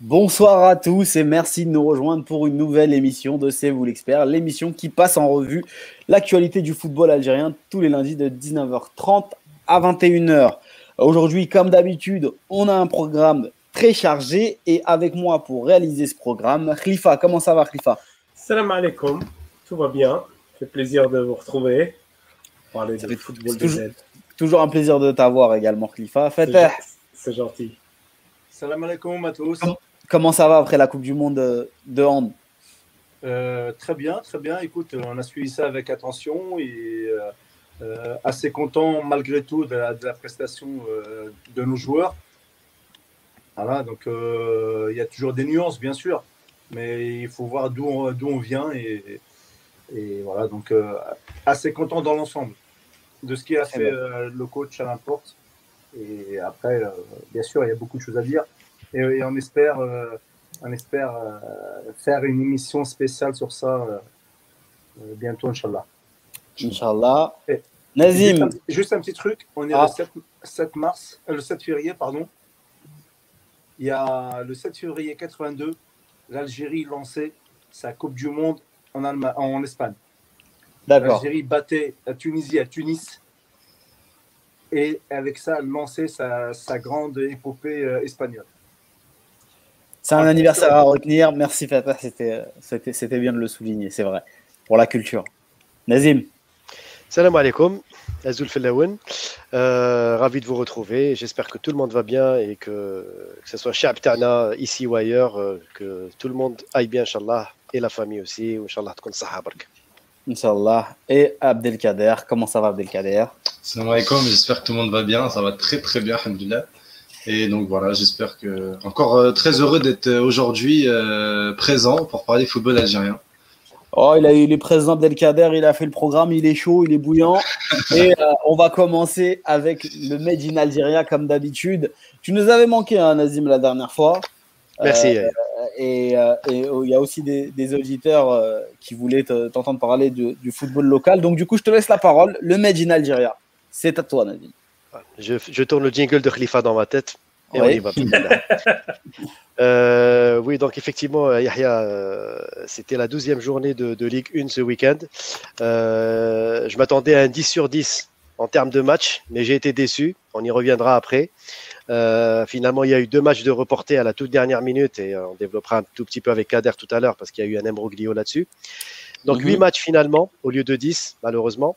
Bonsoir à tous et merci de nous rejoindre pour une nouvelle émission de C'est vous l'expert, l'émission qui passe en revue l'actualité du football algérien tous les lundis de 19h30 à 21h. Aujourd'hui, comme d'habitude, on a un programme très chargé et avec moi pour réaliser ce programme, Khalifa. Comment ça va, Khalifa? Salam alaikum, tout va bien. C'est plaisir de vous retrouver. Parler de football toujours, toujours un plaisir de t'avoir également, Khalifa. C'est gentil. Salam alaikum à tous. Comment ça va après la Coupe du Monde de hand? Euh, Très bien, très bien. Écoute, on a suivi ça avec attention et euh, euh, assez content malgré tout de la, prestation de nos joueurs. Voilà, donc il y a toujours des nuances, bien sûr, mais il faut voir d'où on, on, vient et, et voilà, donc assez content dans l'ensemble de ce qui a fait le coach à l'importe. Et après, bien sûr, il y a beaucoup de choses à dire et, on espère, euh, on espère euh, faire une émission spéciale sur ça euh, bientôt, Inch'Allah. Inch'Allah. Nazim. Juste un, petit truc, on est le 7, ah. mars, le 7 février, pardon. Il y a le 7 février 82, l'Algérie lançait sa Coupe du Monde en, Allemagne, en Espagne. L'Algérie battait la Tunisie à Tunis et avec ça lançait sa, sa grande épopée espagnole. C'est un anniversaire à retenir. Merci Fatah, c'était bien de le souligner, c'est vrai, pour la culture. Nazim. Salam alaikum, Azul Fellaoun. Euh, ravi de vous retrouver. J'espère que tout le monde va bien et que, que ce soit chez Abtana, ici ou ailleurs, euh, que tout le monde aille bien, Inch'Allah, et la famille aussi. Inch'Allah, tkun sahabark. Inch'Allah. Et Abdelkader, comment ça va Abdelkader? Salam alaikum, j'espère que tout le monde va bien. Ça va très très bien, alhamdulillah. Et donc voilà, j'espère que. Encore euh, très heureux d'être euh, aujourd'hui euh, présent pour parler football algérien. Oh, il, a, il est président d'Elkader, il a fait le programme, il est chaud, il est bouillant. Et on va commencer avec le Made in Algeria comme d'habitude. Tu nous avais manqué, hein, Nazim, la dernière fois. Merci. et, oh, il y a aussi des, auditeurs qui voulaient t'entendre parler du, football local. Donc, du coup, je te laisse la parole. Le Made in Algeria, c'est à toi, Nazim. Je, tourne le jingle de Khalifa dans ma tête. Et oui. Euh, oui, donc effectivement, euh, Yahya, euh, c'était la douzième journée de, Ligue 1 ce week-end. je m'attendais à un 10 sur 10 en termes de match, mais j'ai été déçu. On y reviendra après. finalement, il y a eu deux matchs de reportés à la toute dernière minute et on développera un tout petit peu avec Kader tout à l'heure parce qu'il y a eu un embroglio là-dessus. Donc, huit 8 mhm. matchs finalement, au lieu de 10, malheureusement,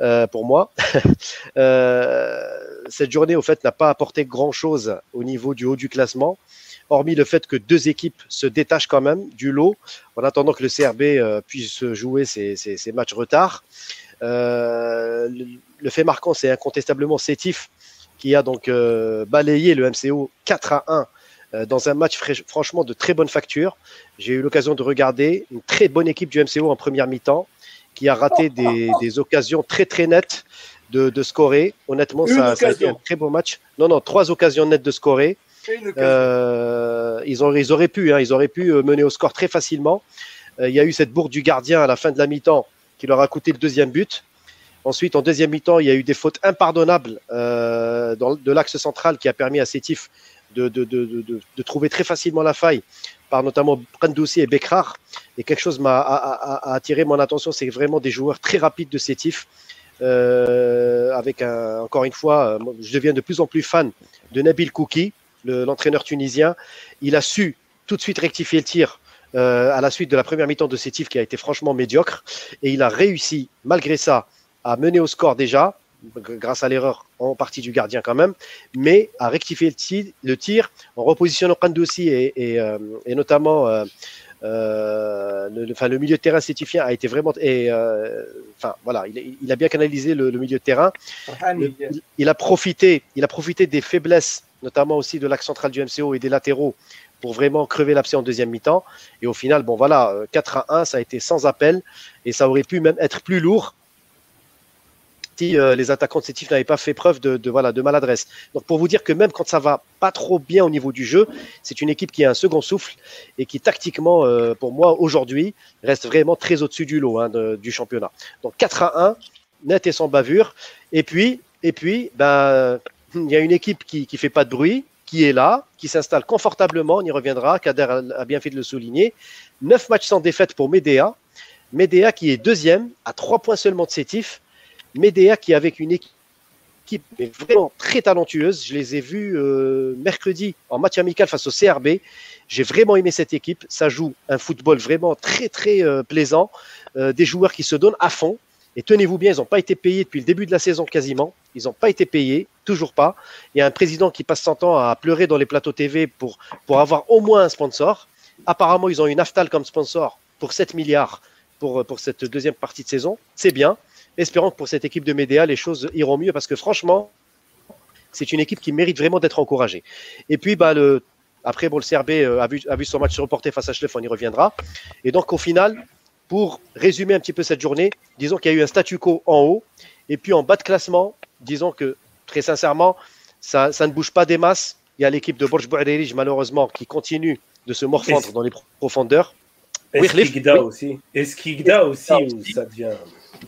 euh, pour moi. euh, cette journée, au fait, n'a pas apporté grand-chose au niveau du haut du classement, hormis le fait que deux équipes se détachent quand même du lot, en attendant que le CRB euh, puisse jouer ses, ses, ses matchs retard. Le, le, fait marquant, c'est incontestablement Sétif, qui a donc balayé le MCO 4 à 1 euh, dans un match franchement de très bonne facture. J'ai eu l'occasion de regarder une très bonne équipe du MCO en première mi-temps qui a raté des, occasions très très nettes de, scorer. Honnêtement, ça, a été un très beau match. Non, non, trois occasions nettes de scorer. Euh, ils, ont, ils auraient pu, hein, ils auraient pu euh, mener au score très facilement. il y a eu cette bourde du gardien à la fin de la mi-temps qui leur a coûté le deuxième but. Ensuite, en deuxième mi-temps, il y a eu des fautes impardonnables dans, de l'axe central qui a permis à Sétif de, trouver très facilement la faille par notamment Brandoussi et Bekrar. Et quelque chose m'a attiré mon attention, c'est vraiment des joueurs très rapides de Sétif. Euh, avec encore une fois, euh, je deviens de plus en plus fan de Nabil Kouki, l'entraîneur tunisien. Il a su tout de suite rectifier le tir euh, à la suite de la première mi-temps de Sétif qui a été franchement médiocre. Et il a réussi, malgré ça, à mener au score déjà, grâce à l'erreur en partie du gardien quand même, mais à rectifier le tir, en repositionnant Kandoussi et, et, euh, et notamment euh, euh, le, enfin, le milieu de terrain sétifien a été vraiment et enfin voilà il, il, a bien canalisé le, milieu de terrain. Il, a profité il a profité des faiblesses notamment aussi de l'axe central du MCO et des latéraux pour vraiment crever l'abcès en deuxième mi-temps. Et au final bon voilà 4 à 1 ça a été sans appel et ça aurait pu même être plus lourd euh, les attaquants de Sétif n'avaient pas fait preuve de, voilà, de maladresse. Donc pour vous dire que même quand ça va pas trop bien au niveau du jeu, c'est une équipe qui a un second souffle et qui tactiquement, euh, pour moi aujourd'hui, reste vraiment très au-dessus du lot hein, du championnat. Donc 4 à 1, net et sans bavure. Et puis, et puis, ben, il y a une équipe qui, qui fait pas de bruit, qui est là, qui s'installe confortablement, on y reviendra, Kader a bien fait de le souligner. Neuf matchs sans défaite pour Medea. Medea qui est deuxième, à trois points seulement de Sétif. Medea qui avec une équipe vraiment très talentueuse. Je les ai vus euh, mercredi en match amical face au CRB. J'ai vraiment aimé cette équipe. Ça joue un football vraiment très très euh, plaisant. Euh, des joueurs qui se donnent à fond. Et tenez-vous bien, ils n'ont pas été payés depuis le début de la saison quasiment. Ils n'ont pas été payés, toujours pas. Il y a un président qui passe son temps à pleurer dans les plateaux TV pour, avoir au moins un sponsor. Apparemment, ils ont une Aftal comme sponsor pour 7 milliards pour cette deuxième partie de saison. C'est bien. Espérons que pour cette équipe de Médéa, les choses iront mieux parce que franchement, c'est une équipe qui mérite vraiment d'être encouragée. Et puis, bah, le, après, bon, le CRB euh, a, vu, a vu son match se reporter face à Schleff, on y reviendra. Et donc, au final, pour résumer un petit peu cette journée, disons qu'il y a eu un statu quo en haut. Et puis, en bas de classement, disons que, très sincèrement, ça, ça ne bouge pas des masses. Il y a l'équipe de Borj Bouadirij, malheureusement, qui continue de se morfondre dans les profondeurs. Eskigda aussi. Eskigda aussi, aussi, ça devient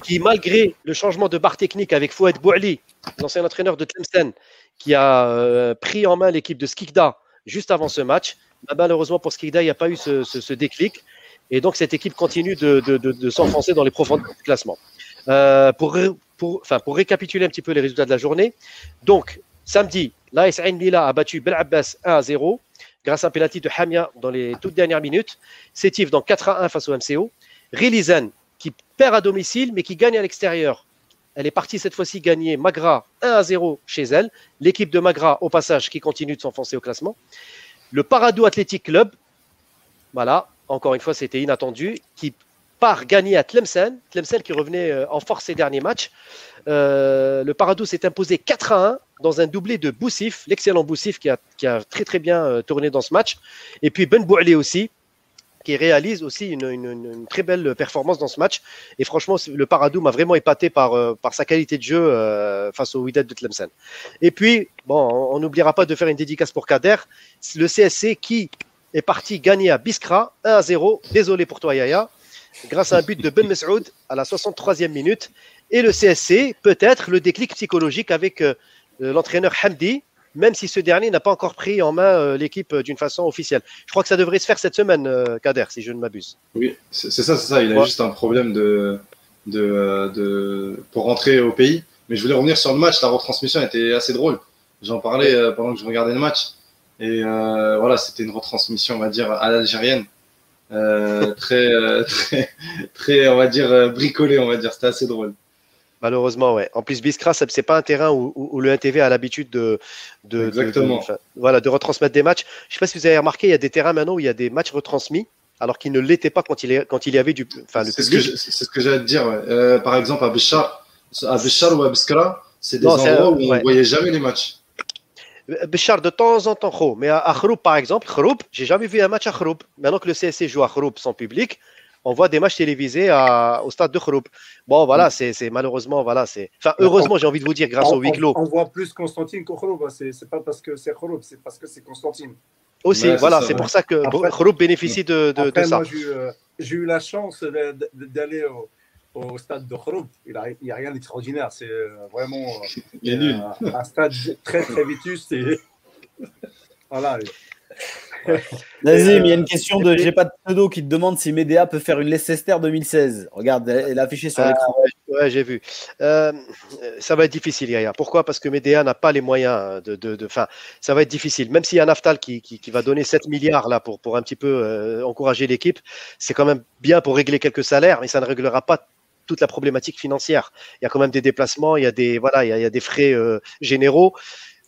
qui, malgré le changement de barre technique avec Fouad Bouali, l'ancien entraîneur de Tlemcen, qui a euh, pris en main l'équipe de Skikda juste avant ce match, bah, malheureusement pour Skikda, il n'y a pas eu ce, déclic. Et donc, cette équipe continue de, s'enfoncer dans les profondeurs du classement. Euh, pour, pour, pour récapituler un petit peu les résultats de la journée, donc, samedi, l'AS Ain Lila a battu Bel Abbas 1 à 0 grâce à un penalty de Hamia dans les toutes dernières minutes. Sétif donc 4 à 1 face au MCO. Rilizan à domicile, mais qui gagne à l'extérieur. Elle est partie cette fois-ci gagner Magra 1 à 0 chez elle. L'équipe de Magra, au passage, qui continue de s'enfoncer au classement. Le Paradou Athletic Club, voilà, encore une fois, c'était inattendu, qui part gagner à Tlemcen. Tlemcen qui revenait euh, en force ces derniers matchs. Euh, le Paradou s'est imposé 4 à 1 dans un doublé de Boussif, l'excellent Boussif qui a, qui a, très très bien euh, tourné dans ce match. Et puis Ben Bouali aussi, qui réalise aussi une, très belle performance dans ce match. Et franchement, le Paradou m'a vraiment épaté par, euh, sa qualité de jeu euh, face au Wydad de Tlemcen. Et puis, bon, on n'oubliera pas de faire une dédicace pour Kader, le CSC qui est parti gagner à Biskra 1 à 0. Désolé pour toi, Yaya. Grâce à un but de Ben Mesroud à la 63e minute. Et le CSC, peut-être le déclic psychologique avec euh, l'entraîneur Hamdi, même si ce dernier n'a pas encore pris en main euh, l'équipe euh, d'une façon officielle. Je crois que ça devrait se faire cette semaine, euh, Kader, si je ne m'abuse. Oui, c'est ça, c'est ça. Il a juste un problème de, de, de, pour rentrer au pays. Mais je voulais revenir sur le match. La retransmission était assez drôle. J'en parlais pendant que je regardais le match. Et voilà, c'était une retransmission, on va dire, à l'algérienne. très, très, très, on va dire, bricolée, on va dire. C'était assez drôle. Malheureusement, ouais. En plus, Biskra, ce n'est pas un terrain où, le NTV a l'habitude de, de, voilà, de retransmettre des matchs. Je ne sais pas si vous avez remarqué, il y a des terrains maintenant où il y a des matchs retransmis, alors qu'ils ne l'étaient pas quand il, est, quand il y avait du. Enfin, c'est ce que j'allais te dire. Euh, par exemple, à Béchar, à Béchar ou à Biskra, c'est des endroits où on ne voyait jamais les matchs. Béchar, de temps en temps, mais à, Khroub, par exemple, Khroub, j'ai jamais vu un match à Khroub. Maintenant que le CSC joue à Khroub sans public, on voit des matchs télévisés au stade de Khroup. Bon, voilà, mm. c'est malheureusement, voilà, c'est. Enfin, heureusement, j'ai envie de vous dire, grâce au huis clos. On, voit plus Constantine que Khroup. Hein. C'est pas parce que c'est Khroup, c'est parce que c'est Constantine. Aussi, voilà, c'est pour ça que Khroup bénéficie de, de, ça. Euh, j'ai eu la chance d'aller au, stade de Khroup. Il n'y a, rien d'extraordinaire. C'est euh, vraiment euh, un, stade très, très vétuste. Et... voilà. Nazim, il y a une question de J'ai pas de pseudo qui te demande si Medea peut faire une Leicester 2016. Regarde, elle est affichée sur ah, l'écran. ouais, j'ai vu. Euh, ça va être difficile, Yaya. Pourquoi? Parce que Medea n'a pas les moyens de. de, ça va être difficile. Même s'il y a Naftal qui, qui, va donner 7 milliards là pour, pour un petit peu euh, encourager l'équipe, c'est quand même bien pour régler quelques salaires, mais ça ne réglera pas toute la problématique financière. Il y a quand même des déplacements, il y a des, voilà, il y a, des frais euh, généraux.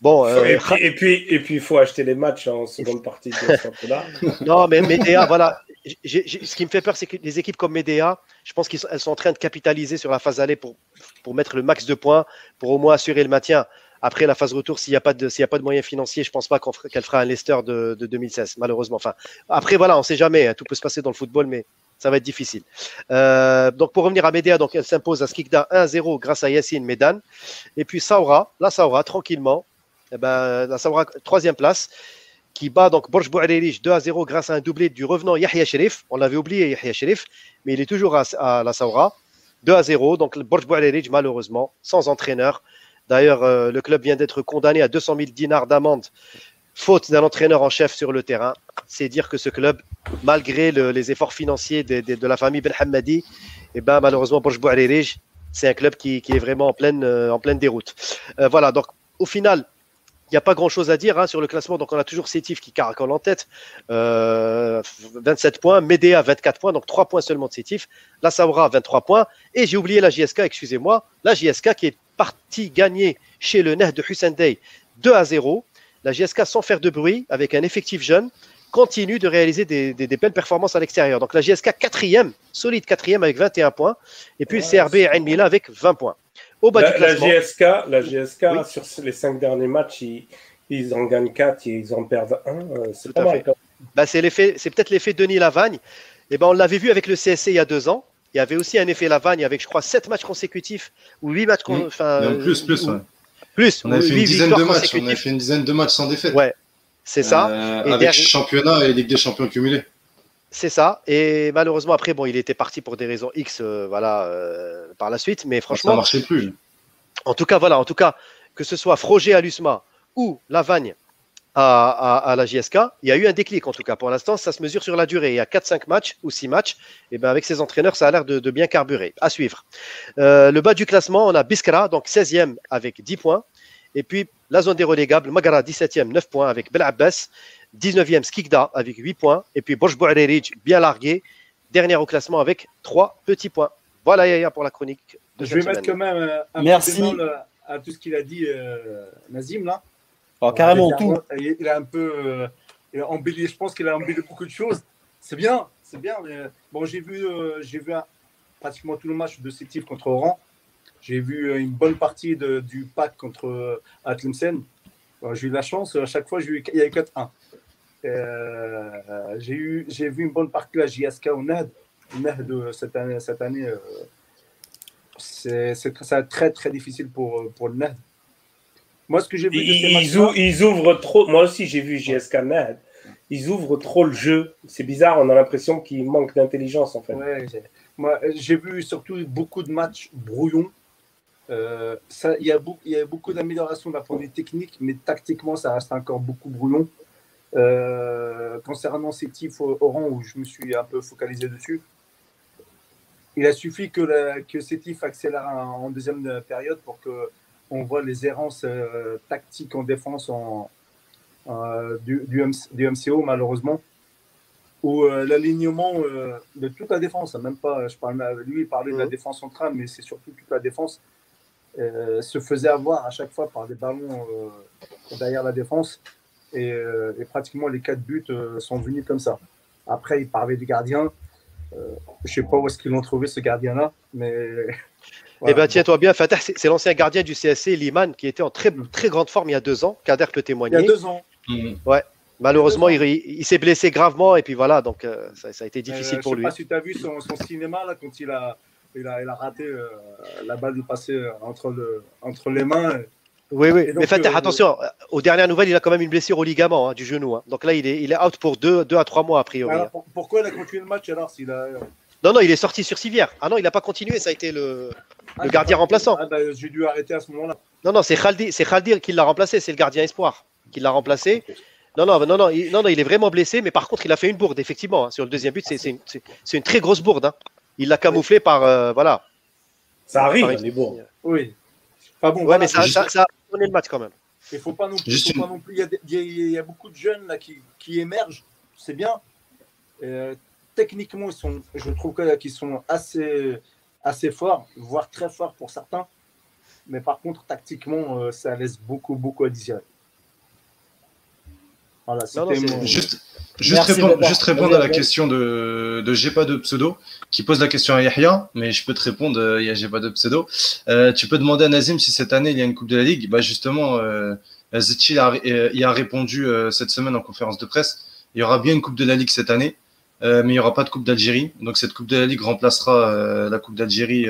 Bon, euh, et, puis, et, puis, et puis, il faut acheter les matchs en seconde partie de ce championnat. non, mais Medea, voilà. ce qui me fait peur, c'est que les équipes comme Medea, je pense qu'elles sont, en train de capitaliser sur la phase aller pour, pour mettre le max de points, pour au moins assurer le maintien. Après la phase retour, s'il n'y a, pas de, a pas de moyens financiers, je ne pense pas qu'elle fera un Leicester de, de, 2016, malheureusement. Enfin, après, voilà, on ne sait jamais. Hein, tout peut se passer dans le football, mais ça va être difficile. Euh, donc, pour revenir à Medea, donc elle s'impose à Skikda 1-0 grâce à Yassine Medan. Et puis Saura, là, Saura, tranquillement, eh ben, la Saoura, troisième place, qui bat donc Borj Bouarerich 2 à 0 grâce à un doublé du revenant Yahya Sherif. On l'avait oublié, Yahya Sherif, mais il est toujours à, la Saoura. 2 à 0, donc Borj Bouarerich, malheureusement, sans entraîneur. D'ailleurs, euh, le club vient d'être condamné à 200 000 dinars d'amende faute d'un entraîneur en chef sur le terrain. C'est dire que ce club, malgré le- les efforts financiers de, la famille Ben Hammadi, eh ben, malheureusement, Aririj, c'est un club qui, est vraiment en pleine, euh, déroute. Euh, voilà, donc au final, n'y a pas grand-chose à dire hein, sur le classement. Donc on a toujours Sétif qui caracole en tête, euh, 27 points, Médéa 24 points, donc 3 points seulement de Sétif, la Saoura 23 points, et j'ai oublié la JSK, excusez-moi, la JSK qui est partie gagner chez le Neh de Hussein Day 2 à 0. La JSK, sans faire de bruit, avec un effectif jeune, continue de réaliser des, des- des belles performances à l'extérieur. Donc la JSK quatrième, solide quatrième avec 21 points, et puis le CRB et Mila avec 20 points. Au bas La, du la classement, GSK, la GSK Oui. sur les cinq derniers matchs, ils, ils en gagnent 4 et ils en perdent 1. C'est Tout pas à mal. fait. bah, c'est l'effet, c'est peut-être l'effet Denis Lavagne. Et ben on l'avait vu avec le CSC il y a deux ans. Il y avait aussi un effet Lavagne avec, je crois, 7 matchs consécutifs ou 8 matchs, con- enfin, Même plus, plus, ou- ouais. plus, On ou fait une huit dizaine de matchs. On avait fait une dizaine de matchs sans défaite. Ouais, c'est ça. Euh, Et avec derrière- championnat et Ligue des champions cumulés. C'est ça. Et malheureusement, après, bon, il était parti pour des raisons X, euh, voilà, euh, par la suite. Mais ça franchement, marchait plus. en tout cas, voilà, en tout cas, que ce soit Froger à l'USMA ou Lavagne à, à, à la JSK, il y a eu un déclic en tout cas. Pour l'instant, ça se mesure sur la durée. Il y a 4-5 matchs ou 6 matchs. Et ben avec ces entraîneurs, ça a l'air de, de bien carburer. À suivre. Euh, le bas du classement, on a Biskra, donc 16e avec 10 points. Et puis la zone des relégables, Magara 17e, 9 points avec Bel Abbas. 19e, Skikda avec 8 points. Et puis Borj Bouarerij, bien largué. Dernier au classement avec 3 petits points. Voilà Yaya pour la chronique. De Je vais mettre quand même un Merci. euh, à tout ce qu'il a dit euh, Nazim là. Oh, carrément il a, tout. Il, il a un peu euh, il a embelli, je pense qu'il a embelli beaucoup de choses. C'est bien, c'est bien. mais, euh, bon, j'ai vu, euh, j'ai vu un- pratiquement tout le match de Sétif contre Oran. J'ai vu une bonne partie de- du pack contre euh, Atlemsen. Bon, j'ai eu la chance, à chaque fois, j'ai eu, il y a eu 4-1. Euh, j'ai eu, j'ai vu une bonne partie la JSK au NAD. Le NAD de cette année, cette année euh, c'est, c'est, très très difficile pour, euh, pour le NAD. Moi, ce que j'ai vu de ces Ils, ouvrent, ils ouvrent trop. Moi aussi, j'ai vu GSK NAD. Ils ouvrent trop le jeu. C'est bizarre, on a l'impression qu'il manque d'intelligence en fait. Ouais, j'ai- moi, euh, j'ai vu surtout beaucoup de matchs brouillons. Euh, il, y a beaucoup, il y a beaucoup d'améliorations d'un point de vue technique, mais tactiquement, ça reste encore beaucoup brouillon. Euh, concernant ces rang où je me suis un peu focalisé dessus, il a suffi que, la, que accélèrent en deuxième période pour que on voit les errances euh, tactiques en défense en, euh, du, du, MC du MCO, malheureusement où euh, l'alignement de toute la défense, même pas, je parle, lui il parlait de la Mhm. défense centrale, mais c'est surtout toute la défense, se faisait avoir à chaque fois par des ballons derrière la défense. Et, euh, et pratiquement les quatre buts euh, sont venus comme ça. Après, il parlait du gardien. Euh, je sais pas où est-ce qu'ils l'ont trouvé ce gardien-là, mais. Eh ben, tiens-toi bien, Fatah, c'est l'ancien gardien du CSC, Liman, qui était en très, très grande forme il y a deux ans. Kader peut Il y a témoigner. deux ans. Mhm. Malheureusement, il s'est blessé gravement et puis voilà, donc euh, ça, ça a été difficile Euh, pour je sais lui. pas si tu as vu son, son cinéma là, quand il a, il a, il a raté euh, la balle passée entre, le, entre les mains. Oui, oui. Donc, Mais Fatah, euh, attention, euh, aux dernières nouvelles, il a quand même une blessure au ligament hein, du genou. hein. Donc là, il est, il est out pour deux, deux à trois mois a priori. Alors, hein. pour- pourquoi il a continué le match alors s'il a... Non, non, il est sorti sur civière. Ah non, il n'a pas continué, ça a été le. Ah, Le gardien pas- remplaçant. Ah, bah, J'ai dû arrêter à ce moment-là. Non, non, c'est Khaldi, c'est Khaldi qui l'a remplacé, c'est le gardien espoir qui l'a remplacé. Non, non, non, non, il, non, non, il est vraiment blessé, mais par contre, il a fait une bourde, effectivement. hein. Sur le deuxième but, c'est- une, une très grosse bourde. Il l'a camouflé par. euh, voilà. Ça arrive, Par- mais bon. Oui. Enfin bon, Ouais, voilà, mais ça, ça, ça a tourné le match quand même. il faut pas non plus. Juste faut pas non plus- Il y, a des- il y a- il y a beaucoup de jeunes là, qui, qui émergent, c'est bien. Euh, techniquement, ils sont, je trouve qu'ils sont assez, assez forts, voire très forts pour certains. Mais par contre, tactiquement, euh, ça laisse beaucoup, beaucoup à désirer. Voilà, c'était mon- Juste, juste, répondre, juste à la question de, de J'ai pas de pseudo, qui pose la question à Yahya, mais je peux te répondre, euh, il y a J'ai pas de pseudo. Euh, tu peux demander à Nazim si cette année il y a une Coupe de la Ligue. Bah justement, euh, Zetchi a, euh, a répondu euh, cette semaine en conférence de presse. Il y aura bien une Coupe de la Ligue cette année, mais il n'y aura pas de Coupe d'Algérie. Donc cette Coupe de la Ligue remplacera la Coupe d'Algérie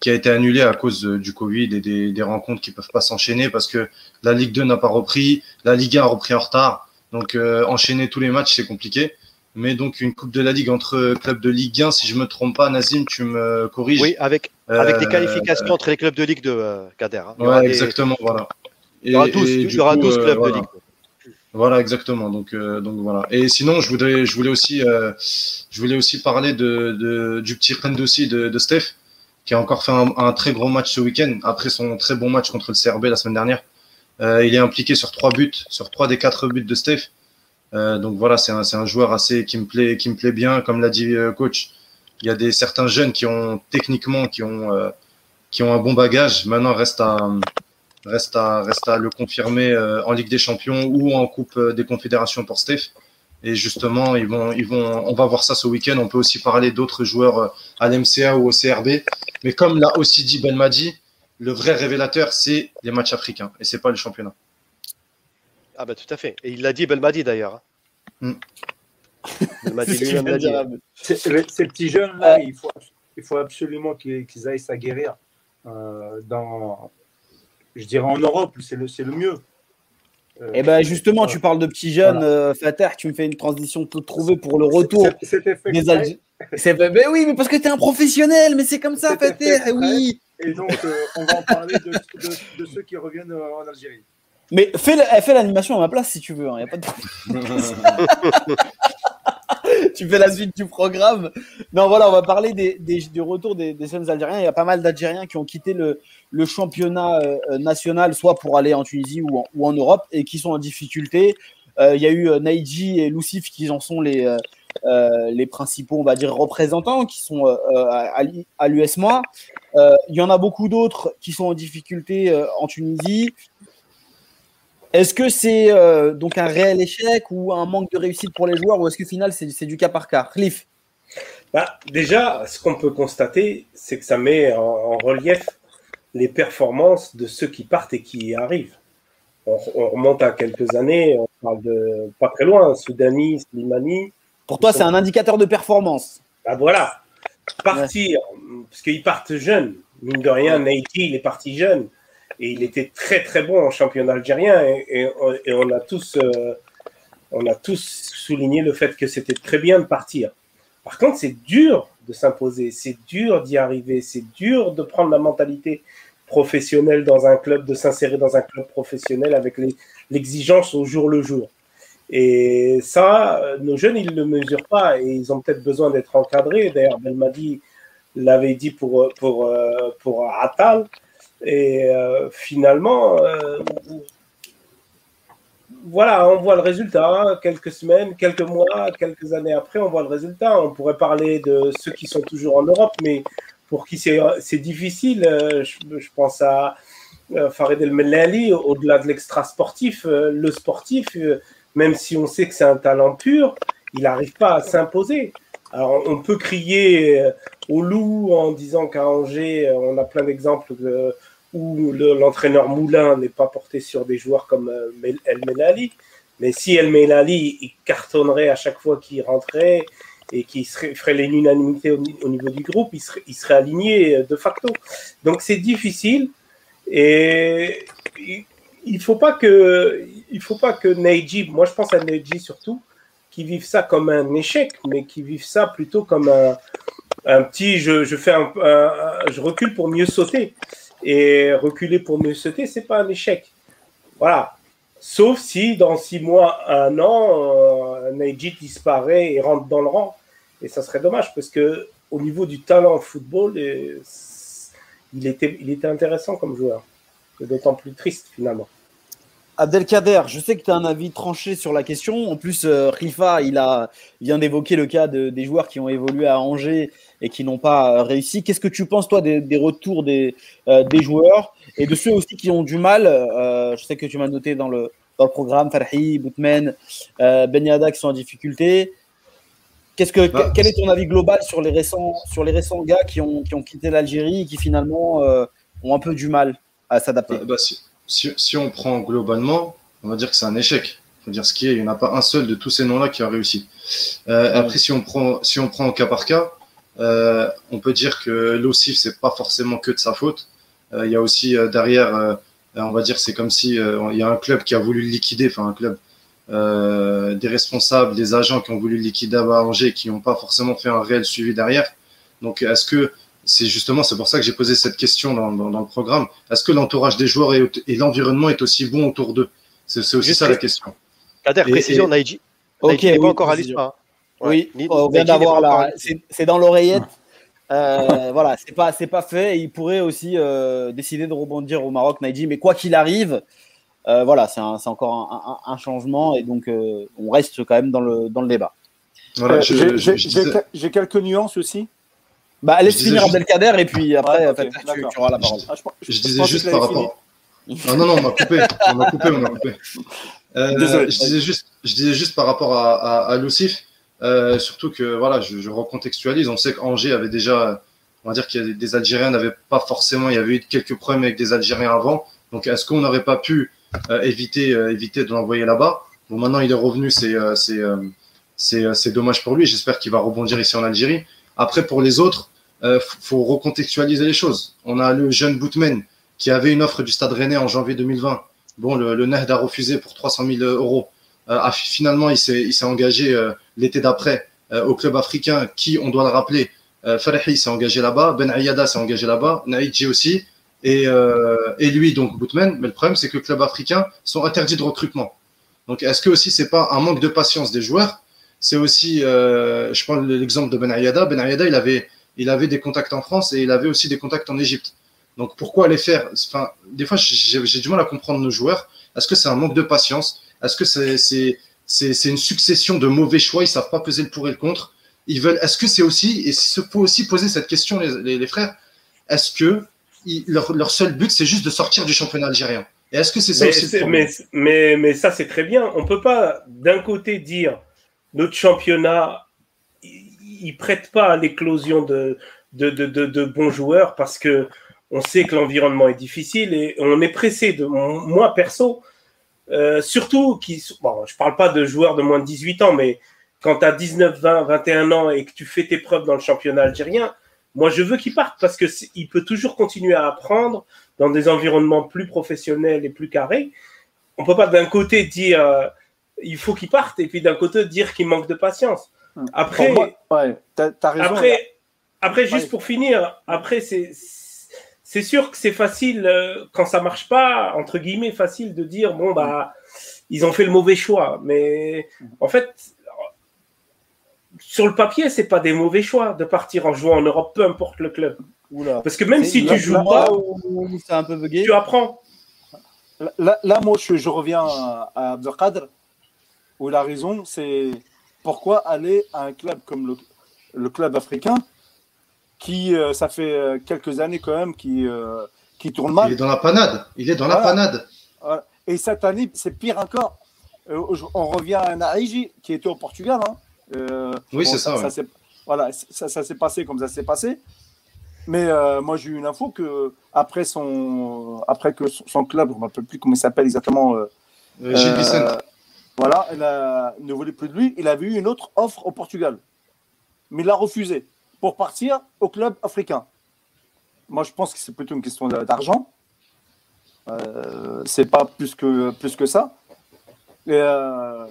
qui a été annulée à cause du Covid et des, des rencontres qui peuvent pas s'enchaîner parce que la Ligue 2 n'a pas repris, la Ligue 1 a repris en retard. Donc euh, enchaîner tous les matchs, c'est compliqué. Mais donc une Coupe de la Ligue entre clubs de Ligue 1, si je me trompe pas, Nazim, tu me corriges. Oui, avec, avec des Euh, qualifications entre les clubs de Ligue de euh, Kader. hein. Ouais, des- exactement, voilà. il y aura Et- 12, et il du y aura coup, 12 euh, clubs voilà. de Ligue. Voilà, exactement. Donc, euh, donc voilà. Et sinon, je voudrais, je voulais aussi, euh, je voulais aussi parler de, de du petit Rendosi de, de Steph, qui a encore fait un, un très gros match ce week-end après son très bon match contre le CRB la semaine dernière. Euh, il est impliqué sur trois buts, sur trois des quatre buts de Steph. Euh, donc voilà, c'est un, un joueur assez qui me plaît, qui me plaît bien, comme l'a dit euh, coach. Il y a des certains jeunes qui ont techniquement, qui ont, qui ont un bon bagage. Maintenant, reste à Reste à, reste à le confirmer en Ligue des Champions ou en Coupe des Confédérations pour Steph. Et justement, ils vont, ils vont, on va voir ça ce week-end. On peut aussi parler d'autres joueurs à l'MCA ou au CRB. Mais comme l'a aussi dit Belmadi, le vrai révélateur, c'est les matchs africains et c'est pas le championnat. Ah bah tout à fait. Et il l'a dit Belmadi d'ailleurs. Mm. Belmadi lui-même l'a dit. Ces, petits jeunes-là, il, faut, il faut absolument qu'ils aillent s'aguerrir euh, dans, je dirais en Europe, c'est le, c'est le mieux. Euh, Et ben justement, voilà. tu parles de petits jeunes, Voilà. euh, Fater, tu me fais une transition toute trouvée pour le retour C'est- C'était fait des Algériens. Ben oui, mais parce que tu es un professionnel, mais c'est comme ça, exprès. Oui. Et donc euh, on va en parler de, de- de ceux qui reviennent euh, en Algérie. Mais fais, eh, fais l'animation à ma place si tu veux. Il y a pas de tu fais la suite du programme. Non, voilà, on va parler des, des- du retour des, des jeunes Algériens. Il y a pas mal d'Algériens qui ont quitté le, le championnat euh, national, soit pour aller en Tunisie ou en, ou en Europe, et qui sont en difficulté. Euh, il y a eu euh, Naïdji et Lucif qui en sont les, les principaux, on va dire, représentants, qui sont à, à l'USMA. Euh, il y en a beaucoup d'autres qui sont en difficulté euh, en Tunisie. Est-ce que c'est euh, donc un réel échec ou un manque de réussite pour les joueurs ou est-ce que final c'est du cas par cas? Cliff Bah, déjà, ce qu'on peut constater, c'est que ça met en, en relief les performances de ceux qui partent et qui y arrivent. On, on remonte à quelques années, on parle de pas très loin, Soudani, Slimani. Pour toi, c'est un indicateur de performance. Bah voilà, partir, parce qu'ils partent jeunes. Mine de rien, Naiti, il est parti jeune. Et il était très très bon en championnat algérien. Et, et- et on, a tous, euh, on a tous souligné le fait que c'était très bien de partir. Par contre, c'est dur de s'imposer, c'est dur d'y arriver, c'est dur de prendre la mentalité professionnelle dans un club, de s'insérer dans un club professionnel avec l'exigence au jour le jour. Et ça, nos jeunes, ils ne le mesurent pas et ils ont peut-être besoin d'être encadrés. D'ailleurs, Belmadi l'avait dit pour, pour, euh, pour Atal. Et euh, finalement, euh, voilà, on voit le résultat. Quelques semaines, quelques mois, quelques années après, on voit le résultat. On pourrait parler de ceux qui sont toujours en Europe, mais pour qui c'est difficile. Je, je pense à Farid El Mellali, au-delà de l'extra sportif, le sportif, même si on sait que c'est un talent pur, il n'arrive pas à s'imposer. Alors, on peut crier euh, au loup en disant qu'à Angers, euh, on a plein d'exemples de- où le- l'entraîneur Moulin n'est pas porté sur des joueurs comme euh, El Melali. Mais si El Melali il cartonnerait à chaque fois qu'il rentrait et qu'il ferait l'unanimité au, ni- au niveau du groupe, il serait, il serait aligné de facto. Donc c'est difficile et il- il faut pas que il faut pas que Neji, moi je pense à Neji surtout, qui vivent ça comme un échec, mais qui vivent ça plutôt comme un, un petit je, je fais un, je recule pour mieux sauter. Et reculer pour mieux sauter c'est pas un échec. Voilà. Sauf si dans six mois un an euh, disparaît et rentre dans le rang. Et ça serait dommage parce que au niveau du talent au football euh, il était il était intéressant comme joueur. D'autant plus triste finalement Abdelkader, je sais que tu as un avis tranché sur la question. En plus, euh, Rifa, il a il vient d'évoquer le cas de- des joueurs qui ont évolué à Angers et qui n'ont pas euh, réussi. Qu'est-ce que tu penses, toi, des, des retours des, euh, des joueurs et de ceux aussi qui ont du mal euh, Je sais que tu m'as noté dans le, dans le programme Farhi, Boutmen, euh, Ben Yada qui sont en difficulté. Qu'est-ce que, Bah, quel est ton avis global sur les récents, sur les récents gars qui ont, qui ont quitté l'Algérie et qui finalement euh, ont un peu du mal à s'adapter? Bah, bah, si, si- on prend globalement, on va dire que c'est un échec. Faut dire ce qui est. Il n'y en a pas un seul de tous ces noms-là qui a réussi. Euh, Après, si on prend, si on prend au cas par cas, euh, on peut dire que l'OCIF, c'est pas forcément que de sa faute. Euh, Il y a aussi derrière, on va dire, c'est comme si il y a un club qui a voulu le liquider, enfin un club, des responsables, des agents qui ont voulu liquider à Angers, qui n'ont pas forcément fait un réel suivi derrière. Donc, est-ce que c'est justement, c'est pour ça que j'ai posé cette question dans, dans, dans le programme. Est-ce que l'entourage des joueurs et, et l'environnement est aussi bon autour d'eux? C'est aussi Juste ça la que- question. Kader, précision, et- Naïji. Ok, n'est oui, pas encore à l'ISPA. Oui, on vient d'avoir. C'est dans l'oreillette. Euh, voilà, c'est pas, c'est pas fait. Et il pourrait aussi euh, décider de rebondir au Maroc, Naïji. Mais quoi qu'il arrive, euh, voilà, c'est un- c'est encore un, un- un changement. Et donc, euh, on reste quand même dans le, dans le débat. Voilà, Euh, j'ai quelques nuances aussi. Bah, laisse finir juste- Abdelkader. Et puis après, Ouais, en ok, fait, tu, auras la parole. Ah, je, je- Je je disais juste par rapport. Ah non, non, on m'a coupé. On m'a coupé, on m'a coupé. Euh, Désolé. Je disais juste, je disais juste par rapport à, à, à Lucif, euh, surtout que voilà, je, je recontextualise. On sait qu'Angers avait déjà, on va dire qu'il y a des, des Algériens n'avaient pas forcément, il y avait eu quelques problèmes avec des Algériens avant. Donc est-ce qu'on n'aurait pas pu euh, éviter, euh, éviter de l'envoyer là-bas? Bon, maintenant il est revenu, c'est, euh, c'est, euh, c'est, c'est dommage pour lui. J'espère qu'il va rebondir ici en Algérie. Après pour les autres, euh, faut recontextualiser les choses. On a le jeune Boutmen qui avait une offre du Stade Rennais en janvier 2020. Bon, le, le Nehd a refusé pour 300 000 euros. Euh, ah, finalement, il s'est, engagé euh, l'été d'après euh, au club africain qui, on doit le rappeler, euh, Farahi s'est engagé là-bas, Ben Ayada s'est engagé là-bas, Naïdji aussi, et, et lui, donc Boutmen. Mais le problème, c'est que les clubs africains sont interdits de recrutement. Donc, est-ce que aussi, c'est pas un manque de patience des joueurs? C'est aussi, je prends l'exemple de Ben Ayada. Ben Ayada, il avait, il avait des contacts en France et il avait aussi des contacts en Égypte. Donc pourquoi les faire Enfin, des fois, j'ai du mal à comprendre nos joueurs. Est-ce que c'est un manque de patience? Est-ce que c'est c'est une succession de mauvais choix? Ils savent pas peser le pour et le contre. Ils veulent. Est-ce que c'est aussi et se faut aussi poser cette question les, les, les frères Est-ce que ils- leur, leur seul but c'est juste de sortir du championnat algérien? Et est-ce que c'est ça Mais, aussi le mais, mais, mais ça, c'est très bien. On peut pas, d'un côté, dire notre championnat, il prête pas à l'éclosion de, de, de, de, bons joueurs parce que on sait que l'environnement est difficile et on est pressé de moi perso, euh, surtout qui, bon, je parle pas de joueurs de moins de 18 ans, mais quand tu as 19, 20, 21 ans et que tu fais tes preuves dans le championnat algérien, moi je veux qu'il parte parce que il peut toujours continuer à apprendre dans des environnements plus professionnels et plus carrés. On peut pas d'un côté dire euh, il faut qu'il parte et puis d'un côté dire qu'il manque de patience. Après, Pour moi, ouais, t'as as raison. après, après juste Ouais. pour finir, après c'est c'est sûr que c'est facile euh, quand ça marche pas entre guillemets facile de dire bon bah ils ont fait le mauvais choix, mais en fait sur le papier c'est pas des mauvais choix de partir en jouant en Europe, peu importe le club, Oula. parce que même si Là- tu joues là- pas, là un peu bugué. tu apprends. Là, là, moi, je, je reviens à, Abdelkader, où il a raison, c'est pourquoi aller à un club comme le, le club africain, qui, euh, ça fait euh, quelques années quand même, qui, euh, qui tourne Il mal. est dans la panade. Il est dans la panade. Voilà. Et cette année, c'est pire encore. Euh, on revient à Naïji, qui était au Portugal. hein. Oui, c'est ça, ouais. voilà, ça, ça s'est passé comme ça s'est passé. Mais euh, moi, j'ai eu une info que après son, après que son, son club, je ne me rappelle plus comment il s'appelle exactement. euh. Voilà, elle ne voulait plus de lui. Il avait eu une autre offre au Portugal, mais il l'a refusé pour partir au club africain. Moi, je pense que c'est plutôt une question d'argent. Euh, c'est pas plus que ça. Et, euh,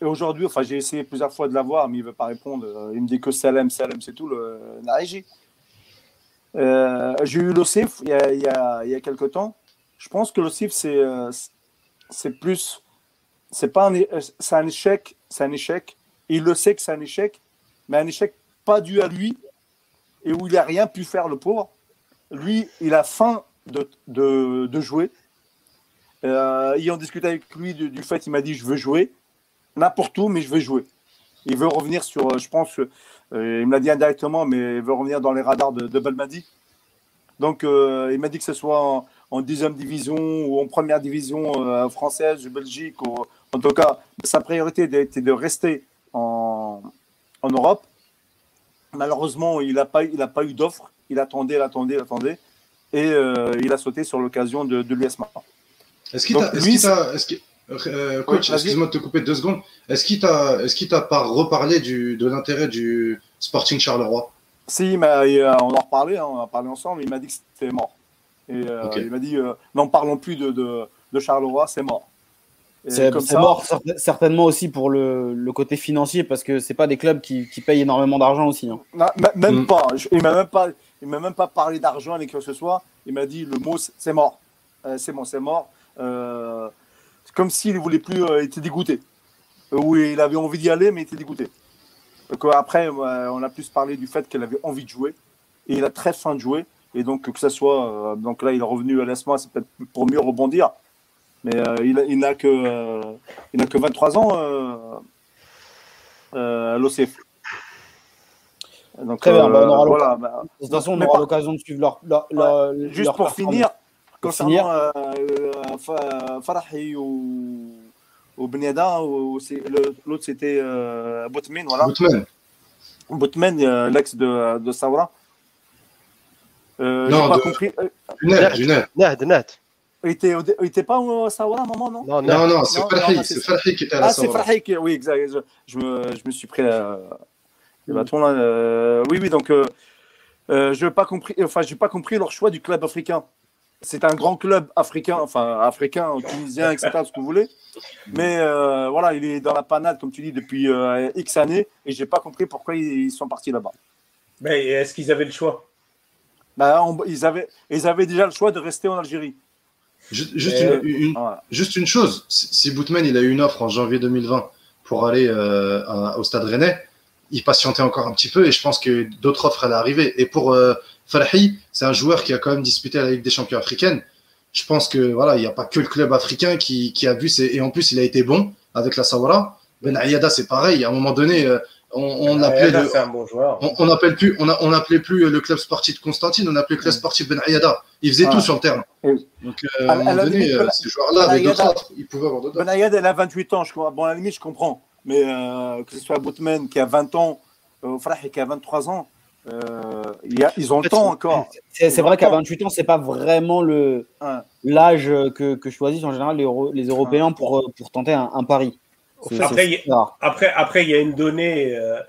et aujourd'hui, enfin, j'ai essayé plusieurs fois de l'avoir, mais il veut pas répondre. Il me dit que Salem, Salem, c'est tout le Naïji. Euh, j'ai eu l'OCIF il y a quelques temps. Je pense que l'OCIF, c'est euh, c'est plus. C'est pas un, é- c'est un échec. C'est un échec. Il le sait que c'est un échec, mais un échec pas dû à lui et où il n'a rien pu faire, le pauvre. Lui, il a faim de, de, jouer. Euh, ayant discuté avec lui du, fait, il m'a dit Je veux jouer n'importe où, mais je veux jouer. Il veut revenir sur, euh, je pense, euh, il me l'a dit indirectement, mais il veut revenir dans les radars de, de. Donc, euh, il m'a dit que ce soit en, en deuxième division ou en première division euh, française, Belgique, ou, en tout cas, sa priorité était de rester en, en Europe. Malheureusement, il n'a pas, il a pas eu d'offre. Il attendait, il attendait, il attendait. Et euh, il a sauté sur l'occasion de, de l'USMA. Est-ce qu'il t'a, euh, coach, Oui, excuse-moi de te couper deux secondes. Est-ce qu'il t'a, est-ce qu'il t'a pas reparlé du, de l'intérêt du Sporting Charleroi? Si, mais euh, on en reparlait, hein, on en a parlé ensemble. Il m'a dit que c'était mort. Et euh, il m'a dit euh, n'en parlons plus de, de, de Charleroi, c'est mort. C'est mort cer- certainement aussi pour le, le côté financier parce que c'est pas des clubs qui, qui payent énormément d'argent aussi. hein. Non, même Mm. pas. Je- il m'a même pas. Il m'a même pas parlé d'argent quoi que ce soit. Il m'a dit le mot c'est- c'est mort. Euh, c'est bon, c'est mort. Euh, c'est comme s'il ne voulait plus. euh, il était dégoûté. Oui, il avait envie d'y aller, mais il était dégoûté. Donc, après, euh, on a plus parlé du fait qu'il avait envie de jouer. Et il a très faim de jouer. Et donc, que ça soit. euh, donc là, il est revenu à l'ESMA, c'est peut-être pour mieux rebondir. Mais euh, il, il n'a que, euh, il n'a que 23 ans, euh, euh, à l'OCF. Donc, Très bien, bah, on aura voilà, bah, De toute façon, on aura l'occasion de suivre leur. leur, leur- Juste leur pour finir, concernant euh, euh, Fa- Farahi ou, ou l'autre c'était euh, Boutmine, voilà. Boutmine, euh, l'ex de, de Saoura. Euh, Non, j'ai pas de- compris. Euh, Du il, était, il pas au Saoura à un moment, non? Non, Non, non, c'est Farhi, c'est c'est- Farhi qui était à la Ah, c'est. Farahi qui. Oui, exact. Je, je me, je me suis pris la, le bâton là. euh, oui, oui, donc euh, euh, je n'ai pas compris. Enfin, j'ai pas compris leur choix du club africain. C'est un grand club africain, enfin africain, tunisien, etc. ce que vous voulez. Mais euh, voilà, il est dans la panade, comme tu dis, depuis euh, X années, et j'ai pas compris pourquoi ils, ils sont partis là-bas. Mais est-ce qu'ils avaient le choix? Bah, on- ils avaient, ils avaient déjà le choix de rester en Algérie. Ju- Juste, une, une- Voilà. juste une chose, si Boutman il a eu une offre en janvier 2020 pour aller euh, à- au Stade Rennais, il patientait encore un petit peu et je pense que d'autres offres allaient arriver. Et pour euh, c'est un joueur qui a quand même disputé la Ligue des Champions africaine. Je pense que voilà, il n'y a pas que le club africain qui, qui a vu ses- et en plus il a été bon avec la Sawara. Ben Ayada c'est pareil. À un moment donné, euh, on, on Ah, appelait là, le- C'est un bon joueur. on, on appelle plus, on, a- on appelait plus le club sportif de Constantine, on appelait le club sportif Ben Ayada. Il faisait Ah. tout sur le terrain. Oui. Donc euh, À- donné, limite, euh, Ben- ces joueurs-là avec d'autres Ayada- offres, ils pouvaient avoir d'autres. Ben Ayad, elle a 28 ans, je crois. Bon, à la limite, je comprends. Mais euh, que ce soit Boutman qui a 20 ans, euh, qui a 23 ans, euh, il y a- ils ont le temps encore. C'est vrai qu'à 28 ans, c'est pas vraiment le l'âge que, que choisissent en général les, Euro- les Européens pour, euh, pour tenter un, un pari. Après, il. Après, après, il y a une donnée euh,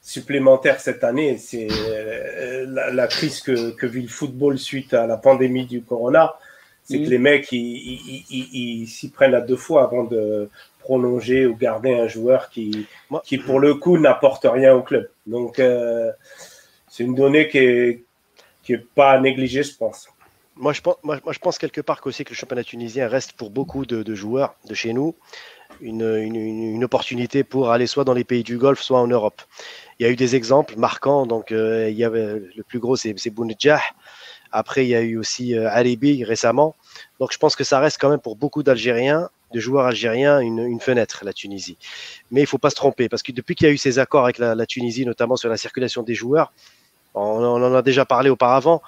supplémentaire cette année, c'est euh, la, la crise que, que vit le football suite à la pandémie du corona. C'est que les mecs, ils ils- ils- ils- ils s'y prennent à deux fois avant de prolonger ou garder un joueur qui, Moi- qui pour le coup, n'apporte rien au club. Donc, euh, c'est une donnée qui est, qui est pas à négliger, je pense. Moi je, pense, moi, moi, je pense quelque part qu'aussi que le championnat tunisien reste pour beaucoup de, de joueurs de chez nous une, une- opportunité pour aller soit dans les pays du Golfe, soit en Europe. Il y a eu des exemples marquants. Donc, euh, il y avait, le plus gros, c'est Bounedjah. Après, il y a eu aussi euh, Alibi récemment. Donc, je pense que ça reste quand même pour beaucoup d'Algériens, de joueurs algériens, une, une fenêtre, la Tunisie. Mais il faut pas se tromper, parce que depuis qu'il y a eu ces accords avec la, Tunisie, notamment sur la circulation des joueurs, on, on en a déjà parlé auparavant,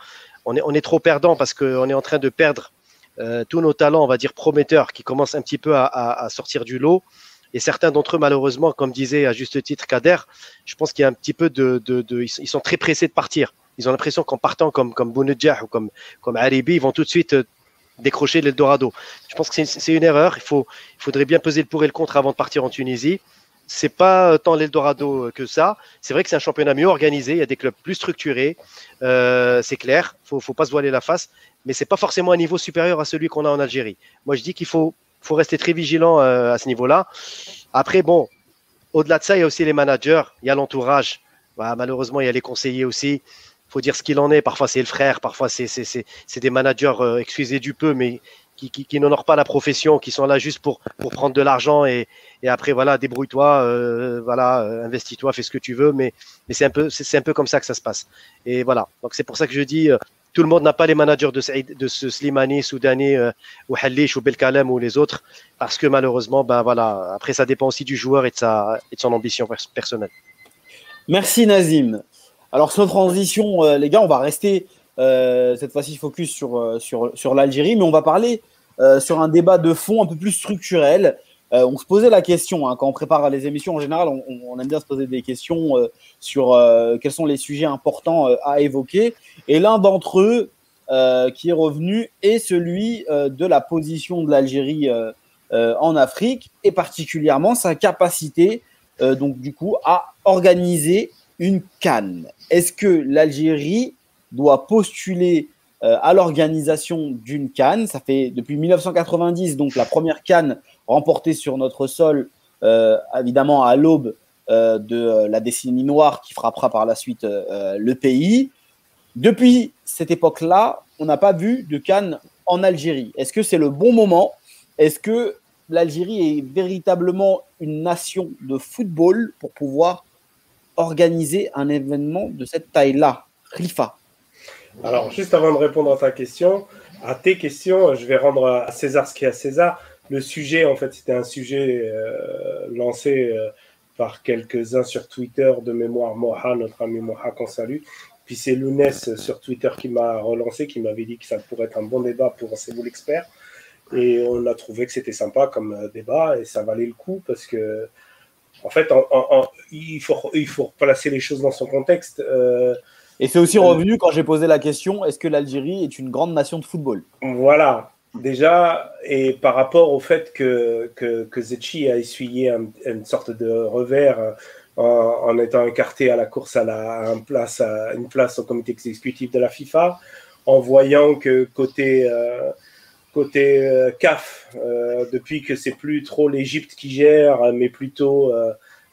on est, on est trop perdant parce qu'on est en train de perdre euh, tous nos talents, on va dire prometteurs, qui commencent un petit peu à, sortir du lot. Et certains d'entre eux, malheureusement, comme disait à juste titre Kader, je pense qu'il y a un petit peu de, ils sont- très pressés de partir. Ils ont l'impression qu'en partant comme comme ou comme comme Aribi, ils vont tout de suite euh, décrocher l'Eldorado. Je pense que c'est une- erreur. Il faut, il faudrait bien peser le pour et le contre avant de partir en Tunisie. C'est pas euh, tant l'Eldorado que ça. C'est vrai que c'est un championnat mieux organisé. Il y a des clubs plus structurés. Euh, c'est clair. Faut, faut pas se voiler la face. Mais c'est pas forcément un niveau supérieur à celui qu'on a en Algérie. Moi, je dis qu'il faut, rester très vigilant euh, à ce niveau-là. Après, bon, au-delà de ça, il y a aussi les managers. Il y a l'entourage. Bah, malheureusement, il y a les conseillers aussi. faut dire ce qu'il en est. Parfois, c'est le frère. Parfois, c'est des managers, euh, excusez du peu, mais qui, qui, n'honorent pas la profession, qui sont là juste pour, pour prendre de l'argent et, et après, voilà, débrouille-toi, euh, voilà, euh, investis-toi, fais ce que tu veux. Mais, mais c'est un, peu- un peu comme ça que ça se passe. Et voilà. Donc, c'est pour ça que je dis, euh, tout le monde n'a pas les managers de, de ce Slimani, Soudani, ou Halish, ou Belkalem, ou les autres, parce que malheureusement, ben voilà, après, ça dépend aussi du joueur et de, sa, et de son ambition pers- personnelle. Merci Nazim. Alors sans transition, les gars, on va rester cette fois-ci focus sur, euh, sur, sur l'Algérie, mais on va parler euh, sur un débat de fond un peu plus structurel. Euh, on se posait la question, hein, quand on prépare les émissions en général, on, aime bien se poser des questions euh, sur euh, quels sont les sujets importants euh, à évoquer. Et l'un d'entre eux euh, qui est revenu est celui euh, de la position de l'Algérie euh, euh, en Afrique et particulièrement sa capacité euh, donc du coup à organiser une canne. Est-ce que l'Algérie doit postuler euh, à l'organisation d'une canne Ça fait depuis 1990, donc la première canne remportée sur notre sol, euh, évidemment à l'aube euh, de la décennie noire qui frappera par la suite le pays. Depuis cette époque-là, on n'a pas vu de canne en Algérie. Est-ce que c'est le bon moment? Est-ce que l'Algérie est véritablement une nation de football pour pouvoir organiser un événement de cette taille-là? Khalifa. Alors, juste avant de répondre à ta question, à tes questions, je vais rendre à César ce qui est à César. Le sujet, en fait, c'était un sujet euh, lancé euh, par quelques-uns sur Twitter de mémoire Moha, notre ami Moha qu'on salue. Puis c'est Lounès sur Twitter qui m'a relancé, qui m'avait dit que ça pourrait être un bon débat pour C'est vous l'expert. Et on a trouvé que c'était sympa comme euh, débat et ça valait le coup parce que, en fait, il, faut, il faut placer les choses dans son contexte. Et c'est aussi revenu quand j'ai posé la question est-ce que l'Algérie est une grande nation de football? Voilà, déjà, et par rapport au fait que, que, que Zetchi a essuyé une sorte de revers euh, en, étant écarté à la course à, la, place, à une place au comité exécutif de la FIFA, en voyant que côté, euh, côté euh, CAF, depuis que c'est plus trop l'Égypte qui gère, mais plutôt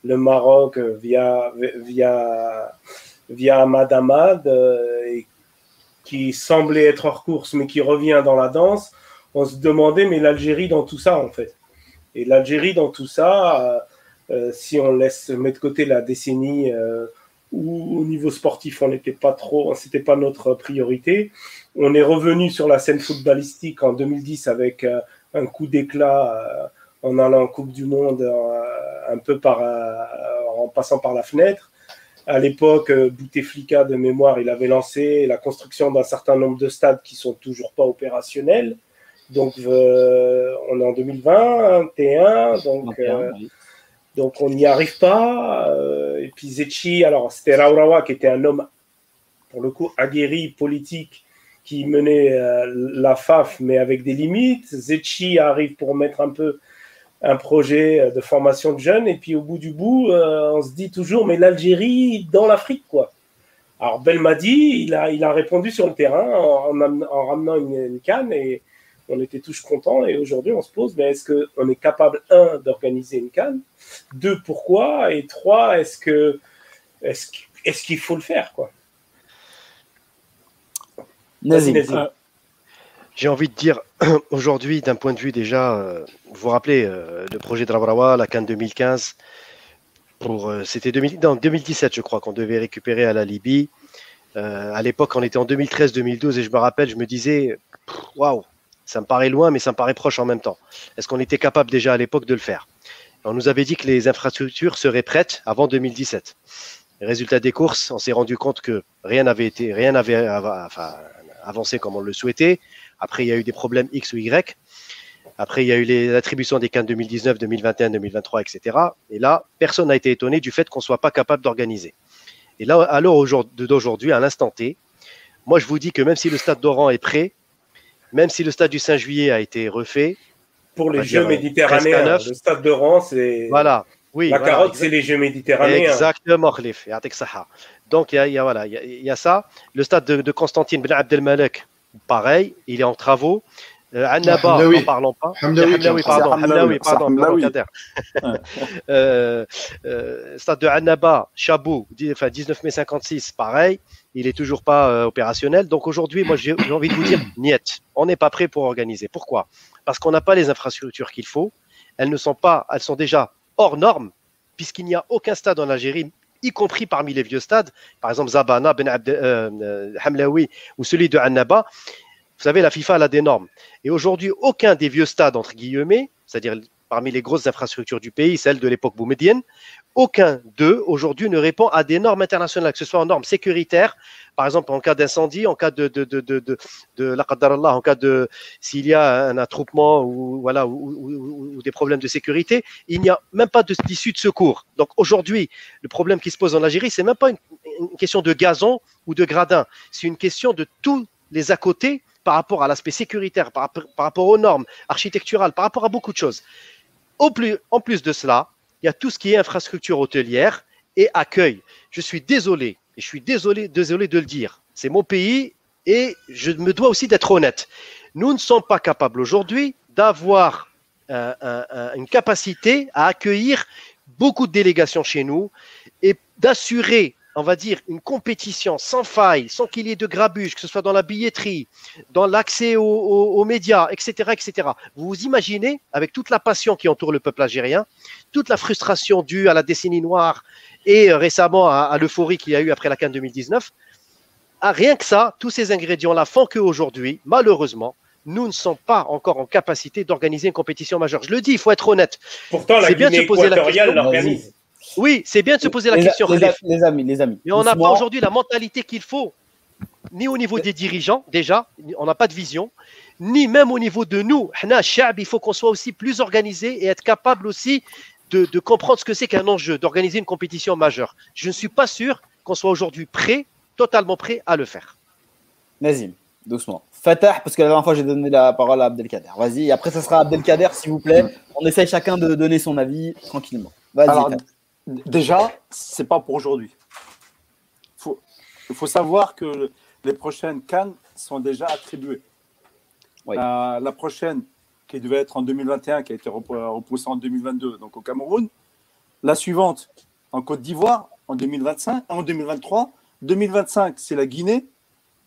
le Maroc via, via via Ahmad Ahmad, euh, qui semblait être hors course, mais qui revient dans la danse, on se demandait, mais l'Algérie dans tout ça, en fait. Et l'Algérie dans tout ça, euh, euh, si on laisse mettre de côté la décennie où au niveau sportif, on n'était pas trop, c'était pas notre priorité. On est revenu sur la scène footballistique en 2010 avec un coup d'éclat en allant en Coupe du Monde un peu par, en passant par la fenêtre. À l'époque, euh, Bouteflika, de mémoire, il avait lancé la construction d'un certain nombre de stades qui sont toujours pas opérationnels. Donc, euh, on est en 2021, donc, euh, donc on n'y arrive pas. et puis Zetchi, alors c'était Raurawa qui était un homme, pour le coup, aguerri, politique, qui menait la FAF, mais avec des limites. Zetchi arrive pour mettre un peu un projet de formation de jeunes. Et puis au bout du bout, euh, on se dit toujours, mais l'Algérie dans l'Afrique, quoi. Alors Belmadi, il a, il a répondu sur le terrain en, en, ramenant une, canne et on était tous contents. Et aujourd'hui, on se pose, mais est-ce qu'on est capable, un, d'organiser une canne? Deux, pourquoi? Et trois, est-ce que est-ce qu'il faut le faire, quoi? J'ai envie de dire aujourd'hui, d'un point de vue déjà, euh, vous vous rappelez euh, le projet de la Cannes 2015, pour euh, c'était 2017, je crois, qu'on devait récupérer à la Libye. à l'époque, on était en 2013-2012 et je me rappelle, je me disais, waouh, ça me paraît loin, mais ça me paraît proche en même temps. Est-ce qu'on était capable déjà à l'époque de le faire? On nous avait dit que les infrastructures seraient prêtes avant 2017. Résultat des courses, on s'est rendu compte que rien n'avait été, rien n'avait avancé comme on le souhaitait. Après, il y a eu des problèmes X ou Y. Après, il y a eu les attributions des CAN 2019, 2021, 2023, etc. Et là, personne n'a été étonné du fait qu'on ne soit pas capable d'organiser. Et là, à l'heure d'aujourd'hui, à l'instant T, moi, je vous dis que même si le stade d'Oran est prêt, même si le stade du 5 juillet a été refait. Pour les Jeux méditerranéens, le stade d'Oran, c'est. Voilà. Oui, la carotte, c'est les Jeux méditerranéens. Exactement, Khalif. Donc, il y a, voilà, il y, a ça. Le stade de, de Constantine Ben Abdelmalek, pareil, il est en travaux. Euh, Annaba, n'en parlons pas. Pardon. Euh, euh, stade de Annaba, Chabou, enfin 19 mai 56, pareil. Il est toujours pas euh, opérationnel. Donc aujourd'hui, moi, j'ai envie de vous dire, niet. On n'est pas prêt pour organiser. Pourquoi? Parce qu'on n'a pas les infrastructures qu'il faut. Elles ne sont pas, elles sont déjà hors normes, puisqu'il n'y a aucun stade en Algérie y compris parmi les vieux stades, par exemple Zabana, Ben euh, euh, Hamlaoui ou celui de Annaba. Vous savez, la FIFA a des normes. Et aujourd'hui, aucun des vieux stades, entre guillemets, c'est-à-dire parmi les grosses infrastructures du pays, celles de l'époque boumédienne, aucun d'eux aujourd'hui ne répond à des normes internationales, que ce soit en normes sécuritaires, par exemple en cas d'incendie, en cas de de de en cas de s'il y a un attroupement ou voilà ou, des problèmes de sécurité, il n'y a même pas d'issue de, de secours. Donc aujourd'hui, le problème qui se pose en Algérie, c'est même pas une, question de gazon ou de gradin, c'est une question de tous les à côté par rapport à l'aspect sécuritaire, par, rapport aux normes architecturales, par rapport à beaucoup de choses. En plus de cela, il y a tout ce qui est infrastructure hôtelière et accueil. Je suis désolé, et je suis désolé, de le dire. C'est mon pays et je me dois aussi d'être honnête. Nous ne sommes pas capables aujourd'hui d'avoir euh, une capacité à accueillir beaucoup de délégations chez nous et d'assurer on va dire, une compétition sans faille, sans qu'il y ait de grabuge, que ce soit dans la billetterie, dans l'accès aux, aux- aux médias, etc., etc. Vous vous imaginez, avec toute la passion qui entoure le peuple algérien, toute la frustration due à la décennie noire et euh, récemment à, à l'euphorie qu'il y a eu après la Cannes 2019, ah, rien que ça, tous ces ingrédients-là font qu'aujourd'hui, malheureusement, nous ne sommes pas encore en capacité d'organiser une compétition majeure. Je le dis, il faut être honnête. Pourtant, la bien de Guinée se poser la équatoriale question. l'organise. Oui, c'est bien de se poser la les, question. les- amis, les amis. Mais on n'a pas aujourd'hui la mentalité qu'il faut, ni au niveau des dirigeants, déjà, on n'a pas de vision, ni même au niveau de nous. Il faut qu'on soit aussi plus organisé et être capable aussi de, de comprendre ce que c'est qu'un enjeu, d'organiser une compétition majeure. Je ne suis pas sûr qu'on soit aujourd'hui prêt, totalement prêt à le faire. Nazim, doucement. Fatah, parce que la dernière fois j'ai donné la parole à Abdelkader. Vas-y, après ça sera Abdelkader, s'il vous plaît. On essaye chacun de donner son avis tranquillement. Vas-y. Déjà, c'est pas pour aujourd'hui. Il faut savoir que les prochaines cannes sont déjà attribuées. Oui. La, la prochaine, qui devait être en 2021, qui a été repou- repoussée en 2022, donc au Cameroun. La suivante, en Côte d'Ivoire, en 2025, en 2023. 2025, c'est la Guinée.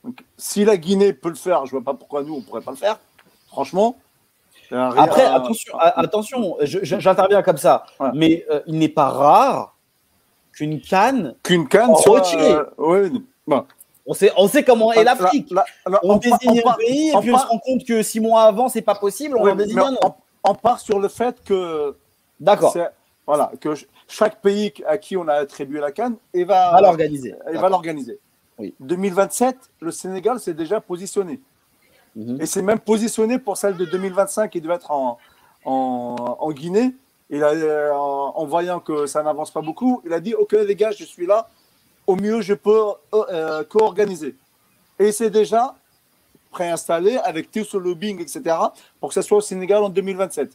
Donc, si la Guinée peut le faire, je vois pas pourquoi nous, on pourrait pas le faire. Franchement. Après, euh, attention, attention j'interviens comme ça, Ouais. mais euh, il n'est pas rare qu'une canne, qu'une canne en soit. retiré. euh, ouais, bon. on sait, on sait comment est Là- l'Afrique. On désigne on un pays et on puis on se rend compte que six mois avant, c'est pas possible, on Oui, en désigne un autre. on, on part sur le fait que D'accord, voilà que ch- chaque pays à qui on a attribué la canne et va, l'organiser. et va l'organiser. Oui. 2027, le Sénégal s'est déjà positionné Mhm. et c'est même positionné pour celle de 2025 qui devait être en, Guinée. A, euh, en, en voyant que ça n'avance pas beaucoup, il a dit Ok, les gars, je suis là. Au mieux, je peux euh, euh, co-organiser. Et c'est déjà préinstallé avec tout ce lobbying, etc., pour que ce soit au Sénégal en 2027.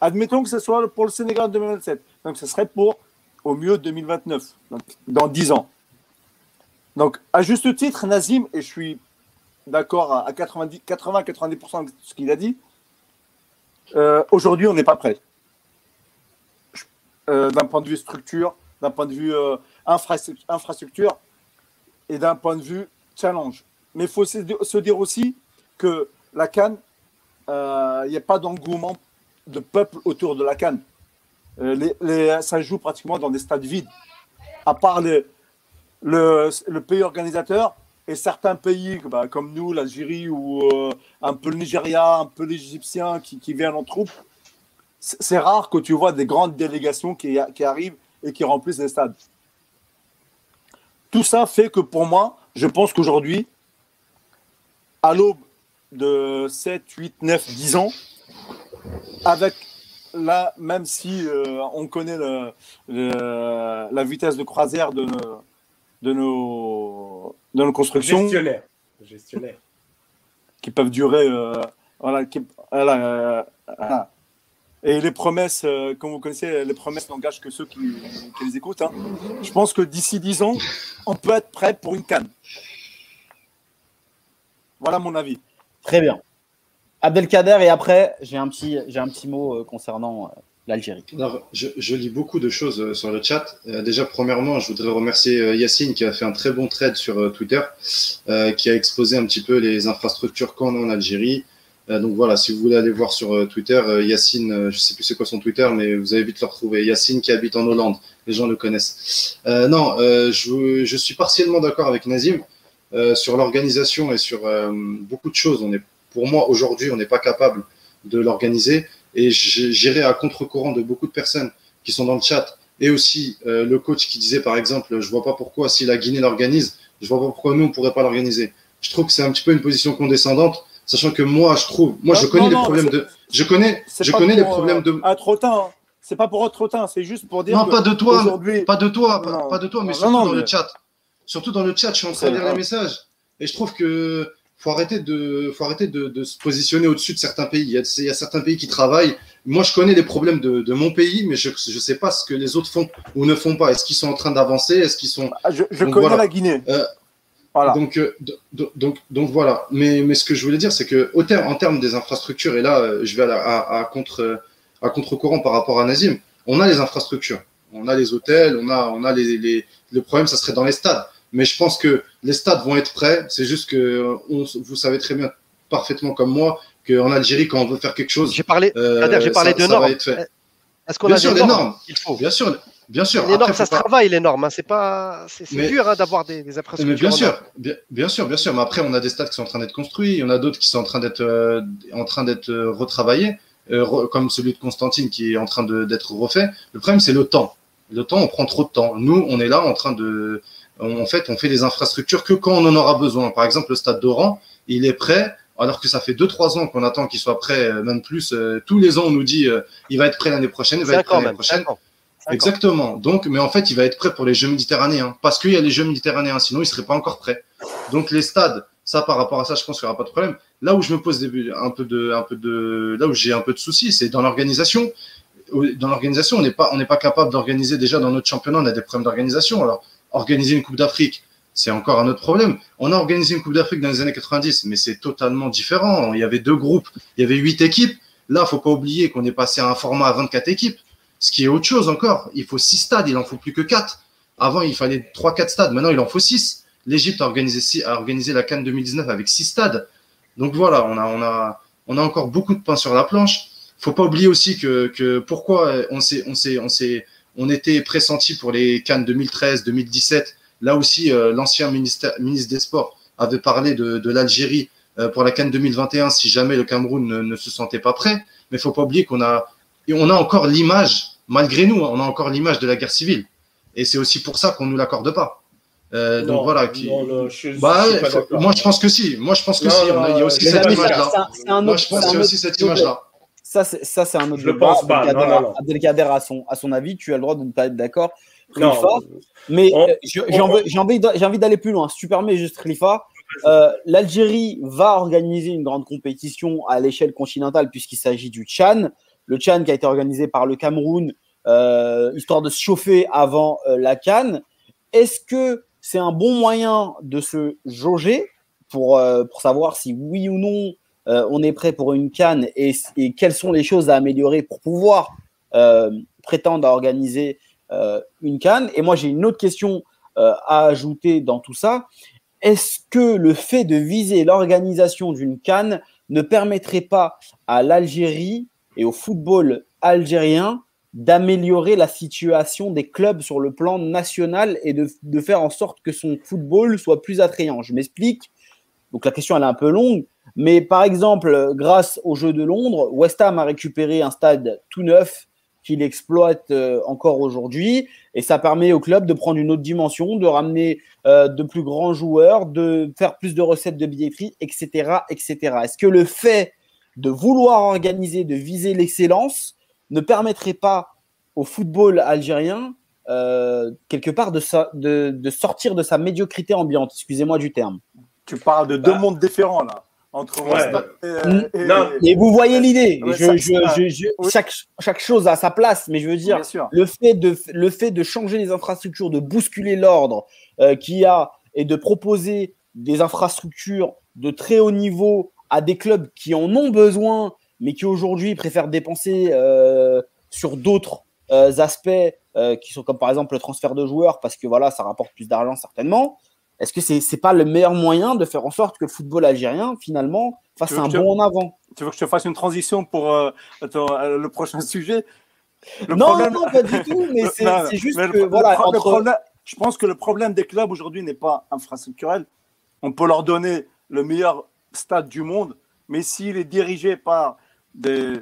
Admettons que ce soit pour le Sénégal en 2027. Donc, ce serait pour au mieux 2029, donc dans 10 ans. Donc, à juste titre, Nazim, et je suis d'accord à 80-90% de ce qu'il a dit, euh, aujourd'hui, on n'est pas prêt. Euh, d'un point de vue structure, d'un point de vue euh, infrastru- infrastructure et d'un point de vue challenge. Mais il faut se di- se dire aussi que la Cannes, il n'y a pas d'engouement de peuple autour de la Cannes. Les, ça joue pratiquement dans des stades vides. À part le pays organisateur et certains pays bah, comme nous, l'Algérie ou euh, un peu le Nigeria, un peu l'Égyptien qui, qui viennent en troupe, c'est rare que tu vois des grandes délégations qui, arrivent et qui remplissent les stades. Tout ça fait que pour moi, je pense qu'aujourd'hui, à l'aube de 7, 8, 9, 10 ans, avec là, même si euh, on connaît la vitesse de croisière de de nos, de nos constructions, Gestionnaire. Gestionnaire. qui peuvent durer. euh, voilà, qui- voilà, euh, voilà. Et les promesses, euh, comme vous connaissez, les promesses n'engagent que ceux qui, qui les écoutent. hein. Je pense que d'ici 10 ans, on peut être prêt pour une canne. Voilà mon avis. Très bien. Abdelkader, et après, j'ai un petit, j'ai un petit mot euh, concernant euh, l'Algérie. Je, lis beaucoup de choses euh, sur le chat. Euh, déjà, premièrement, je voudrais remercier euh, Yacine qui a fait un très bon trade sur Twitter, qui a exposé un petit peu les infrastructures qu'on a en Algérie. Donc voilà, si vous voulez aller voir sur Twitter, Yacine, je sais plus c'est quoi son Twitter, mais vous allez vite le retrouver. Yacine qui habite en Hollande, les gens le connaissent. Non, je, suis partiellement d'accord avec Nazim sur l'organisation et sur beaucoup de choses. Pour moi, aujourd'hui, on n'est pas capable de l'organiser et j'irai à contre-courant de beaucoup de personnes qui sont dans le chat et aussi euh, le coach qui disait par exemple je vois pas pourquoi si la Guinée l'organise je vois pas pourquoi nous on pourrait pas l'organiser je trouve que c'est un petit peu une position condescendante sachant que moi je trouve moi je connais non, les non, problèmes de je connais je connais les problèmes euh, de être hautain. hein. C'est pas pour être hautain, c'est juste pour dire. non que pas de toi pas de toi pas, de toi mais surtout dans mais- le chat surtout dans le chat je suis en train de lire les messages et je trouve que faut arrêter de faut arrêter de, de se positionner au-dessus de certains pays il y, a, il y a certains pays qui travaillent moi je connais les problèmes de, de mon pays mais je je sais pas ce que les autres font ou ne font pas est-ce qu'ils sont en train d'avancer? Est-ce qu'ils sont Ah, Je, je Donc connais voilà. la Guinée. Euh, voilà. donc, euh, do- do- donc, donc voilà. Mais, mais ce que je voulais dire, c'est que au terme, en termes des infrastructures, et là, euh, je vais à, la- à, à contre, à contre-courant par rapport à Nazim, on a les infrastructures. On a les hôtels, on a, on a les, les, le problème, ça serait dans les stades. Mais je pense que les stades vont être prêts. C'est juste que on, vous savez très bien, parfaitement comme moi, qu'en Algérie, quand on veut faire quelque chose, J'ai parlé, euh, j'ai parlé ça- de ça normes. être fait. Est-ce qu'on Bien a sûr, des les normes normes. qu'il faut Bien sûr, bien sûr. Les normes, Après, ça se pas- travaille, les normes. hein. C'est pas, c'est dur hein, d'avoir des, des infrastructures. Mais bien en sûr, bien, bien sûr, bien sûr. Mais après, on a des stades qui sont en train d'être construits, il y en a d'autres qui sont en train d'être euh, en train d'être euh, retravaillés, euh, re- comme celui de Constantine qui est en train d'être refait. Le problème, c'est le temps. Le temps, on prend trop de temps. Nous, on est là en train de, en fait, on fait des infrastructures que quand on en aura besoin. Par exemple, le stade d'Oran, il est prêt. Alors que ça fait 2-3 ans qu'on attend qu'il soit prêt, euh, même plus. euh, tous les ans, on nous dit euh, il va être prêt l'année prochaine, il va être prêt l'année prochaine. Exactement. Donc, mais en fait, il va être prêt pour les Jeux méditerranéens. Parce qu'il y a les Jeux méditerranéens, sinon il serait pas encore prêt. Donc, les stades, ça, par rapport à ça, je pense qu'il n'y aura pas de problème. Là où je me pose un peu de, un peu de, là où j'ai un peu de soucis, c'est dans l'organisation. Dans l'organisation, on n'est pas, on n'est pas capable d'organiser déjà dans notre championnat, on a des problèmes d'organisation. Alors, organiser une Coupe d'Afrique, c'est encore un autre problème. On a organisé une Coupe d'Afrique dans les années 90, mais c'est totalement différent. Il y avait deux groupes, il y avait huit équipes. Là, faut pas oublier qu'on est passé à un format à 24 équipes, ce qui est autre chose encore. Il faut six stades, il en faut plus que quatre. Avant, il fallait trois, quatre stades. Maintenant, il en faut six. L'Égypte a organisé, a organisé la Cannes 2019 avec six stades. Donc voilà, on a, encore beaucoup de pain sur la planche. Faut pas oublier aussi que, pourquoi on s'est, on s'est, on était pressenti pour les Cannes 2013, 2017. Là aussi, euh, l'ancien ministre des Sports avait parlé de, de l'Algérie euh, pour la Cannes 2021 si jamais le Cameroun ne, ne se sentait pas prêt. Mais faut pas oublier qu'on a, et on a encore l'image, malgré nous, hein, on a encore l'image de la guerre civile. Et c'est aussi pour ça qu'on nous l'accorde pas. Euh, donc voilà. Qui... non, je- Bah, faut- moi, je pense que si. Moi, je pense que Non, si. non, On a- il y a aussi cette image-là. Moi, je pense qu'il y a aussi cette image-là. Ça, c'est, ça, c'est un autre Je débat. pense pas, Abdelkader, non, non, non. Abdelkader a son, à son avis, tu as le droit de ne pas être d'accord. Non, Khalifa, mais euh, j'ai envie, j'ai envie d'a- j'ai envie d'aller plus loin. Si tu permets, juste Khalifa, euh, l'Algérie va organiser une grande compétition à l'échelle continentale puisqu'il s'agit du Tchan. Le Tchan qui a été organisé par le Cameroun, euh, histoire de se chauffer avant euh, la Cannes. Est-ce que c'est un bon moyen de se jauger pour, pour savoir si oui ou non euh, on est prêt pour une Cannes et, quelles sont les choses à améliorer pour pouvoir euh, prétendre à organiser euh, une Cannes Et moi, j'ai une autre question à ajouter dans tout ça. Est-ce que le fait de viser l'organisation d'une Cannes ne permettrait pas à l'Algérie et au football algérien d'améliorer la situation des clubs sur le plan national et de, de faire en sorte que son football soit plus attrayant? Je m'explique. Donc la question elle est un peu longue, mais par exemple, grâce au jeu de Londres, West Ham a récupéré un stade tout neuf qu'il exploite euh, encore aujourd'hui, et ça permet au club de prendre une autre dimension, de ramener euh, de plus grands joueurs, de faire plus de recettes de billetterie, etc., etc. Est-ce que le fait de vouloir organiser, de viser l'excellence, ne permettrait pas au football algérien euh, quelque part de, sa- de, de sortir de sa médiocrité ambiante? Excusez-moi du terme. Tu parles de deux Bah. mondes différents là. Entre Ouais. Et- et- Non. Et vous voyez l'idée. Ouais, Je- ça- je- ça- je- je- oui. chaque, chaque chose a sa place, mais je veux dire, le fait de, le fait de changer les infrastructures, de bousculer l'ordre euh, qu'il y a et de proposer des infrastructures de très haut niveau à des clubs qui en ont besoin, mais qui aujourd'hui préfèrent dépenser euh, sur d'autres euh, aspects euh, qui sont comme par exemple le transfert de joueurs parce que voilà, ça rapporte plus d'argent certainement. Est-ce que c'est n'est pas le meilleur moyen de faire en sorte que le football algérien finalement fasse un je- bond en avant? Tu veux que je te fasse une transition pour euh, euh, le prochain sujet? Le non, problème- non, pas du tout, mais c'est juste mais que voilà, le entre- problème- je pense que le problème des clubs aujourd'hui n'est pas infrastructurel. On peut leur donner le meilleur stade du monde, mais s'il est dirigé par des,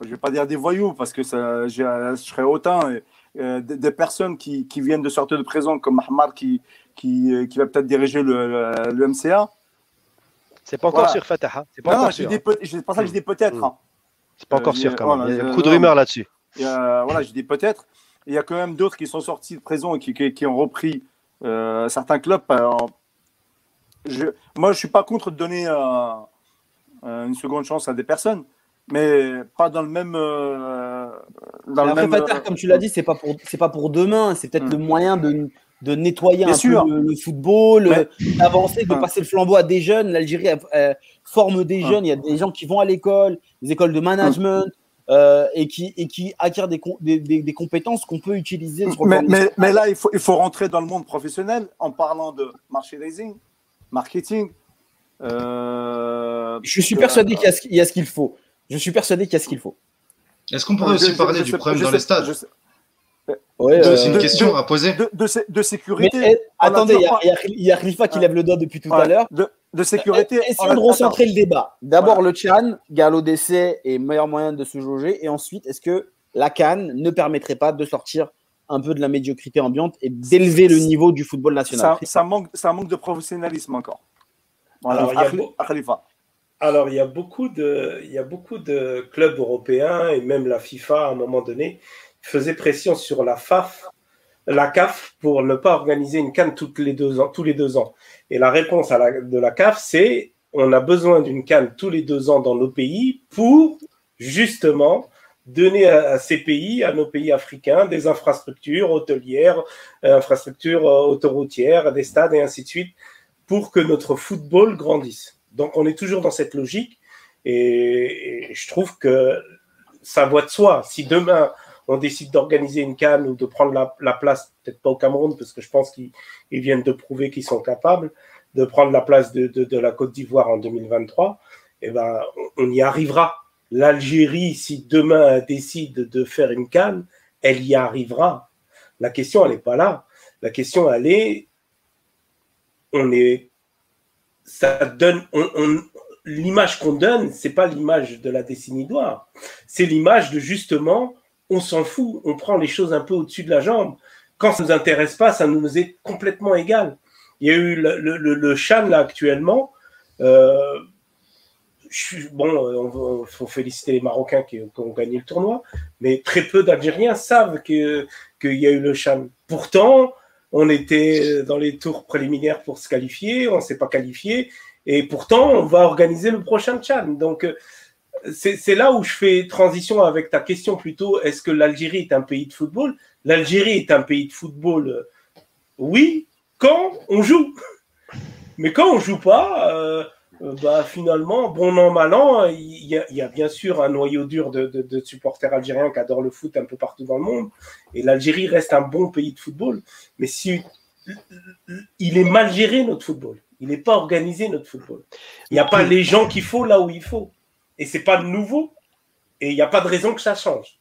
je vais pas dire des voyous parce que ça, j'ai- je serais hautain, et, euh, des, des personnes qui, qui viennent de sortir de prison comme Mahmar qui, qui, euh, qui va peut-être diriger le, le- le MCA. C'est pas encore Voilà. sûr, Fatah. hein. C'est pas Non, encore j'ai sûr. dit peut- c'est pas ça que je dis peut-être. Mm. hein. C'est pas encore Euh, sûr quand voilà, même. Il y a je- beaucoup de rumeurs là-dessus. Voilà, je dis peut-être. Il y a quand même d'autres qui sont sortis de prison et qui, qui- qui ont repris euh, certains clubs. Alors, je, moi, je suis pas contre de donner euh, euh, une seconde chance à des personnes, mais pas dans le même. euh, dans Mais le après, même Fatah, euh, comme tu l'as dit, c'est pas pour c'est pas pour demain, c'est peut-être Mm. le moyen de, de nettoyer Bien un sûr. peu le, le football, euh, d'avancer, de passer le flambeau à des jeunes. L'Algérie euh, forme des jeunes, il y a des gens qui vont à l'école, des écoles de management. euh, et, qui, et qui acquiert des, com- des, des- des compétences qu'on peut utiliser sur Mais, plan mais, mais là, il faut, il faut rentrer dans le monde professionnel en parlant de merchandising, marketing. euh, Je suis persuadé qu'il y a ce- qu'il faut. Je suis persuadé qu'il y a ce qu'il faut. Est-ce qu'on pourrait aussi parler je du problème je dans sais- les stades je sais- Ouais, euh, C'est une question de- à poser. de, sécurité. eh, attendez, il y, a- toujours il y a- il y a Khalifa qui lève le doigt depuis tout à l'heure. De, de sécurité. Eh, on Essayons a- de recentrer le débat. D'abord Voilà. le Chan, galop d'essai et meilleur moyen de se jauger. Et ensuite, est-ce que la Cannes ne permettrait pas de sortir un peu de la médiocrité ambiante et d'élever le niveau du football national? Ça, ça manque, ça manque de professionnalisme encore. Voilà, Alors, il y a Khali- beau- Khalifa. Alors, il y, a beaucoup de, il y a beaucoup de clubs européens et même la FIFA, à un moment donné, faisait pression sur la FAF, la CAF, pour ne pas organiser une canne toutes les deux ans, tous les deux ans. Et la réponse de la CAF, c'est on a besoin d'une canne tous les deux ans dans nos pays pour justement donner à, ces pays, à nos pays africains, des infrastructures hôtelières, euh, infrastructures euh, autoroutières, des stades et ainsi de suite, pour que notre football grandisse. Donc on est toujours dans cette logique et, je trouve que ça va de soi. Si demain on décide d'organiser une canne ou de prendre la, la place, peut-être pas au Cameroun, parce que je pense qu'ils ils viennent de prouver qu'ils sont capables de prendre la place de, la Côte d'Ivoire en 2023, eh ben, on, y arrivera. L'Algérie, si demain elle décide de faire une canne, elle y arrivera. La question, elle n'est pas là. La question, elle est, on est, ça donne, on, on- l'image qu'on donne, c'est pas l'image de la décennie noire. C'est l'image de justement, on s'en fout, on prend les choses un peu au-dessus de la jambe. Quand ça nous intéresse pas, ça nous est complètement égal. Il y a eu le, le, Chan là actuellement. Euh, bon, il faut féliciter les Marocains qui, ont gagné le tournoi, mais très peu d'Algériens savent que qu'il y a eu le Chan. Pourtant, on était dans les tours préliminaires pour se qualifier, on ne s'est pas qualifié, et pourtant, on va organiser le prochain Chan. Donc, euh, c'est là où je fais transition avec ta question plutôt. Est-ce que l'Algérie est un pays de football? L'Algérie est un pays de football, euh, oui, quand on joue. Mais quand on joue pas, euh, euh, bah, finalement, bon an, mal an, il y, a, il y a bien sûr un noyau dur de, de- de supporters algériens qui adorent le foot un peu partout dans le monde. Et l'Algérie reste un bon pays de football. Mais si il est mal géré, notre football. Il n'est pas organisé, notre football. Il n'y a pas les gens qu'il faut là où il faut. Et c'est pas nouveau. Et il n'y a pas de raison que ça change.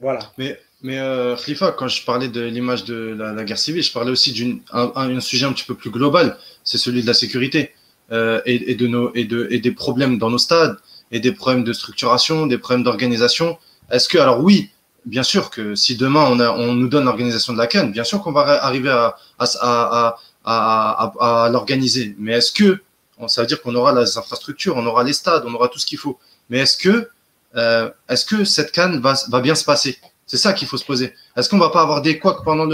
Voilà. Mais, mais euh, Khalifa, quand je parlais de l'image de la, guerre civile, je parlais aussi d'un un, un sujet un petit peu plus global, c'est celui de la sécurité euh, et, de nos, et, de, et des problèmes dans nos stades, et des problèmes de structuration, des problèmes d'organisation. Est-ce que, alors oui, bien sûr que si demain on, on nous donne l'organisation de la Cannes, bien sûr qu'on va arriver à, à, à l'organiser. Mais est-ce que, ça veut dire qu'on aura les infrastructures, on aura les stades, on aura tout ce qu'il faut. Mais est-ce que, euh, est-ce que cette Cannes va, bien se passer? C'est ça qu'il faut se poser. Est-ce qu'on va pas avoir des couacs pendant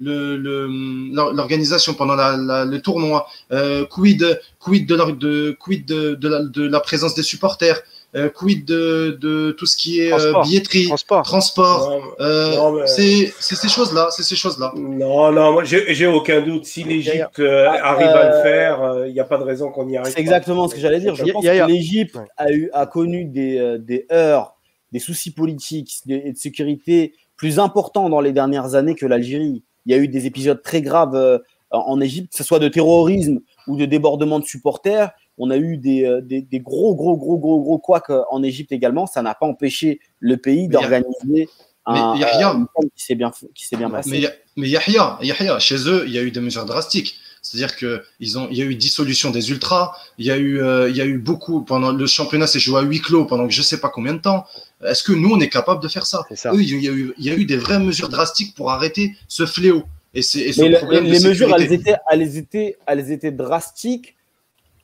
l'organisation, pendant le tournoi? Euh, Quid, de la présence des supporters? Euh, Quid de, de tout ce qui est euh, billetterie, Transport. transport euh, mais- C'est ces choses-là, c'est ces choses-là. non, non, moi j'ai aucun doute. Si l'Égypte euh, Ah, arrive à le faire, il n'y a pas de raison qu'on y arrive. C'est pas. exactement ce que j'allais dire. Je pense que l'Égypte a, eu, a connu des, euh, des heurts, des soucis politiques et de sécurité plus importants dans les dernières années que l'Algérie. Il y a eu des épisodes très graves euh, en Égypte, que ce soit de terrorisme ou de débordement de supporters. On a eu des, euh, des, des gros, gros, gros, gros, gros couacs euh, en Égypte également. Ça n'a pas empêché le pays d'organiser un, une canne qui s'est bien, qui s'est bien passée. Mais, mais Yahya, Yahya, chez eux, il y a eu des mesures drastiques. C'est-à-dire que ils ont, il y a eu dissolution des ultras. Il y a eu, euh, il y a eu beaucoup pendant le championnat, s'est joué à huis clos pendant que je sais pas combien de temps. Est-ce que nous, on est capable de faire ça? Ça. Eux, il y a eu, il y a eu des vraies mesures drastiques pour arrêter ce fléau et, c'est ce Mais le- problème les, de mesures, elles étaient, elles, étaient, elles étaient drastiques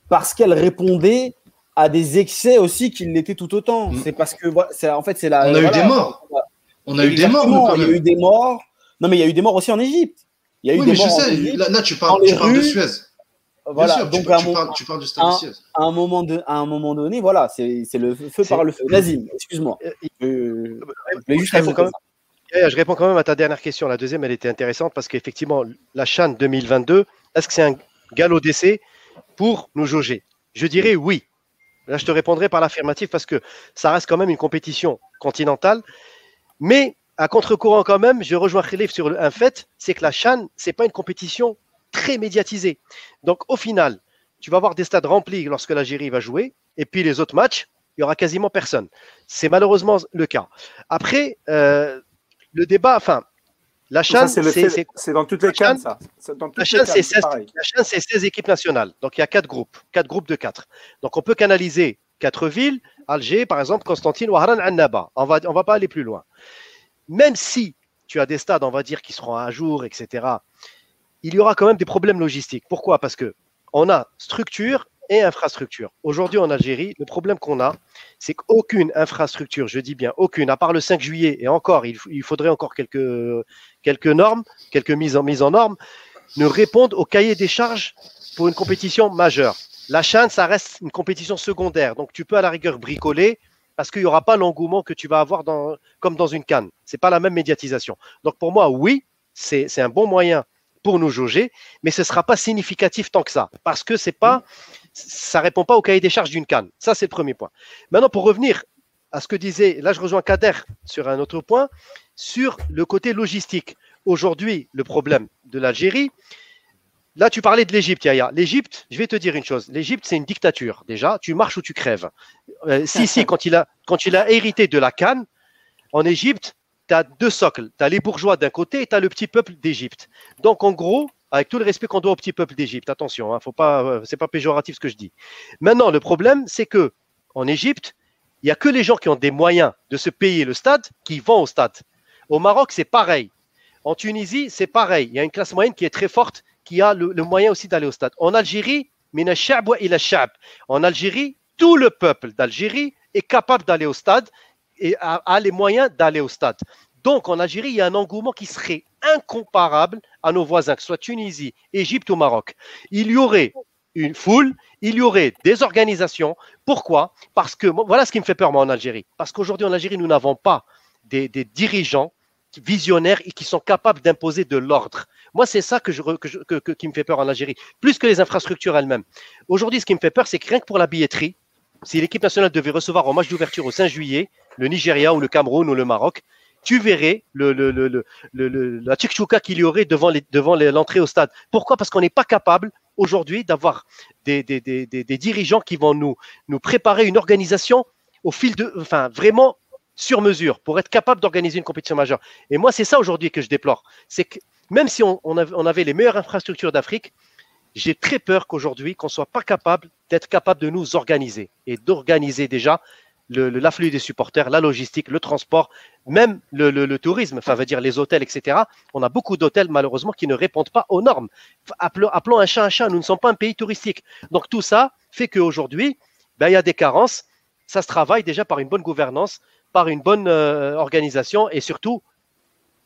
parce qu'elles répondaient à des excès aussi qui l'étaient tout autant. Mm. C'est parce que, en fait, c'est la. On a eu des morts. On a eu des morts, nous, Il y a eu des morts. Non, mais il y a eu des morts aussi en Égypte. Il y a eu Oui, des mais je morts en sais. Égypte. Là, là, tu parles, les tu parles de. Suez. Bien Voilà. sûr, Donc, tu, à un tu moment- parles, tu parles du stade un- de Suez. à un moment, de, à un moment donné, voilà, c'est, le feu par le feu. Nazim, excuse-moi. Euh, Euh, bah, je juste je quand même. Je réponds quand même à ta dernière question. La deuxième, elle était intéressante parce qu'effectivement, la Chan 2022, est-ce que c'est un galop d'essai pour nous jauger Je dirais oui. Là, je te répondrai par l'affirmative parce que ça reste quand même une compétition continentale. Mais à contre-courant quand même, je rejoins Khalif sur un fait, c'est que la Chan, c'est pas une compétition très médiatisée. Donc au final, tu vas avoir des stades remplis lorsque l'Algérie va jouer, et puis les autres matchs, il y aura quasiment personne. C'est malheureusement le cas. Après, euh, le débat, enfin, la Chan, c'est dans toutes les cannes, ça. La Chan, c'est 16, équipes nationales. Donc il y a quatre groupes, quatre groupes de quatre. Donc on peut canaliser quatre villes, Alger, par exemple, Constantine, Ouaran, Annaba. On va, on va pas aller plus loin. Même si tu as des stades, on va dire, qui seront à jour, etc., il y aura quand même des problèmes logistiques. Pourquoi? Parce que on a structure et infrastructure. Aujourd'hui en Algérie, le problème qu'on a, c'est qu'aucune infrastructure, je dis bien aucune, à part le 5 juillet, et encore, il, faudrait encore quelques, quelques normes, quelques mises en, mises en normes, ne répondent au cahier des charges pour une compétition majeure. La chaîne, ça reste une compétition secondaire, donc tu peux à la rigueur bricoler parce qu'il n'y aura pas l'engouement que tu vas avoir comme dans une canne. Ce n'est pas la même médiatisation. Donc pour moi, oui, c'est un bon moyen pour nous jauger, mais ce ne sera pas significatif tant que ça, parce que c'est pas, ça répond pas au cahier des charges d'une canne. Ça, c'est le premier point. Maintenant, pour revenir à ce que disait, là je rejoins Kader sur un autre point, sur le côté logistique. Aujourd'hui, le problème de l'Algérie, là tu parlais de l'Égypte, Yaya. L'Égypte, je vais te dire une chose, l'Égypte c'est une dictature déjà, tu marches ou tu crèves. Euh, si, si, quand il, a, quand il a hérité de la canne, en Égypte, tu as deux socles. Tu as les bourgeois d'un côté et tu as le petit peuple d'Égypte. Donc, en gros, avec tout le respect qu'on doit au petit peuple d'Égypte, attention, hein, faut pas, euh, pas péjoratif ce que je dis. Maintenant, le problème, c'est que en Égypte, il y a que les gens qui ont des moyens de se payer le stade qui vont au stade. Au Maroc, c'est pareil. En Tunisie, c'est pareil. Il y a une classe moyenne qui est très forte, qui a le, moyen aussi d'aller au stade. En Algérie, en Algérie, tout le peuple d'Algérie est capable d'aller au stade et a, les moyens d'aller au stade. Donc en Algérie, il y a un engouement qui serait incomparable à nos voisins, que ce soit Tunisie, Égypte ou Maroc. Il y aurait une foule, il y aurait des organisations. Pourquoi? Parce que voilà ce qui me fait peur moi en Algérie. Parce qu'aujourd'hui en Algérie, nous n'avons pas des, dirigeants visionnaires et qui sont capables d'imposer de l'ordre. Moi, c'est ça que qui me fait peur en Algérie, plus que les infrastructures elles-mêmes. Aujourd'hui, ce qui me fait peur, c'est que rien que pour la billetterie, si l'équipe nationale devait recevoir en match d'ouverture au 5 juillet le Nigeria ou le Cameroun ou le Maroc, tu verrais la tchouka qu'il y aurait devant l'entrée au stade. Pourquoi? Parce qu'on n'est pas capable aujourd'hui d'avoir des, dirigeants qui vont nous, préparer une organisation au fil de, enfin, vraiment sur mesure pour être capable d'organiser une compétition majeure. Et moi, c'est ça aujourd'hui que je déplore. C'est que même si on, on avait les meilleures infrastructures d'Afrique, j'ai très peur qu'aujourd'hui, qu'on ne soit pas capable d'être capable de nous organiser et d'organiser déjà l'afflux des supporters, la logistique, le transport, même le, tourisme, enfin, veut dire les hôtels, etc. On a beaucoup d'hôtels, malheureusement, qui ne répondent pas aux normes. Appelons, un chat un chat, nous ne sommes pas un pays touristique. Donc, tout ça fait qu'aujourd'hui, ben, il y a des carences. Ça se travaille déjà par une bonne gouvernance, par une bonne euh, organisation et surtout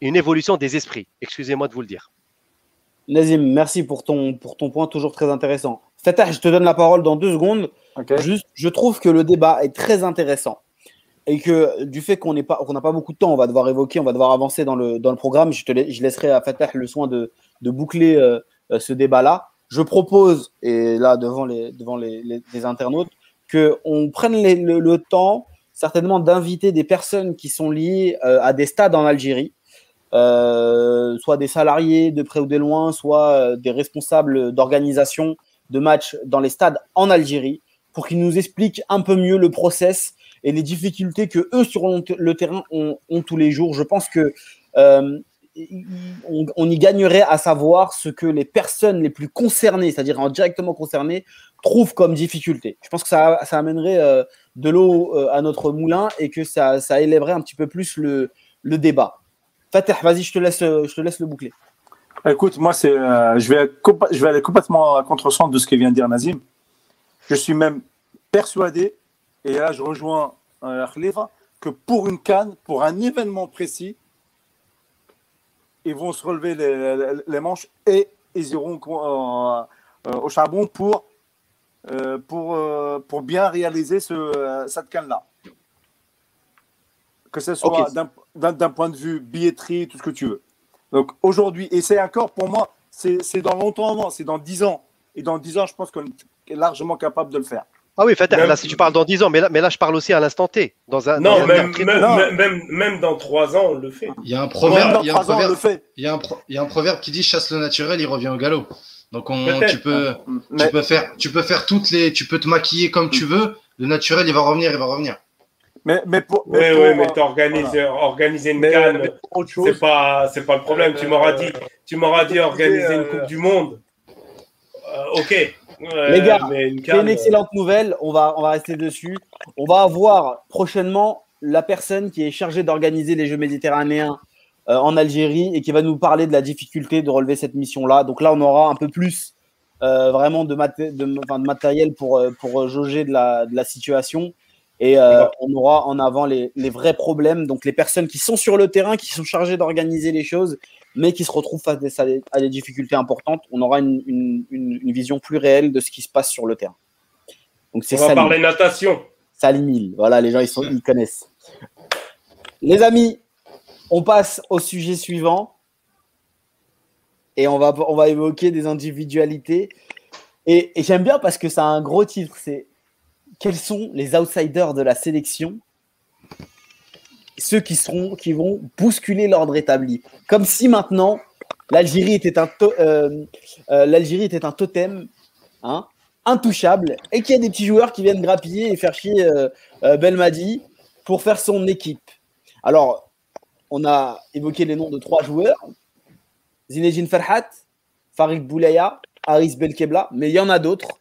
une évolution des esprits. Excusez-moi de vous le dire. Nazim, merci pour ton, pour ton point toujours très intéressant. Fatah, je te donne la parole dans deux secondes. Juste, je trouve que le débat est très intéressant et que du fait qu'on n'a pas, beaucoup de temps, on va devoir évoquer, on va devoir avancer dans le, dans le programme. Je, te je laisserai à Fatah le soin de, de boucler euh, euh, ce débat-là. Je propose, et là devant les, devant les, les, internautes, qu'on prenne le, temps certainement d'inviter des personnes qui sont liées euh, à des stades en Algérie, soit des salariés de près ou de loin, soit des responsables d'organisation de matchs dans les stades en Algérie, pour qu'ils nous expliquent un peu mieux le process et les difficultés que eux sur le terrain ont, tous les jours. Je pense que euh, on, y gagnerait à savoir ce que les personnes les plus concernées, c'est-à-dire directement concernées, trouvent comme difficulté. Je pense que ça, amènerait euh, de l'eau euh, à notre moulin et que ça, élèverait un petit peu plus le débat. Fateh, vas-y, je te laisse, je te laisse le boucler. Écoute, moi, c'est, je, vais, je vais aller complètement à contre-sens de ce que vient de dire Nazim. Je suis même persuadé, et là je rejoins euh, que pour une canne, pour un événement précis, ils vont se relever les, manches et ils iront euh, euh, au charbon pour, euh, pour, pour bien réaliser ce, cette canne-là. Que ce soit d'un point de vue billetterie, tout ce que tu veux. Donc aujourd'hui, et c'est encore pour moi, c'est dans longtemps avant, c'est dans 10 ans. Et dans 10 ans, je pense qu'on est largement capable de le faire. Ah oui, Fatah, Même- là, si tu parles dans 10 ans, mais là, mais là, je parle aussi à l'instant T. Dans un, Non, même, même, Non. même, dans trois ans, on le fait. Il y a un proverbe, il y a un proverbe, fait. il y a un pro- il y a un proverbe qui dit chasse le naturel, il revient au galop. Donc on, tu peux, tu peux faire, tu peux faire toutes les, tu peux te maquiller comme tu veux. Le naturel, il va revenir, il va revenir. Mais, mais pour. Oui, mais mais euh, t'organises organiser une Mais, canne, c'est pas, c'est pas le problème. Tu m'auras dit, tu m'auras dit organiser une euh, Coupe du Monde. Euh, ok. Euh, Les gars, C'est une excellente nouvelle. On va, on va rester dessus. On va avoir prochainement la personne qui est chargée d'organiser les Jeux méditerranéens euh, en Algérie et qui va nous parler de la difficulté de relever cette mission-là. Donc là, on aura un peu plus euh, vraiment de, maté- de, de matériel pour, euh, pour jauger de la, de la situation. Et euh, on aura en avant les, les vrais problèmes, donc les personnes qui sont sur le terrain, qui sont chargées d'organiser les choses, mais qui se retrouvent face à des, à des difficultés importantes. On aura une, une, une, une vision plus réelle de ce qui se passe sur le terrain. Donc c'est on va Salim. parler natation. Salim Hill. Voilà, les gens, ils, sont, ils connaissent. Les amis, on passe au sujet suivant. Et on va, on va évoquer des individualités. Et, et j'aime bien parce que ça a un gros titre. C'est quels sont les outsiders de la sélection? Ceux qui, vont bousculer l'ordre établi. Comme si maintenant, l'Algérie était, un euh, euh, totem hein, intouchable et qu'il y a des petits joueurs qui viennent grappiller et faire chier euh, Belmadi pour faire son équipe. Alors, on a évoqué les noms de trois joueurs Zinedine Ferhat, Farid Boulaya, Haris Belkebla, mais il y en a d'autres.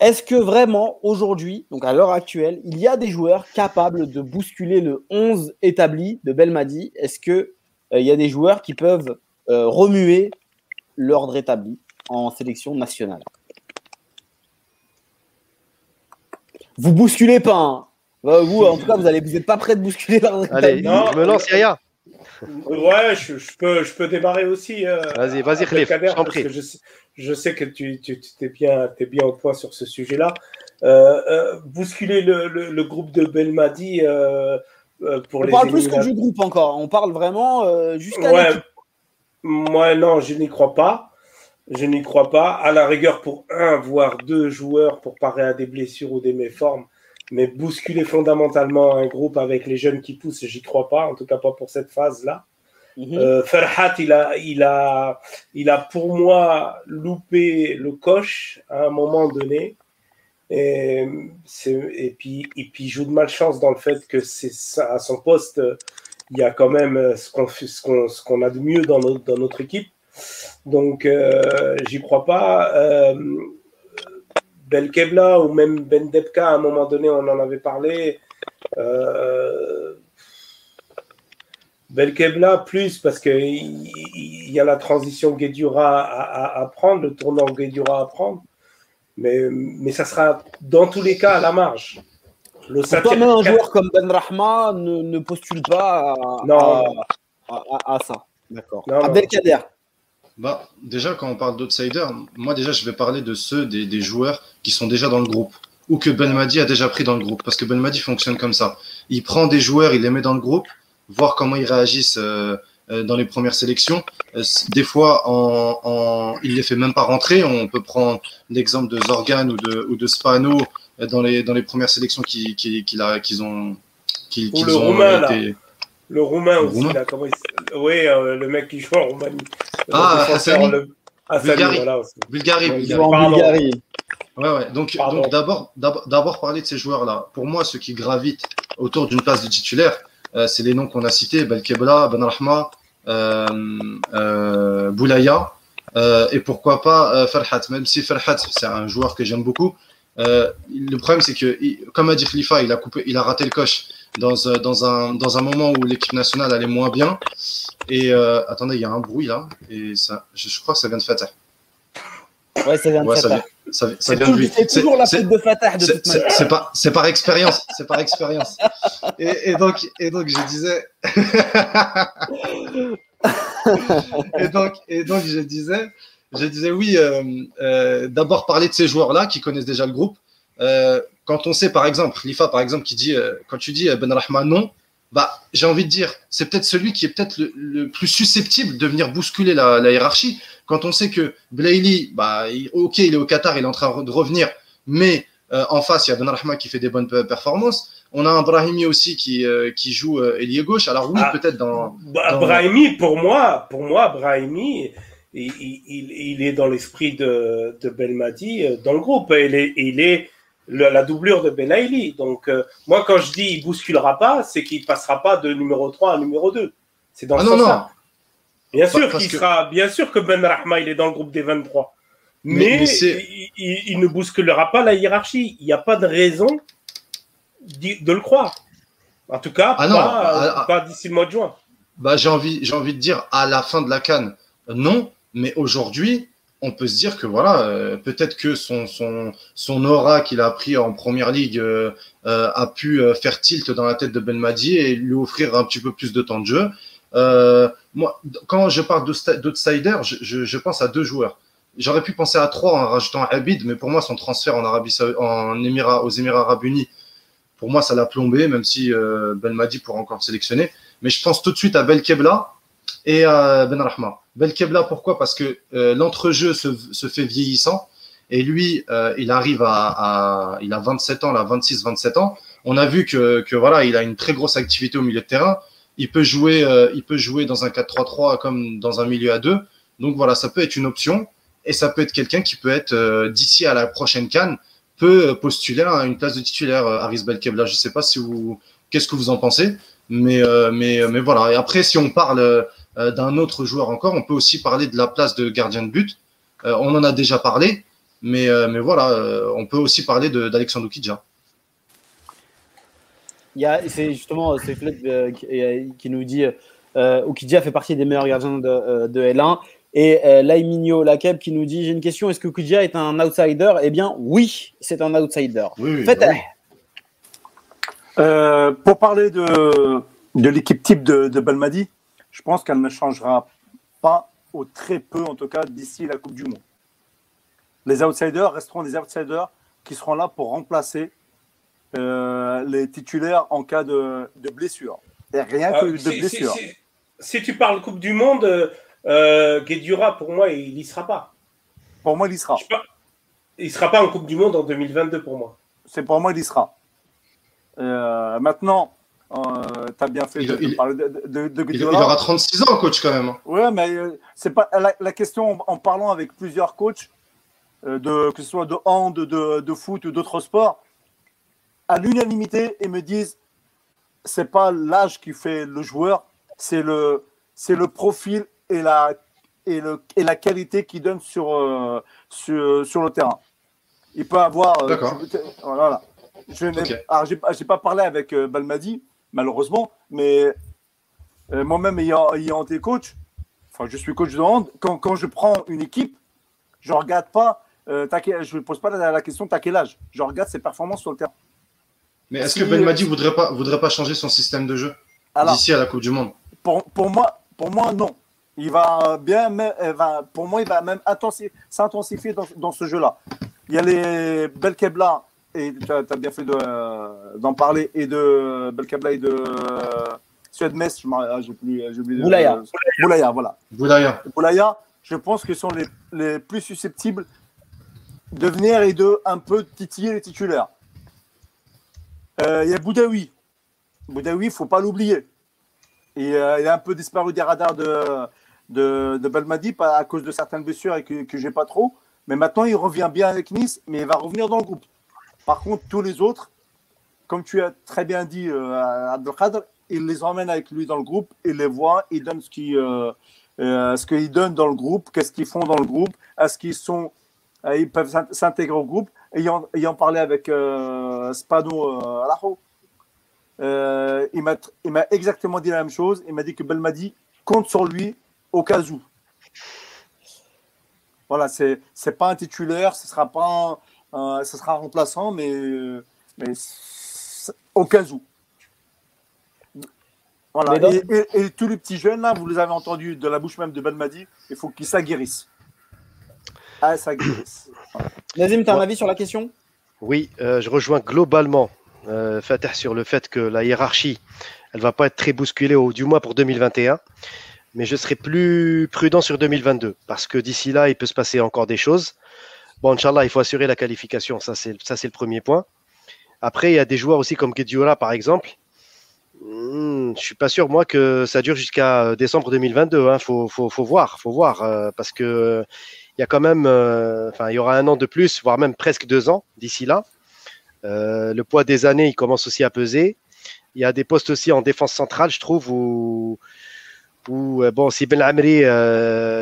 Est-ce que vraiment, aujourd'hui, donc à l'heure actuelle, il y a des joueurs capables de bousculer le 11 établi de Belmadi? Est-ce qu'il il y a des joueurs qui peuvent euh, remuer l'ordre établi en sélection nationale? Vous bousculez pas. hein. Euh, vous, en tout cas, vous allez, vous n'êtes pas prêt de bousculer l'ordre Allez, établi. Non. je me lance, Yaya. Ouais, je, je peux, je peux démarrer aussi. euh, Vas-y, vas-y, Khalif, je Je, sais- je sais que tu, tu, tu es, bien, t'es bien au point sur ce sujet-là. Euh, euh, bousculer le, le, le groupe de Belmadi euh, euh, pour On les parle plus que du groupe encore. On parle vraiment euh, jusqu'à Ouais, moi non, je n'y crois pas. Je n'y crois pas. À la rigueur, pour un, voire deux joueurs pour parer à des blessures ou des méformes. Mais bousculer fondamentalement un groupe avec les jeunes qui poussent, j'y crois pas. En tout cas, pas pour cette phase-là. Mhm. Euh, Ferhat, il a, il, a, il a pour moi loupé le coche à un moment donné. Et, c'est- et, puis, et puis, il joue de malchance dans le fait que c'est ça- à son poste, il y a quand même ce qu'on fait- ce qu'on ce qu'on a de mieux dans notre, dans notre équipe. Donc, euh, j'y crois pas. Euh, Belkebla ou même Ben Debka, à un moment donné, on en avait parlé. Euh, Belkebla plus parce qu'il il, il y a la transition Guedjura à, à, à prendre, le tournant Guedjura à prendre. Mais, mais ça sera dans tous les cas à la marge. Le Pour toi, même un joueur comme Ben Rahma ne, ne postule pas à, Non. ça? D'accord. Abdelkader. Bah, déjà, quand on parle d'outsiders, moi, déjà, je vais parler de ceux des, des joueurs qui sont déjà dans le groupe ou que Belmadi a déjà pris dans le groupe. Parce que Belmadi fonctionne comme ça. Il prend des joueurs, il les met dans le groupe, voir comment ils réagissent euh, euh, dans les premières sélections. Euh, des fois, en, en, il les fait même pas rentrer. On peut prendre l'exemple de Zorgan ou de, ou de Spano dans les, dans les premières sélections qui, qui, qu'il a- qu'ils ont, qui, qu'ils ont Roumain, là. Le Roumain Le aussi, Roumain là, comment il s- Oui, euh, le mec qui joue en Roumanie. Ah, Hassani. le- Hassani, Bulgarie. voilà. Bulgarie, Ouais, Il Bulgarie. joue en Pardon. Bulgarie. Ouais, ouais. Donc, donc d'abord, d'abord, d'abord parler de ces joueurs-là. Pour moi, ceux qui gravitent autour d'une place de titulaire, euh, c'est les noms qu'on a cités Belkebla, Benrahma, euh, euh, Boulaya, euh, et pourquoi pas euh, Ferhat. Même si Ferhat, c'est un joueur que j'aime beaucoup. Euh, le problème, c'est que, comme a dit Khalifa, il a coupé, il a raté le coche dans, euh, dans un dans un moment où l'équipe nationale allait moins bien. Et euh, attendez, il y a un bruit là, et ça, je, je crois que ça vient de Fatah. Ouais, ça vient de Ouais, ça Fatah. vient, ça, vient de lui. c'est toujours la faute de Fatah de toute manière. C'est par expérience, c'est par expérience. Et, et donc, et donc, je disais. et donc, et donc, je disais, je disais oui. euh, euh, D'abord parler de ces joueurs-là qui connaissent déjà le groupe. Euh, quand on sait, par exemple, Lifa, par exemple, qui dit, euh, quand tu dis euh, Ben Rahma non, bah, j'ai envie de dire, c'est peut-être celui qui est peut-être le, le plus susceptible de venir bousculer la, la hiérarchie. Quand on sait que Blaili, bah, il- ok, il est au Qatar, il est en train de revenir, mais Euh, en face, il y a Benrahma qui fait des bonnes pe- performances. On a un Brahimi aussi qui, euh, qui joue ailier gauche. Alors oui, Ah. peut-être dans. Bah, dans- Brahimi, pour moi, pour moi, Brahimi, il, il- il- est dans l'esprit de, de Belmadi dans le groupe. Il est, il est le- la doublure de Benaili. Donc, euh, moi, quand je dis il bousculera pas, c'est qu'il passera pas de numéro 3 à numéro 2. C'est dans Ah ce non, non. sens-là. Bien sûr qu'il que- sera, bien sûr que Ben Rahma, il est dans le groupe des 23. Mais- Mais, il, il- il ne bousculera pas la hiérarchie. Il n'y a pas de raison de le croire. En tout cas, Ah pas, ah, ah. pas d'ici le mois de juin. Bah, j'ai envie, j'ai envie de dire à la fin de la canne, non. Mais aujourd'hui, on peut se dire que voilà, euh, peut-être que son, son, son aura qu'il a pris en première ligue euh, euh, a pu faire tilt dans la tête de Belmadi et lui offrir un petit peu plus de temps de jeu. Moi, quand je parle d'outsider, je, je, pense à deux joueurs. J'aurais pu penser à trois en rajoutant Abid, mais pour moi, son transfert en Arabie en aux Émirats Arabes Unis, pour moi, ça l'a plombé, même si Belmadi pourra encore sélectionner. Mais je pense tout de suite à Belkebla et à Benrahma. Belkebla, pourquoi? Parce que euh, l'entrejeu se, se fait vieillissant et lui, euh, il arrive à, il a 27 ans, là, 26, 27 ans. On a vu que, que voilà, il a une très grosse activité au milieu de terrain. Il peut jouer, euh, il peut jouer dans un 4-3-3 comme dans un milieu à deux. Donc voilà, ça peut être une option et ça peut être quelqu'un qui peut être euh, d'ici à la prochaine canne peut postuler à une place de titulaire. euh, Aris Belkebla, je sais pas si vous, qu'est-ce que vous en pensez, mais euh, mais mais voilà. Et après, si on parle euh, d'un autre joueur encore, on peut aussi parler de la place de gardien de but. Euh, on en a déjà parlé, mais euh, mais voilà, euh, on peut aussi parler d'Alexandre Kidja. Il y a, c'est justement euh, c'est euh, qui, euh, nous dit euh, Okidja fait partie des meilleurs gardiens de, euh, de L1. Et euh, Laiminho Lakeb qui nous dit J'ai une question, est-ce que Okidja est un outsider? Eh bien, oui, c'est un outsider. Oui, Faites bah oui. Euh, pour parler de, de l'équipe type de, de Belmadi, je pense qu'elle ne changera pas, ou très peu en tout cas, d'ici la Coupe du Monde. Les outsiders resteront des outsiders qui seront là pour remplacer euh, les titulaires en cas de, de blessure. Et rien que Euh, de si, blessure. si- si tu parles Coupe du Monde, euh, Guedjura, pour moi, il n'y sera pas. Pour moi, il y sera. Je. Il ne sera pas en Coupe du Monde en 2022 pour moi. C'est pour moi, il y sera. Euh, maintenant, tu as bien fait Il- de, de il- parler de, de, de Il, aura 36 ans, coach, quand même. hein. Ouais, mais euh, c'est pas la, la question en, en parlant avec plusieurs coachs, euh, de, que ce soit de hand, de, de foot ou d'autres sports, à l'unanimité, ils me disent c'est pas l'âge qui fait le joueur, c'est le, c'est le profil et la, et, le, et la qualité qu'il donne sur, euh, sur, sur le terrain. Il peut avoir. euh, D'accord. Voilà. Je n'ai pas parlé avec euh, Balmadi, malheureusement, mais euh, moi-même ayant, ayant été coach, enfin je suis coach de hand, quand, quand je prends une équipe, je regarde pas, euh, je ne pose pas la, la question t'as quel âge, je regarde ses performances sur le terrain. Mais est-ce Si- que Belmadi voudrait pas, voudrait pas changer son système de jeu d'ici à la Coupe du Monde? pour, pour moi, pour moi, non. Il va bien, euh, va- pour moi, il va même intensi- s'intensifier dans, dans ce jeu-là. Il y a les Belkebla, et tu as, bien fait de, euh, d'en parler, et de Belkebla et de euh, Suède Metz, ah, j'ai plus, oublié. Boulaya. euh, Boulaya, voilà. Boulaya. Boulaya, je pense que sont les, les plus susceptibles de venir et de un peu titiller les titulaires. Euh, Il y a Boudaoui. Boudaoui, il ne faut pas l'oublier. Et euh, il a un peu disparu des radars de, de, de à cause de certaines blessures et que, que j'ai pas trop. Mais maintenant, il revient bien avec Nice, mais il va revenir dans le groupe. Par contre, tous les autres, comme tu as très bien dit, euh, Abdelkader, il les emmène avec lui dans le groupe, il les voit, il donne ce qu'ils donnent dans le groupe, qu'est-ce qu'ils font dans le groupe, est-ce qu'ils sont, euh, ils peuvent s'int- s'intégrer au groupe. Ayant, parlé avec euh, Spano euh, Alajo, euh, il m'a exactement dit la même chose. Il m'a dit que Belmadi compte sur lui au cas où. Voilà, c'est pas un titulaire, ce sera pas un, euh, ce sera un remplaçant, mais au cas où. Voilà. Et, et- et tous les petits jeunes là, vous les avez entendus de la bouche même de Belmadi, il faut qu'ils s'aguerrissent. Ah, s'aguerrissent. Nazim, tu as un avis sur la question? Oui, euh, je rejoins globalement euh, Fatah sur le fait que la hiérarchie, elle va pas être très bousculée, au, du moins pour 2021. Mais je serai plus prudent sur 2022 parce que d'ici là, il peut se passer encore des choses. Bon, Inch'Allah, il faut assurer la qualification. Ça, c'est le premier point. Après, il y a des joueurs aussi comme Guediola, par exemple. Hmm, je suis pas sûr, moi, que ça dure jusqu'à décembre 2022. Il hein. faut, faut, faut, voir, faut voir, euh, parce que il y a quand même, euh, enfin, il y aura un an de plus, voire même presque deux ans d'ici là. Euh, le poids des années, il commence aussi à peser. Il y a des postes aussi en défense centrale, je trouve, où, où bon, si Ben Amri,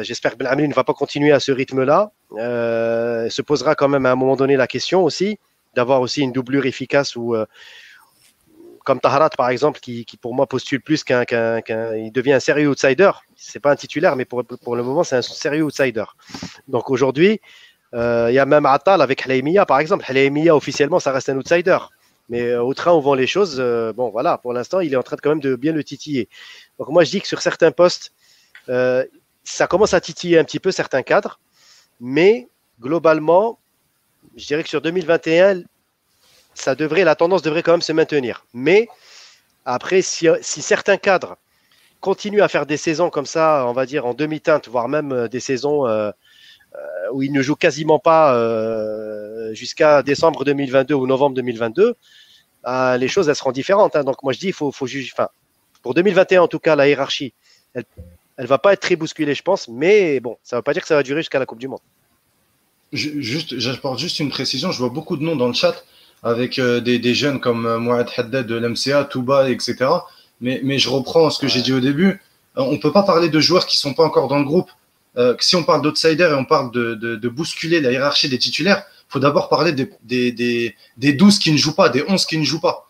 j'espère que Ben Amri ne va pas continuer à ce rythme-là, se posera quand même à un moment donné la question aussi d'avoir aussi une doublure efficace ou euh, comme Taharat par exemple, qui, pour moi postule plus qu'un, il devient un sérieux outsider. C'est pas un titulaire, mais pour, pour le moment c'est un sérieux outsider. Donc aujourd'hui, euh, il y a même Atal avec Haleimia par exemple. Haleimia officiellement ça reste un outsider. Mais euh, au train où vont les choses, bon voilà, pour l'instant il est en train de, quand même de bien le titiller. Donc moi je dis que sur certains postes, ça commence à titiller un petit peu certains cadres, mais globalement, je dirais que sur 2021, ça devrait, la tendance devrait quand même se maintenir. Mais après, si, certains cadres continuent à faire des saisons comme ça, on va dire en demi-teinte, voire même euh, des saisons euh, euh, où ils ne jouent quasiment pas jusqu'à décembre 2022 ou novembre 2022, les choses seront différentes. Hein. Donc moi je dis, il faut, juger. Pour 2021 en tout cas, la hiérarchie, elle, elle va pas être très bousculée, je pense. Mais bon, ça ne veut pas dire que ça va durer jusqu'à la Coupe du Monde. Juste, j'apporte juste une précision. Je vois beaucoup de noms dans le chat avec euh, des, des, jeunes comme euh, Mohamed Haddad de l'MCA, Touba, etc. Mais, mais je reprends ce que j'ai dit au début. Euh, on ne peut pas parler de joueurs qui ne sont pas encore dans le groupe. si on parle d'outsiders et on parle de, de, de, bousculer la hiérarchie des titulaires, il faut d'abord parler des, des, des, des, 12 qui ne jouent pas, des 11 qui ne jouent pas,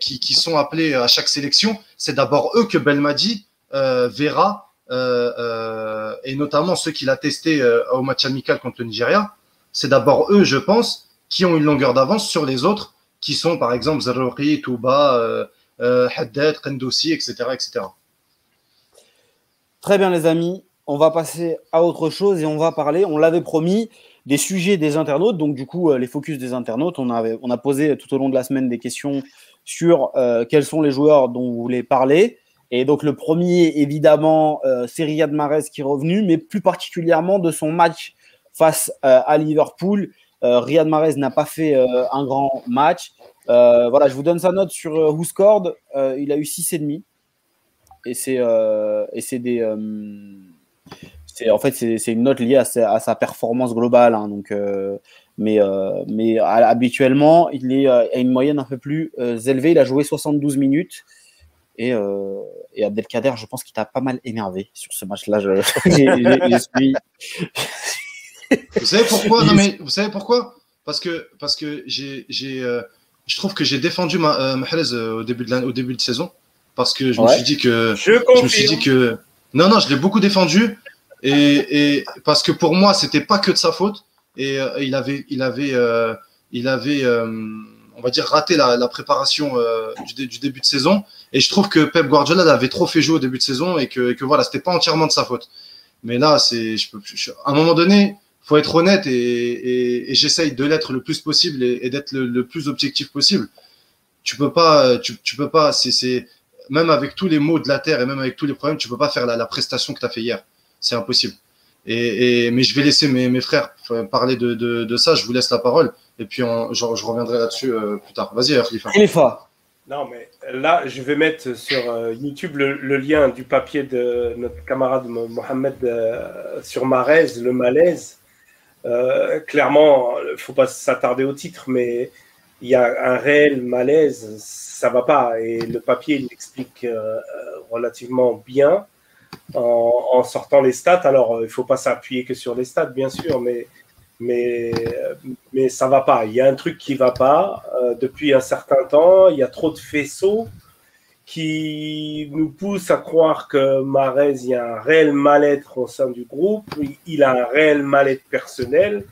qui, qui, sont appelés à chaque sélection. C'est d'abord eux que Belmadi verra euh, euh, et notamment ceux qu'il a testés euh, au match amical contre le Nigeria, c'est d'abord eux, je pense, qui ont une longueur d'avance sur les autres, qui sont par exemple Zarouri, Touba, Haddad, Kendossi, etc., etc. Très bien, les amis. On va passer à autre chose et on va parler, on l'avait promis, des sujets des internautes. Donc, du coup, les focus des internautes. On, a posé tout au long de la semaine des questions sur quels sont les joueurs dont vous voulez parler. Et donc le premier, évidemment, euh, c'est Riyad Mahrez qui est revenu, mais plus particulièrement de son match face euh, à Liverpool. Euh, Riyad Mahrez n'a pas fait euh, un grand match. voilà, je vous donne sa note sur Who Scored. il a eu 6,5. Et et c'est des c'est en fait c'est une note liée à sa, à sa performance globale. Hein, donc mais mais habituellement il est à une moyenne un peu plus élevée. Il a joué 72 minutes. Et, euh, et, Abdelkader, je pense qu'il t'a pas mal énervé sur ce match-là. Je, suis... vous savez pourquoi? Non mais vous savez pourquoi? Parce que parce que j'ai j'ai euh, je trouve que j'ai défendu ma, euh, Mahrez euh, au début de au début de saison parce que je me suis dit que je, je me suis dit que non non je l'ai beaucoup défendu et, et parce que pour moi c'était pas que de sa faute et euh, il avait il avait il avait on va dire, raté la, préparation euh, du, début de saison. Et je trouve que Pep Guardiola avait trop fait jouer au début de saison et que, et que voilà, c'était pas entièrement de sa faute. Mais là, c'est, je peux, à un moment donné, faut être honnête et, et, j'essaye de l'être le plus possible et, d'être le, plus objectif possible. Tu peux pas, tu, tu peux pas, c'est, même avec tous les maux de la terre et même avec tous les problèmes, tu peux pas faire la, la prestation que tu as fait hier. C'est impossible. Et, mais je vais laisser mes, mes frères parler de, de, de, ça. Je vous laisse la parole. Et puis, on, je, je, reviendrai là-dessus euh, plus tard. Vas-y, Khalifa. Khalifa. Non, mais là, je vais mettre sur euh, YouTube le, le, lien du papier de notre camarade Mohamed euh, sur Marez, le malaise. clairement, il ne faut pas s'attarder au titre, mais il y a un réel malaise, ça va pas. Et le papier, il explique relativement bien en, sortant les stats. Alors, il ne faut pas s'appuyer que sur les stats, bien sûr, mais, mais, mais ça va pas. Il y a un truc qui va pas euh, depuis un certain temps. Il y a trop de faisceaux qui nous poussent à croire que Marez, il y a un réel mal-être au sein du groupe. Il a un réel mal-être personnel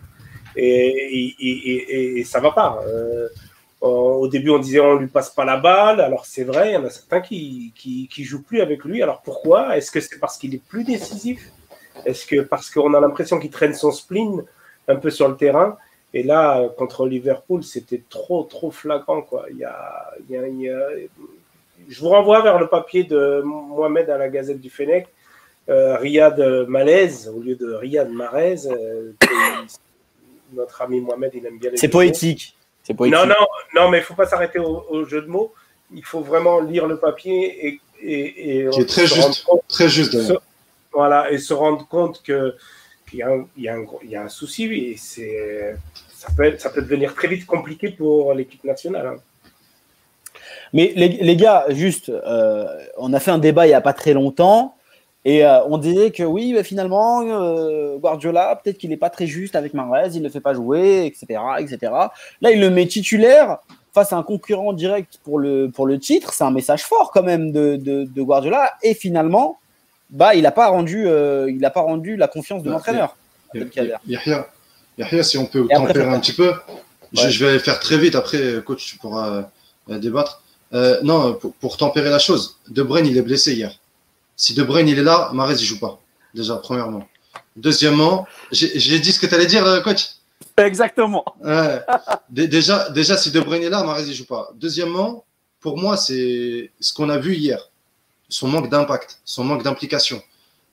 et, ça va pas. Euh, euh, au début, on disait on lui passe pas la balle. Alors c'est vrai, il y en a certains qui, qui, qui jouent plus avec lui. Alors pourquoi? Est-ce que c'est parce qu'il est plus décisif? Est-ce que parce qu'on a l'impression qu'il traîne son spleen un peu sur le terrain? Et là, contre Liverpool, c'était trop trop flagrant quoi. Il y a, il y a, Je vous renvoie vers le papier de Mohamed à la Gazette du Fennec. Euh, Riyad Malaise au lieu de Riyad Marez. Euh, notre ami Mohamed, il aime bien les C'est poétique. C'est poétique. Non, non, non, mais il faut pas s'arrêter au, au jeu de mots. Il faut vraiment lire le papier et, et, et Qui est très se juste. rendre compte- Très juste se- voilà, et se rendre compte que qu'il y, a un- y, y a souci et c'est ça peut, ça peut devenir très vite compliqué pour l'équipe nationale. hein. Mais les, les gars, juste, euh, on a fait un débat il n'y a pas très longtemps et euh, on disait que oui, bah, finalement, euh, Guardiola, peut-être qu'il n'est pas très juste avec Mahrez, il ne le fait pas jouer, etc., etc. Là, il le met titulaire face à un concurrent direct pour le, pour le titre. C'est un message fort quand même de, de, de Guardiola. Et finalement, bah, il n'a pas, rendu, euh, il a pas rendu la confiance de Bah, l'entraîneur. Yahya, Yahya, si on peut tempérer un petit peu, je, Ouais. je vais faire très vite. Après, coach, tu pourras débattre. Non, pour, pour tempérer la chose, De Bruyne, il est blessé hier. Si De Bruyne, il est là, Mahrez, il joue pas. Déjà, premièrement. Deuxièmement, j'ai dit ce que tu allais dire, euh, coach. Exactement. Ouais. Déjà, déjà, si De Bruyne est là, Mahrez, il joue pas. Deuxièmement, pour moi, c'est ce qu'on a vu hier. Son manque d'impact, son manque d'implication.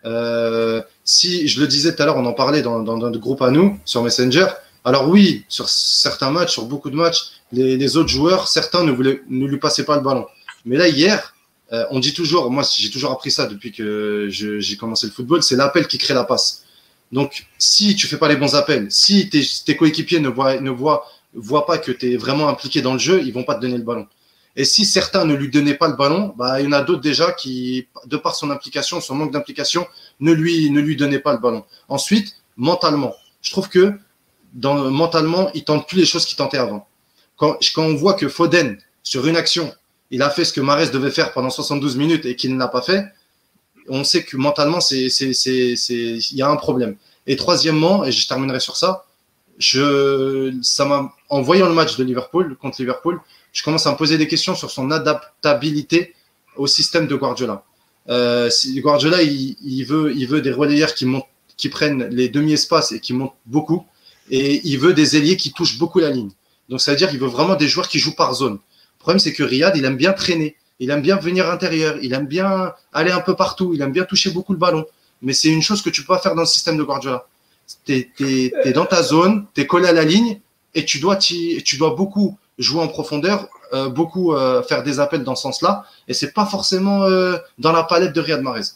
Euh, si, je le disais tout à l'heure, on en parlait dans, dans notre groupe à nous, sur Messenger. Alors oui, sur certains matchs, sur beaucoup de matchs, les, les autres joueurs, certains ne, voulaient, ne lui passaient pas le ballon. Mais là, hier, euh, on dit toujours, moi j'ai toujours appris ça depuis que j'ai commencé le football, c'est l'appel qui crée la passe. Donc, si tu fais pas les bons appels, si tes, coéquipiers ne voient, ne pas que tu es vraiment impliqué dans le jeu, ils vont pas te donner le ballon. Et si certains ne lui donnaient pas le ballon, bah, il y en a d'autres déjà qui, de par son implication, son manque d'implication, ne lui, ne lui donnaient pas le ballon. Ensuite, mentalement, je trouve que mentalement, il tente plus les choses qu'il tentait avant. Quand, quand on voit que Foden, sur une action, il a fait ce que Mares devait faire pendant 72 minutes et qu'il ne l'a pas fait, on sait que mentalement, il y a un problème. Et troisièmement, et je terminerai sur ça, en voyant le match de Liverpool contre Liverpool, je commence à me poser des questions sur son adaptabilité au système de Guardiola. Euh, Guardiola, il, il veut, il veut des relayeurs qui montent, qui prennent les demi-espaces et qui montent beaucoup, et il veut des ailiers qui touchent beaucoup la ligne. Donc ça veut dire qu'il veut vraiment des joueurs qui jouent par zone. Le problème, c'est que Riyad, il aime bien traîner, il aime bien venir intérieur, il aime bien aller un peu partout, il aime bien toucher beaucoup le ballon. Mais c'est une chose que tu peux pas faire dans le système de Guardiola. Tu es, dans ta zone, tu es collé à la ligne et tu dois, beaucoup jouer en profondeur, euh, beaucoup euh, faire des appels dans ce sens-là. Et c'est pas forcément euh, dans la palette de Riyad Mahrez.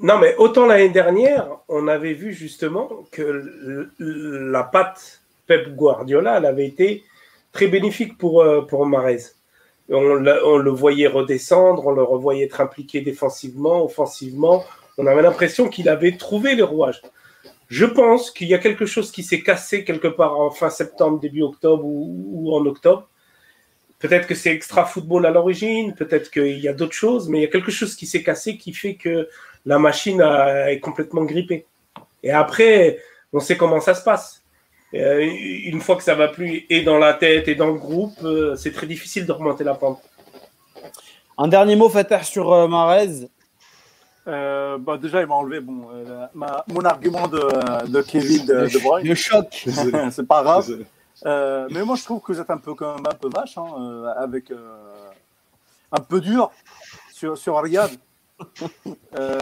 Non, mais autant l'année dernière, on avait vu justement que la patte Pep Guardiola, avait été très bénéfique pour, pour. On, le voyait redescendre, on le revoyait être impliqué défensivement, offensivement. On avait l'impression qu'il avait trouvé les rouages. Je pense qu'il y a quelque chose qui s'est cassé quelque part en fin septembre, début octobre ou, en octobre. Peut-être que c'est extra football à l'origine, peut-être qu'il y a d'autres choses, mais il y a quelque chose qui s'est cassé qui fait que la machine est complètement grippée. Et après, on sait comment ça se passe. Euh, une fois que ça va plus et dans la tête et dans le groupe, euh, c'est très difficile de remonter la pente. Un dernier mot, Fater, sur euh, Mahrez. Euh, bah, déjà, il m'a enlevé bon, euh, ma- mon argument de, de Kevin de, de Bruyne. Le choc. c'est pas grave. Euh, mais moi, je trouve que vous êtes un peu quand même un peu vache, hein, euh, avec euh, un peu dur sur, sur Riyad. Euh,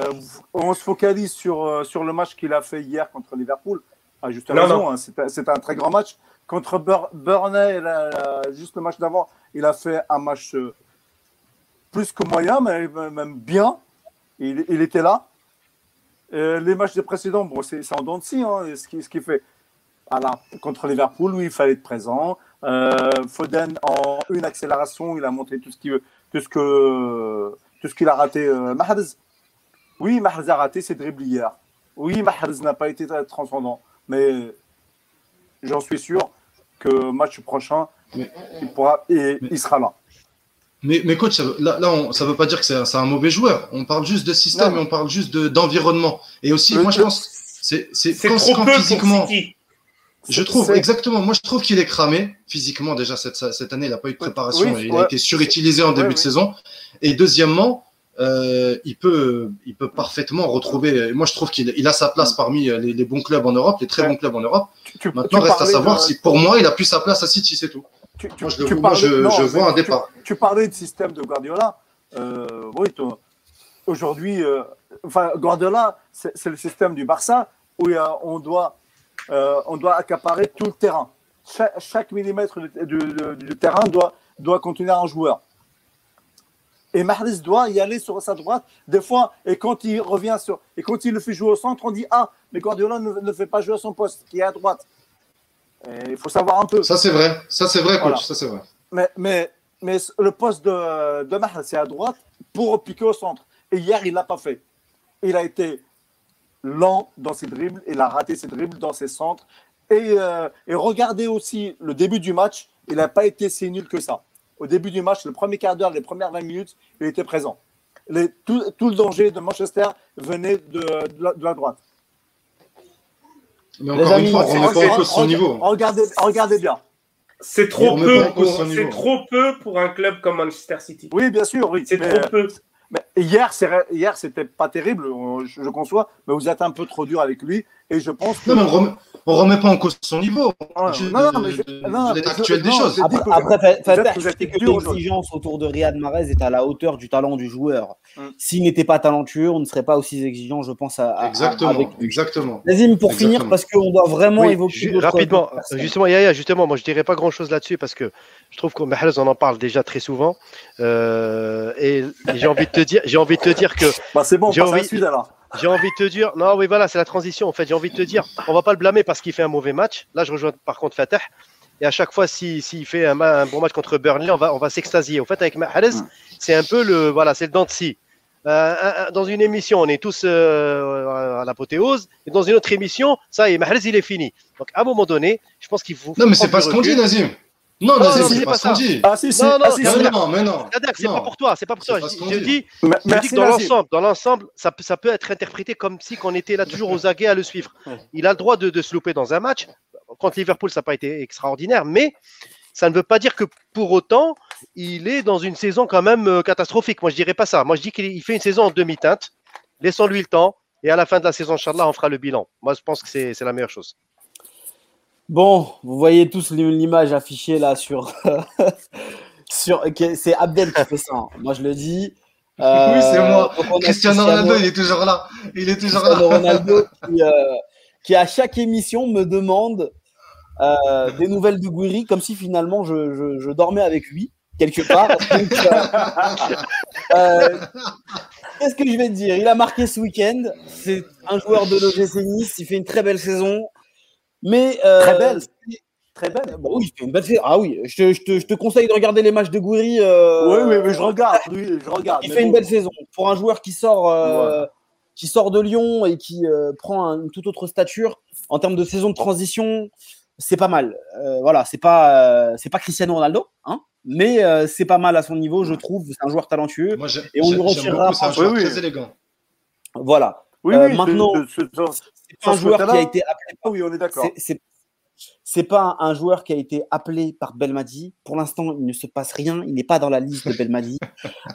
on se focalise sur, sur le match qu'il a fait hier contre Liverpool. Ah, juste Non, raison, hein, c'était un très grand match. Contre Bur- Burnley, là, juste le match d'avant, il a fait un match euh, plus que moyen, mais même bien. Il, il était là. Les matchs des précédents, bon, c'est c'est en dents de scie, hein, ce qui, ce qui fait. Voilà, contre Liverpool, oui, il fallait être présent. Euh, Foden, en une accélération, il a montré tout ce qu'il tout ce que tout ce qu'il a raté. Euh, Mahrez, oui, Mahrez a raté ses dribbles hier. Oui, Mahrez n'a pas été très transcendant, mais j'en suis sûr que match prochain, Mais- il pourra et Mais- il sera là. Mais, mais coach, ça, veut- là, là on, ça veut pas dire que c'est un, mauvais joueur. On parle juste de système Non. et on parle juste de- d'environnement. et aussi, Le- moi, je le- pense, c'est trop quand peu physiquement. pour City. Je trouve, exactement. Moi, je trouve qu'il est cramé physiquement. Déjà, cette, cette année, il n'a pas eu de préparation. Oui, il ouais. a été surutilisé en début Ouais, de oui. saison. Et deuxièmement, euh, il, peut, il peut parfaitement retrouver. Moi, je trouve qu'il il a sa place parmi les, les bons clubs en Europe, les très Ouais. bons clubs en Europe. Tu- tu- Maintenant, tu reste à savoir de- si, pour moi, il a plus sa place à City, c'est tout. Moi, je, le vois- moi, parlais- je, non, je mais vois un départ. Tu parlais de système de Guardiola. Euh, oui, aujourd'hui, euh, enfin, Guardiola, c'est le système du Barça où on doit euh, on doit accaparer tout le terrain. Chaque, chaque millimètre du, du- du terrain doit, doit contenir un joueur. Et Mahrez doit y aller sur sa droite des fois. Et quand il revient sur et quand il le fait jouer au centre, on dit ah mais Guardiola ne, ne fait pas jouer à son poste qui est à droite. Et il faut savoir un peu. Ça, c'est vrai. Ça, c'est vrai, coach. Voilà. Ça, c'est vrai. Mais, mais, mais le poste de, de Mahrez, c'est à droite pour piquer au centre. Et hier, il l'a pas fait. Il a été lent dans ses dribbles, il a raté ses dribbles dans ses centres. Et, euh, et regardez aussi le début du match, il n'a pas été si nul que ça. Au début du match, le premier quart d'heure, les premières 20 minutes, il était présent. Les- tout, tout le danger de Manchester venait de, de la, de la droite. Mais Les encore amis, une fois, on remet pas en cause son Regardez- niveau. Regardez, regardez bien. C'est trop peu. pour- trop peu un club comme Manchester City. Oui, bien sûr, oui. C'est Mais- trop peu. Mais hier, hier, c'était pas terrible, je conçois, mais vous êtes un peu trop dur avec lui, et je pense que. Non, mais on remet, on remet pas en cause son niveau. Ah, Je- non, non, mais l'état actuel des non, choses. Après, que- après Fatah, je sais que l'exigence autour de Riyad Mahrez est à la hauteur du talent du joueur. Mm. S'il n'était pas talentueux, on ne serait pas aussi exigeant, je pense, à, à- à- Exactement. avec lui. Exactement. Nazim, pour Exactement. finir, parce qu'on doit vraiment Oui, évoquer rapidement, justement, Yaya, justement, moi je dirais pas grand chose là-dessus parce que je trouve que Mahrez, on en parle déjà très souvent. Euh, et j'ai envie de te dire, j'ai envie de te dire que Bah, c'est bon, on J'ai passe à la envie- suite alors. J'ai envie de te dire, non, oui, voilà, c'est la transition. En fait, j'ai envie de te dire, on va pas le blâmer parce qu'il fait un mauvais match. Là, je rejoins par contre Fatah. Et à chaque fois, s'il s'il fait un, bon match contre Burnley, on va, on va s'extasier. Au fait, avec Mahrez, c'est un peu le, voilà, c'est le dent de scie. Euh, dans une émission, on est tous euh, à l'apothéose. Et dans une autre émission, ça y est, Mahrez, il est fini. Donc, à un moment donné, je pense qu'il faut. Non, mais c'est pas ce qu'on dit. Nazim. Non, Non, c'est pas pas ce qu'on ça. dit. Ah, si, si, Non, non, ah, si, non. Mais c'est pas pour toi, c'est pas pour toi. pas Je, dis, que dans l'ensemble, dans l'ensemble, ça, peut- ça peut être interprété comme si qu'on était là toujours aux aguets à le suivre. Il a le droit de, de se louper dans un match. Contre Liverpool, ça n'a pas été extraordinaire, mais ça ne veut pas dire que pour autant, il est dans une saison quand même euh, catastrophique. Moi, je dirais pas ça. Moi, je dis qu'il il fait une saison en demi-teinte. Laissons-lui le temps. Et à la fin de la saison, Inch'Allah, on fera le bilan. Moi, je pense que c'est la meilleure chose. Bon, vous voyez tous l'image affichée là sur. sur c'est Abdel qui fait ça. hein. Moi, je le dis. Euh, Oui, c'est moi. a Cristiano Ronaldo, il est toujours là. Il est toujours Cristiano là. Ronaldo qui, euh, qui, à chaque émission me demande euh, des nouvelles de Gouiri, comme si finalement je, je- je dormais avec lui quelque part. Euh, euh, Qu'est-ce que je vais te dire? Il a marqué ce week-end. C'est un joueur de l'OGC Nice. Il fait une très belle saison. Mais euh, Très belle. Très belle. Bon, oui, il fait une belle saison. Ah oui, je te, je te- je te conseille de regarder les matchs de Gouiri. euh, Oui, oui, mais je regarde. Oui, je regarde. il fait une belle saison. Pour un joueur qui sort, euh, qui sort de Lyon et qui euh, prend un- une toute autre stature en termes de saison de transition, c'est pas mal. Euh, voilà, c'est pas, euh, c'est pas Cristiano Ronaldo, hein, mais euh, c'est pas mal à son niveau, je trouve. C'est un joueur talentueux. Moi, Et on lui retirera C'est un joueur Oui, oui. très élégant. Voilà. Oui, Euh, oui, maintenant- de- de- C'est pas un joueur qui a été appelé. Ah oui, on est d'accord. c'est- pas un joueur qui a été appelé par Belmadi. Pour l'instant, il ne se passe rien. Il n'est pas dans la liste de Belmadi.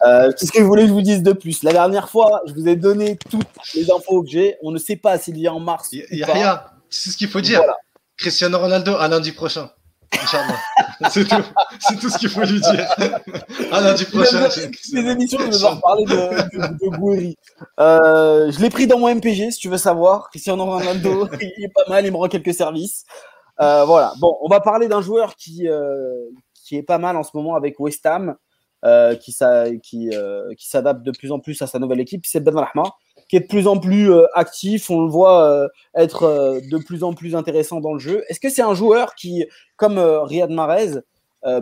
Euh, Qu'est-ce que vous voulez que je vous dise de plus? La dernière fois, je vous ai donné toutes les infos que j'ai. On ne sait pas s'il y a en mars. Y- ou pas. Yahya, c'est ce qu'il faut dire. Voilà. Cristiano Ronaldo à lundi prochain. Inch'Allah. c'est tout. C'est tout ce qu'il faut lui dire. À lundi prochain. Les émissions, je vais de, de, de Gouiri. Euh, je l'ai pris dans mon MPG, si tu veux savoir. Cristiano Ronaldo, il est pas mal, il me rend quelques services. Euh, voilà. Bon, on va parler d'un joueur qui, euh, qui est pas mal en ce moment avec West Ham, qui, qui, qui s'adapte de plus en plus à sa nouvelle équipe. C'est Ben Rahma, qui est de plus en plus euh, actif. On le voit euh, être euh, de plus en plus intéressant dans le jeu. Est-ce que c'est un joueur qui, comme Riyad Mahrez,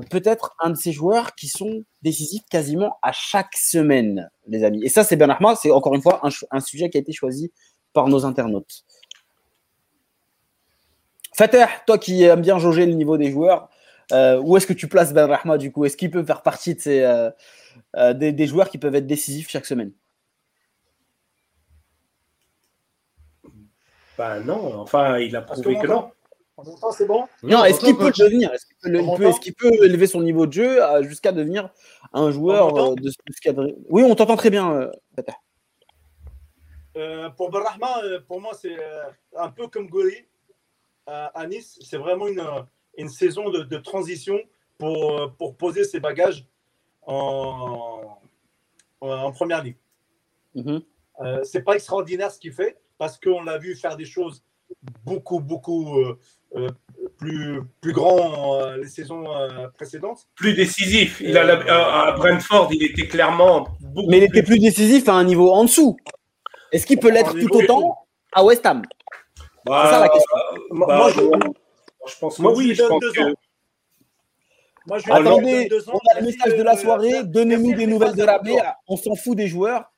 peut-être un de ces joueurs qui sont décisifs quasiment à chaque semaine, les amis? Et ça, c'est Ben Arma, c'est encore une fois un, sujet qui a été choisi par nos internautes. Fateh, toi qui aimes bien jauger le niveau des joueurs, où est-ce que tu places Ben Rahma du coup? Est-ce qu'il peut faire partie de ces, des joueurs qui peuvent être décisifs chaque semaine? Bah non, enfin, il a prouvé que non. En même temps, c'est bon? Non, est-ce qu'il peut le devenir Est-ce qu'il peut, le- élever son niveau de jeu euh, jusqu'à devenir un joueur euh, de ce cadre? Oui, on t'entend très bien, Fateh. Euh, pour Benrahma, euh, pour moi, c'est un peu comme Goli à, Nice. C'est vraiment une, une saison de, de transition pour, pour poser ses bagages en, première ligue. Mhm. Euh, c'est pas extraordinaire ce qu'il fait parce qu'on l'a vu faire des choses beaucoup, beaucoup euh, euh, plus, plus grand euh, les saisons euh, précédentes. Plus décisif. Il a la- à à Brentford, il était clairement beaucoup Mais il était plus. décisif à un niveau en dessous. Est-ce qu'il peut l'être tout autant à West Ham? Bah, C'est ça la question. Moi, bah, moi, je, je pense que moi, oui. je pense deux que- ans. moi, je Attendez, on a le message de la soirée. Donnez-nous des de nouvelles de faire Rabia. On s'en fout des joueurs.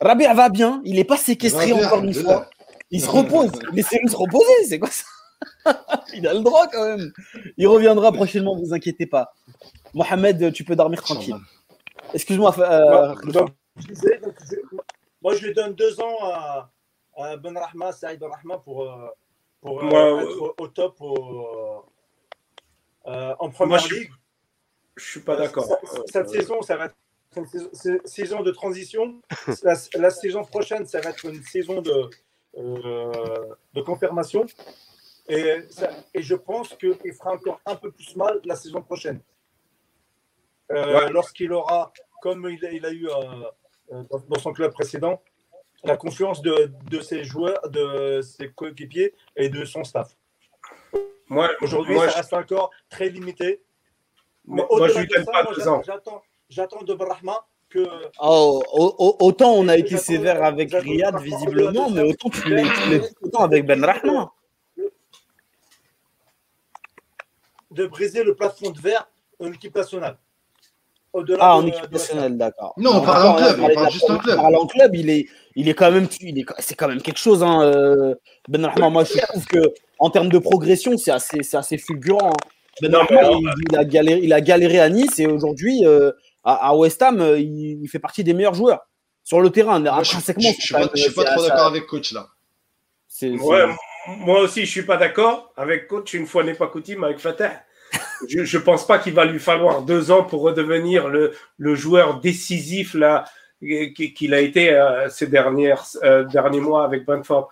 Rabia va bien. Il n'est pas séquestré Rabia, encore une fois. là. Il se repose. Laissez-le se reposer. C'est quoi ça Il a le droit quand même. Il reviendra prochainement, vous inquiétez pas. Mohamed, tu peux dormir tranquille. Excuse-moi. euh, Moi, je je- moi, je lui donne deux ans à, à Ben Rahma, Saïd Ben Rahma pour, euh, pour euh, Moi, être au, au top au- euh, en première Moi, je suis ligue. Je suis pas d'accord. Cette, cette saison, ça va être une saison, de transition. La, la saison prochaine, ça va être une saison de, euh, de confirmation. Et, ça- et je pense qu'il fera encore un peu plus mal la saison prochaine. Euh, Ouais. Lorsqu'il aura, comme il a, il a eu euh, dans, dans son club précédent, la confiance de, de ses joueurs, de ses coéquipiers et de son staff. Moi, Aujourd'hui, ça je- reste encore très limité. moi, je lui donne ça, pas deux ans. J'attends, j'attends de Brahma que. oh, au- autant on a été sévère avec Riyad visiblement, mais autant tu l'es autant avec Ben Rahma. de briser le plafond de verre en équipe nationale. Ah, en équipe nationale, d'accord. Non, on parle en club, on parle juste en club. parle en club, il est, il est quand même, c'est quand même quelque chose, hein, euh, Ben Rahma. Moi, je trouve que en termes de progression, c'est assez, c'est assez fulgurant. hein. Ben Non, Rahma, mais- il, il a galéré, il a galéré à Nice et aujourd'hui, euh, à, à West Ham, euh, il, il fait partie des meilleurs joueurs sur le terrain. Moi, je, Intrinsèquement, je- je c'est suis pas, même- je suis pas c'est- trop d'accord avec coach là. Ouais, moi aussi, je suis pas d'accord avec coach. Une fois n'est pas coutume avec Fatah. Je, je pense pas qu'il va lui falloir deux ans pour redevenir le, le joueur décisif là qui- qu'il a été euh, ces dernières, euh, derniers mois avec Brentford.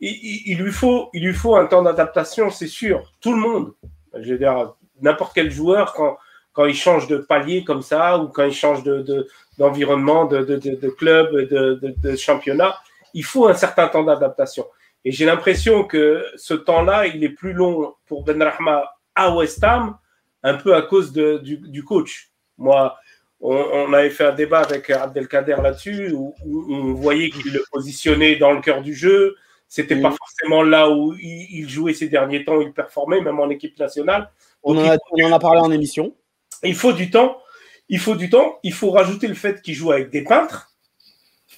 Il, il- il lui faut, il lui faut un temps d'adaptation, c'est sûr. Tout le monde. Je veux dire, n'importe quel joueur quand quand il change de palier comme ça ou quand il change de de- d'environnement, de, de, de, de club, de, championnat, il faut un certain temps d'adaptation. Et j'ai l'impression que ce temps-là, il est plus long pour Ben Rahma à West Ham, un peu à cause de, du, du coach. Moi, on, on avait fait un débat avec Abdelkader là-dessus, où, où on voyait qu'il le positionnait dans le cœur du jeu. C'était pas Mhm. forcément là où il, il jouait ces derniers temps, il performait, même en équipe nationale. on, en a, on en a parlé en émission. Il faut du temps. Il faut du temps. Il faut rajouter le fait qu'il joue avec des peintres.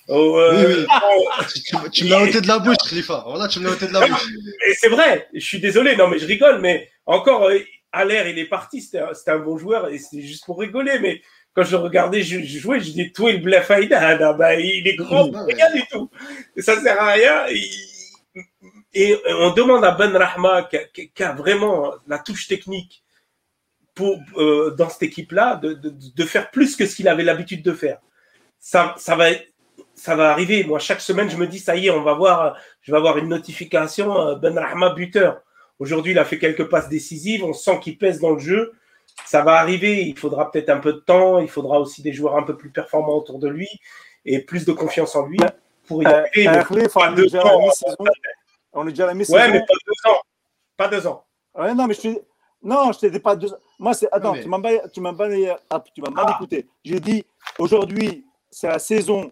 Oh, euh, Oui, oui. Tu, tu- tu me l'as ôté de la bouche, Khalifa. Voilà, tu me l'as ôté de la bouche. Et c'est vrai, je suis désolé, non mais je rigole, mais encore, euh, à l'air, il est parti, c'était un, bon joueur et c'est juste pour rigoler, mais quand je regardais je, je jouais, je dis, toi, il Blafaïda, là, bah, il est grand, rien du tout. Ça sert à rien. Et on demande à Ben Rahma, qui a, qui- qui a vraiment la touche technique pour, euh, dans cette équipe-là, de, de, de faire plus que ce qu'il avait l'habitude de faire. Ça, ça va ça va arriver. Moi, chaque semaine, je me dis, ça y est, on va voir, je vais avoir une notification, euh, Ben Rahma buteur. Aujourd'hui, il a fait quelques passes décisives. On sent qu'il pèse dans le jeu. Ça va arriver. Il faudra peut-être un peu de temps. Il faudra aussi des joueurs un peu plus performants autour de lui et plus de confiance en lui pour y Euh, arriver. euh, mais pas deux déjà à la ans. mi-saison. On est déjà à la mi-saison. Ouais, mais pas deux ans. Pas deux ans. Ouais, non, mais je te... Non, je t'ai pas deux... Moi, c'est... Attends, Non, mais- tu m'as mal, tu m'as mal, ah, tu m'as mal Ah. écouté. J'ai dit, aujourd'hui, c'est la saison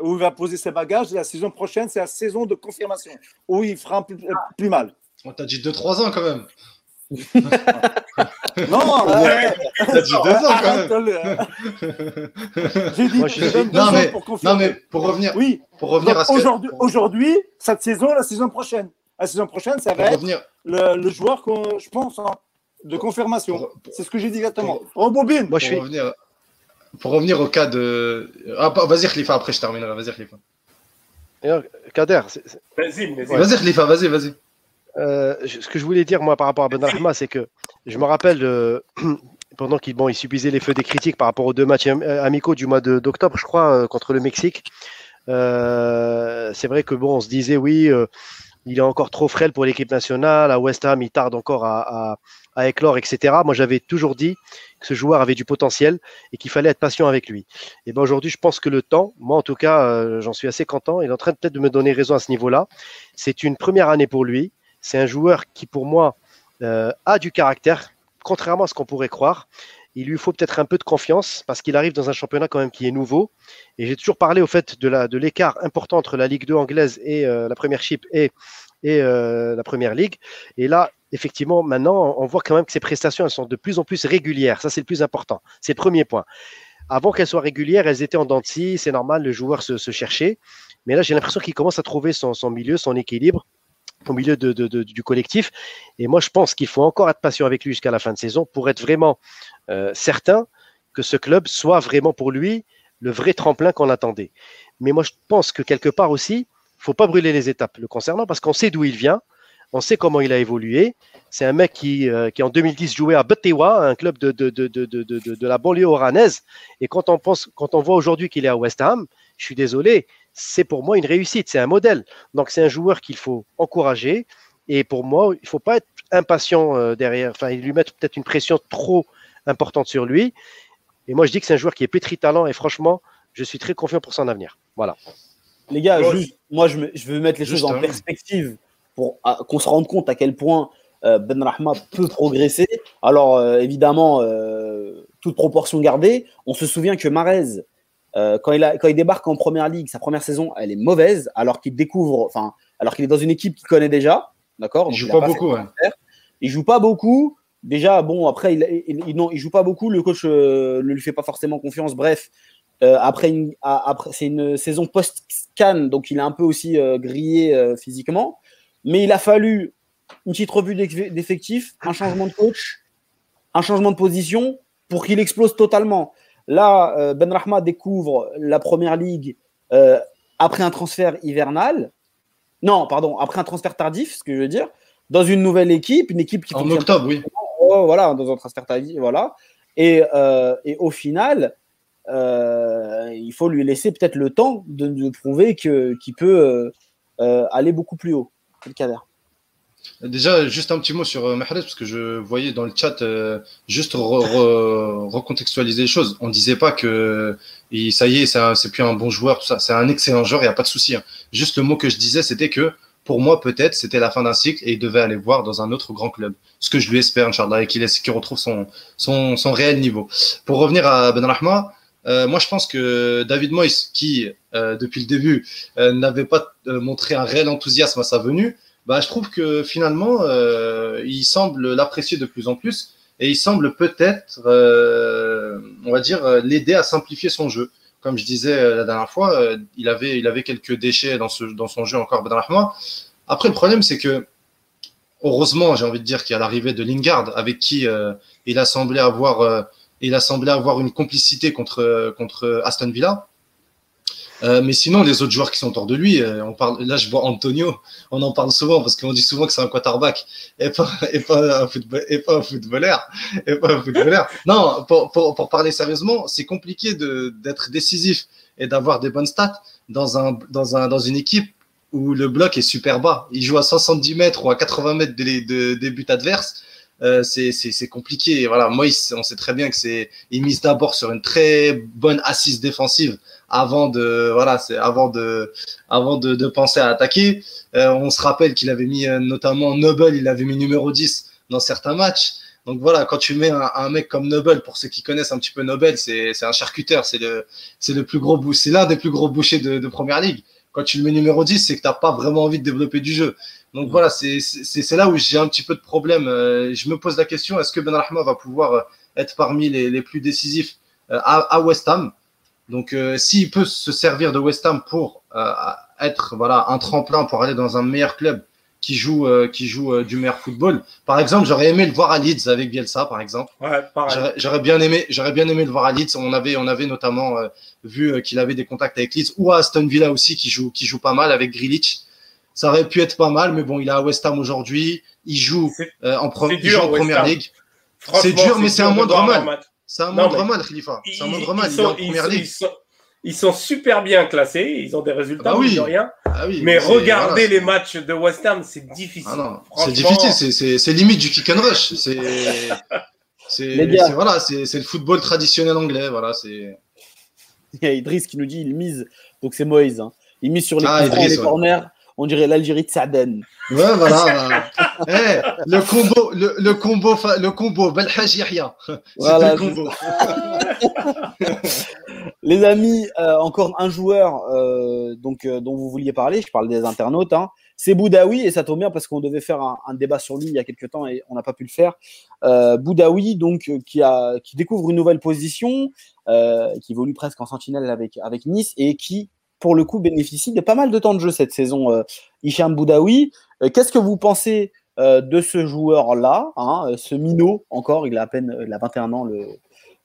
où il va poser ses bagages. Et la saison prochaine, c'est la saison de confirmation, où il fera un plus, euh, plus mal. On t'a dit 2-3 ans quand même. Non, Ouais. T'as dit 2 ans quand même. euh, J'ai dit, Moi, je suis- deux Non, ans mais- pour Non, confirmer. mais pour revenir, Oui, pour revenir à que. aujourd'hui, aujourd'hui, cette saison, la saison prochaine. La saison prochaine, ça Pour va être revenir, le, le joueur, qu'on- je pense, hein, de confirmation. C'est ce que j'ai dit exactement. Rebobine. Moi, je pour suis. revenir, pour revenir au cas de. Ah, pas- vas-y, Khalifa, après je terminerai. Vas-y, Khalifa. Kader, Vas-y, vas-y. Vas-y, Khalifa, vas-y, vas-y. Euh, ce que je voulais dire moi par rapport à Ben Rahma, c'est que je me rappelle euh, pendant qu'il bon, il subissait les feux des critiques par rapport aux deux matchs am- amicaux du mois de- d'octobre, je crois, euh, contre le Mexique. Euh, c'est vrai que bon, on se disait oui, euh, il est encore trop frêle pour l'équipe nationale. À West Ham, il tarde encore à, éclore, etc. Moi, j'avais toujours dit que ce joueur avait du potentiel et qu'il fallait être patient avec lui. Et ben aujourd'hui, je pense que le temps, moi en tout cas, euh, j'en suis assez content. Il est en train peut-être de me donner raison à ce niveau-là. C'est une première année pour lui C'est un joueur qui, pour moi, euh, a du caractère, contrairement à ce qu'on pourrait croire. Il lui faut peut-être un peu de confiance parce qu'il arrive dans un championnat quand même qui est nouveau. Et j'ai toujours parlé au fait de l'écart important entre la Ligue 2 anglaise et euh, la première chip et, et euh, la première ligue. Et là, effectivement, maintenant, on voit quand même que ses prestations elles sont de plus en plus régulières. Ça, c'est le plus important. C'est le premier point. Avant qu'elles soient régulières, elles étaient en dents c'est normal, le joueur se, cherchait. Mais là, j'ai l'impression qu'il commence à trouver son, milieu, son équilibre au milieu du collectif. Et moi, je pense qu'il faut encore être patient avec lui jusqu'à la fin de saison pour être vraiment euh, certain que ce club soit vraiment pour lui le vrai tremplin qu'on attendait. Mais moi, je pense que quelque part aussi, faut pas brûler les étapes le concernant parce qu'on sait d'où il vient, on sait comment il a évolué. C'est un mec qui, euh, qui, en 2010 jouait à Betewa, un club de, de, de, de, la banlieue oranaise. Et quand on, pense, quand on voit aujourd'hui qu'il est à West Ham, je suis désolé, c'est pour moi une réussite, c'est un modèle. Donc c'est un joueur qu'il faut encourager. Et pour moi, il ne faut pas être impatient euh, derrière, enfin, il lui mettre peut-être une pression trop importante sur lui. Et moi, je dis que c'est un joueur qui est pétri talent et franchement, je suis très confiant pour son avenir. Voilà. Les gars, moi, je, je, veux mettre les choses en perspective pour qu'on se rende compte à quel point euh, Ben Rahma peut progresser. Alors, euh, évidemment, euh, toute proportion gardée, on se souvient que Marez, quand, il a, quand il débarque en première ligue, sa première saison, elle est mauvaise, alors qu'il découvre, enfin, alors qu'il est dans une équipe qu'il connaît déjà. D'accord? Il joue pas, beaucoup. Il joue pas beaucoup. Déjà, bon, après, il, il, non, joue pas beaucoup. Le coach ne lui fait pas forcément confiance. Bref, après, après c'est une saison post-scan, donc il est un peu aussi grillé physiquement. Mais il a fallu une petite revue d'effectifs, un changement de coach, un changement de position pour qu'il explose totalement. Là, euh, Ben Rahma découvre la première ligue euh, après un transfert hivernal. Non, pardon, après un transfert tardif, ce que je veux dire, dans une nouvelle équipe, une équipe qui. En octobre, oui. Oh, voilà, dans un transfert tardif, voilà. Et, euh, et au final, il faut lui laisser peut-être le temps de, de prouver qu'il peut aller beaucoup plus haut. Déjà, juste un petit mot sur euh, Mahrez, parce que je voyais dans le chat euh, juste recontextualiser les choses. On disait pas que ça y est, c'est plus un bon joueur, tout ça. C'est un excellent joueur, il n'y a pas de souci. Hein. Juste le mot que je disais, c'était que pour moi, peut-être, c'était la fin d'un cycle et il devait aller voir dans un autre grand club. Ce que je lui espère, Inch'Allah, et qu'il retrouve son, réel niveau. Pour revenir à Ben Rahma, euh, moi, je pense que David Moyes, qui depuis le début n'avait pas montré un réel enthousiasme à sa venue, bah, je trouve que finalement, il semble l'apprécier de plus en plus et il semble peut-être, on va dire, l'aider à simplifier son jeu. Comme je disais la dernière fois, il avait, il avait quelques déchets dans, ce, dans son jeu encore mois. Après, le problème, c'est que heureusement, j'ai envie de dire qu'il y a l'arrivée de Lingard, avec qui il a semblé avoir il a semblé avoir une complicité contre, contre Aston Villa. Euh, mais sinon, les autres joueurs qui sont autour de lui, euh, on parle, là je vois Antonio, on en parle souvent parce qu'on dit souvent que c'est un quarterback et pas, et pas, un, football, et pas un footballeur. Et pas un footballeur. Non, pour, pour, pour parler sérieusement, c'est compliqué d'être décisif et d'avoir des bonnes stats dans, un, dans, un, dans une équipe où le bloc est super bas. Il joue à 70 mètres ou à 80 mètres des, des buts adverses. Euh, c'est compliqué. Voilà, moi, on sait très bien que c'est il mise d'abord sur une très bonne assise défensive avant de voilà, c'est avant de avant de, penser à attaquer. Euh, on se rappelle qu'il avait mis euh, notamment Noble, il avait mis numéro 10 dans certains matchs. Donc voilà, quand tu mets un, mec comme Noble, pour ceux qui connaissent un petit peu Noble, c'est un charcuteur, c'est le le plus gros c'est l'un des plus gros bouchers de, de première ligue. Quand tu le mets numéro 10, c'est que tu n'as pas vraiment envie de développer du jeu. Donc voilà, c'est là où j'ai un petit peu de problème. Euh, je me pose la question est-ce que Ben Rahma va pouvoir être parmi les, les plus décisifs à, West Ham? Donc s'il peut se servir de West Ham pour être voilà un tremplin pour aller dans un meilleur club qui joue, euh, qui joue euh, du meilleur football. Par exemple, j'aurais aimé le voir à Leeds avec Bielsa, par exemple. Ouais, j'aurais bien aimé, j'aurais bien aimé le voir à Leeds. On avait, on avait notamment euh, vu qu'il avait des contacts avec Leeds ou à Aston Villa aussi, qui joue, qui joue pas mal avec Grilich. Ça aurait pu être pas mal, mais bon, il est à West Ham aujourd'hui. Il joue en, première ligue. C'est dur, mais c'est un moindre mal. C'est un moindre mal, Khalifa. C'est un moindre mal. Il est en première ligue. Ils sont super bien classés, ils ont des résultats, ah bah oui. rien. Ah oui, mais regardez les matchs de West Ham, c'est difficile. Ah c'est difficile, c'est limite du kick and rush. C'est voilà, c'est le football traditionnel anglais. Voilà, c'est. Il y a Idriss qui nous dit il mise, donc c'est Moïse. Hein. Il mise sur les, ah, les corners On dirait l'Algérie de Saden. Ouais, voilà. Eh, le combo, le, le combo, le combo, Voilà, le combo. Les amis, euh, encore un joueur euh, donc, euh, dont vous vouliez parler, je parle des internautes, hein. c'est Boudaoui, et ça tombe bien parce qu'on devait faire un, un débat sur lui il y a quelques temps et on n'a pas pu le faire. Boudaoui, donc, qui, a, qui découvre une nouvelle position, qui évolue presque en sentinelle avec, avec Nice et qui, pour le coup, bénéficie de pas mal de temps de jeu cette saison, euh, Hicham Boudaoui. Euh, Qu'est-ce que vous pensez de ce joueur-là, hein, euh, ce minot encore, il a à peine il a 21 ans, le